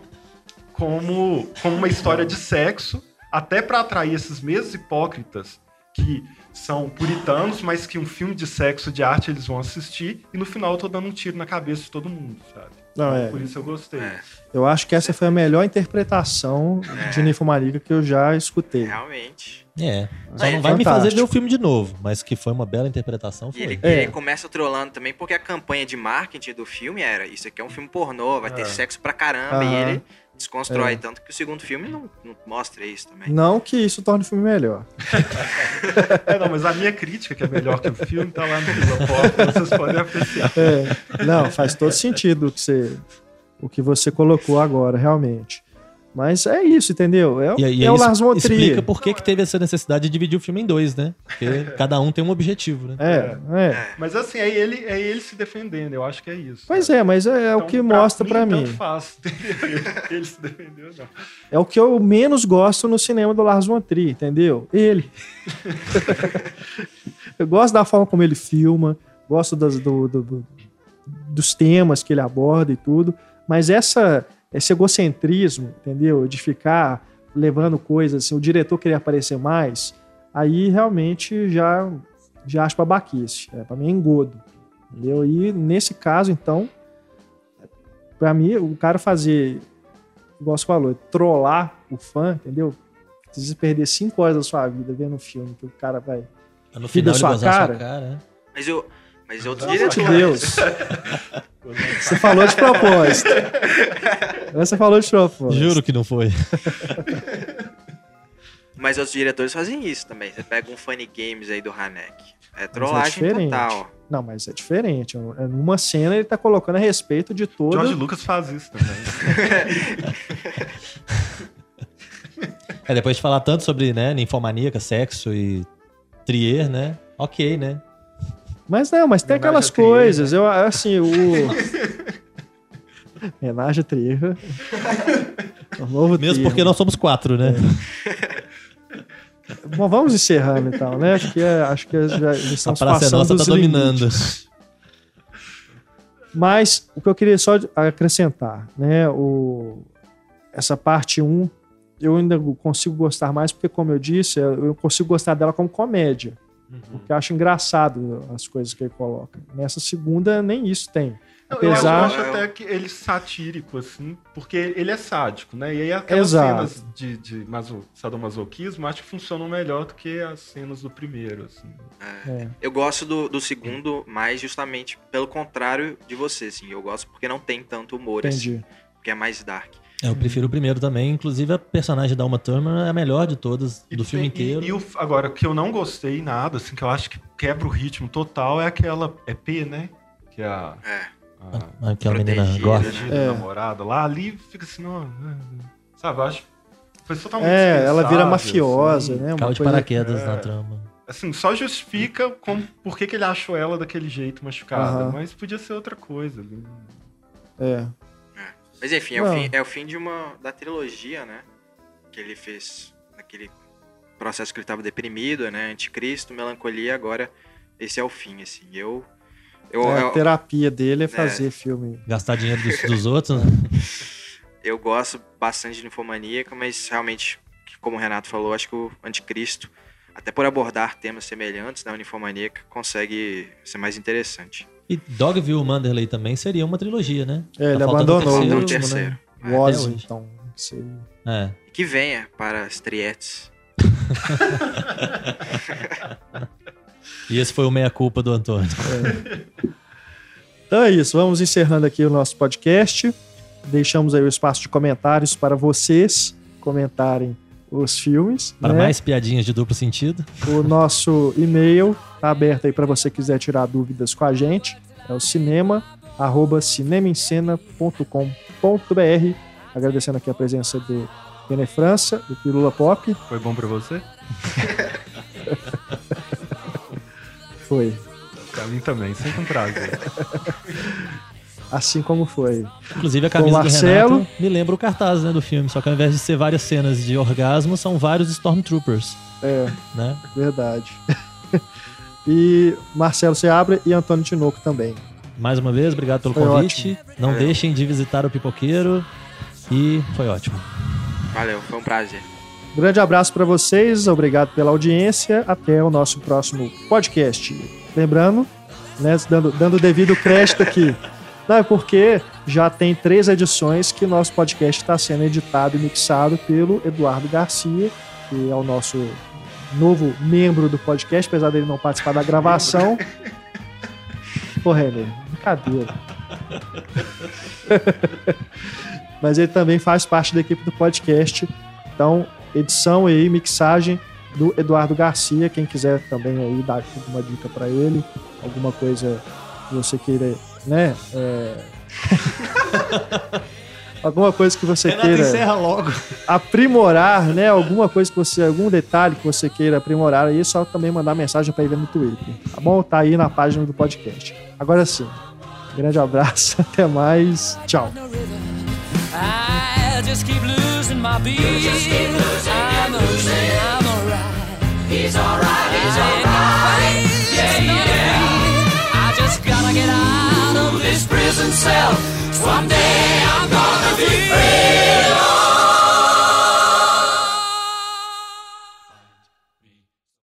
S4: como, como uma história de sexo, até para atrair esses mesmos hipócritas que são puritanos, mas que um filme de sexo, de arte, eles vão assistir, e no final eu tô dando um tiro na cabeça de todo mundo, sabe? Não, é. Por isso eu gostei. É.
S1: Eu acho que essa foi a melhor interpretação é. de Ninfomaniga que eu já escutei.
S2: Realmente.
S3: É. Só não vai fantástico. me fazer ver o filme de novo, mas que foi uma bela interpretação. Foi.
S2: E ele, é. ele começa trolando também, porque a campanha de marketing do filme era: Isso aqui é um filme pornô, vai ter é. sexo pra caramba. E ele desconstrói. É. Tanto que o segundo filme não, não, mostra isso também.
S1: Não que isso torne o filme melhor.
S4: é, não, mas a minha crítica, que é melhor que o filme, tá lá no Filoporta, vocês podem apreciar.
S1: É. Não, faz todo sentido o que você, o que você colocou agora, realmente. Mas é isso, entendeu? É,
S3: e, e é o Lars von Trier. Explica por que, que teve essa necessidade de dividir o filme em dois, né? Porque cada um tem um objetivo, né?
S1: É, é.
S4: Mas assim, é ele, é ele se defendendo, eu acho que é isso.
S1: Pois é, mas é, é então, o que mostra para mim. Tanto
S4: faz, ele se defendeu, não.
S1: É o que eu menos gosto no cinema do Lars von Trier, entendeu? Ele. eu gosto da forma como ele filma, gosto das, do, do, do, dos temas que ele aborda e tudo, mas essa esse egocentrismo, entendeu? De ficar levando coisas assim, o diretor querer aparecer mais, aí realmente já, já acho babaquice. É, para mim é engodo. Entendeu? E nesse caso, então, para mim, o cara fazer, igual você falou, trollar o fã, entendeu? Precisa perder cinco horas da sua vida vendo um filme que o cara vai.
S3: No final, sua cara. Sua cara né?
S2: Mas eu. Mas outro
S1: Pelo diretor. De Deus. Você falou de propósito. Você falou de propósito.
S3: Juro que não foi.
S2: Mas os diretores fazem isso também. Você pega um Funny Games aí do Hanek. É trollagem é total.
S1: Não, mas é diferente. É numa cena ele tá colocando a respeito de todo.
S4: George Lucas faz isso também.
S3: é, depois de falar tanto sobre né, ninfomaníaca, sexo e trier, né? Ok, né?
S1: Mas não, mas tem aquelas coisas. Eu, assim, o. Homenagem a Trierra.
S3: Mesmo termo. porque nós somos quatro, né?
S1: É. Bom, vamos encerrando então, né? Acho que, é, acho que já, já estamos a praça passando nossa tá dominando. Mas o que eu queria só acrescentar, né? O, essa parte 1, um, eu ainda consigo gostar mais porque, como eu disse, eu consigo gostar dela como comédia. Uhum. Porque eu acho engraçado as coisas que ele coloca. Nessa segunda, nem isso tem.
S4: Apesar... Eu acho até que ele satírico, assim, porque ele é sádico, né? E aí aquelas Exato. cenas de, de maso, sadomasoquismo acho que funcionam melhor do que as cenas do primeiro, assim.
S2: É. É. Eu gosto do, do segundo mais justamente pelo contrário de você, assim. Eu gosto porque não tem tanto humor, assim, Entendi. assim. Porque é mais dark.
S3: É, eu prefiro o primeiro também. Inclusive, a personagem da Uma Thurman é a melhor de todas,
S4: E
S3: do filme
S4: tem-
S3: inteiro.
S4: E, e o, agora, o que eu não gostei nada, assim, que eu acho que quebra o ritmo total, é aquela. É P, né? Que é a.
S2: É.
S4: a
S3: Aquela menina gosta.
S2: né?
S1: É.
S4: namorada lá, ali fica assim, não. Sabe, eu acho. Foi totalmente
S1: É, ela vira
S4: desnecessável,
S1: mafiosa,
S4: assim.
S1: né? Uma
S3: Caiu de paraquedas
S4: é.
S3: na trama.
S4: Assim, só justifica como, por que, que ele achou ela daquele jeito machucada.
S1: Aham.
S4: Mas podia ser outra coisa. ali.
S1: É.
S2: Mas enfim, é o, fim, é o fim de uma. da trilogia, né? Que ele fez naquele processo que ele tava deprimido, né? Anticristo, melancolia, agora esse é o fim, assim. Eu. Eu,
S1: É, a terapia dele é fazer filme.
S3: Gastar dinheiro dos, dos outros, né?
S2: eu gosto bastante de Ninfomaníaca, mas realmente, como o Renato falou, acho que o Anticristo, até por abordar temas semelhantes da Ninfomaníaca, consegue ser mais interessante.
S3: E Dogville Manderley também seria uma trilogia, né?
S1: É, ele
S3: Tá faltando
S1: abandonou o
S2: Falta um
S1: último,
S2: terceiro.
S1: né?
S2: É,
S1: Washington. seria.
S3: É.
S2: Que venha para as trietes.
S3: E esse foi o meia-culpa do Antônio.
S1: Então é isso, vamos encerrando aqui o nosso podcast. Deixamos aí o espaço de comentários para vocês comentarem os filmes.
S3: Para
S1: né?
S3: mais piadinhas de duplo sentido.
S1: O nosso e-mail tá aberto aí para você quiser tirar dúvidas com a gente. É o cinema arroba cinemaencena.com.br. Agradecendo aqui a presença do René França, do Pirula Pop.
S4: Foi bom pra você?
S1: Foi.
S4: Pra mim também, sempre um prazer.
S1: Assim como foi.
S3: Inclusive a
S1: Com
S3: camisa do
S1: Marcelo.
S3: Renato me lembra o cartaz né, do filme, só que ao invés de ser várias cenas de orgasmo, são vários Stormtroopers,
S1: É,
S3: né?
S1: verdade. e Marcelo Seabra e Antônio Tinoco também.
S3: Mais uma vez, obrigado pelo
S1: Foi
S3: convite. Não
S2: Valeu.
S3: deixem de visitar o Pipoqueiro. E foi ótimo.
S2: Valeu, foi um prazer.
S1: Grande abraço para vocês, obrigado pela audiência. Até o nosso próximo podcast. Lembrando, né, dando, dando o devido crédito aqui. Não, é porque já tem três edições que nosso podcast está sendo editado e mixado pelo Eduardo Garcia, que é o nosso novo membro do podcast, apesar dele não participar da gravação. Pô, Renê, brincadeira. Mas ele também faz parte da equipe do podcast. Então, edição e mixagem do Eduardo Garcia. Quem quiser também aí dar alguma dica para ele, alguma coisa que você queira, né? é, alguma coisa que você queira
S3: logo.
S1: aprimorar, né? Alguma coisa que você, algum detalhe que você queira aprimorar aí, é só também mandar mensagem para ele no Twitter, tá bom? Tá aí na página do podcast. Agora sim, grande abraço, até mais, tchau.
S7: He's alright, he's alright. Yeah, yeah. just gotta get out of this prison cell. One day I'm gonna be free.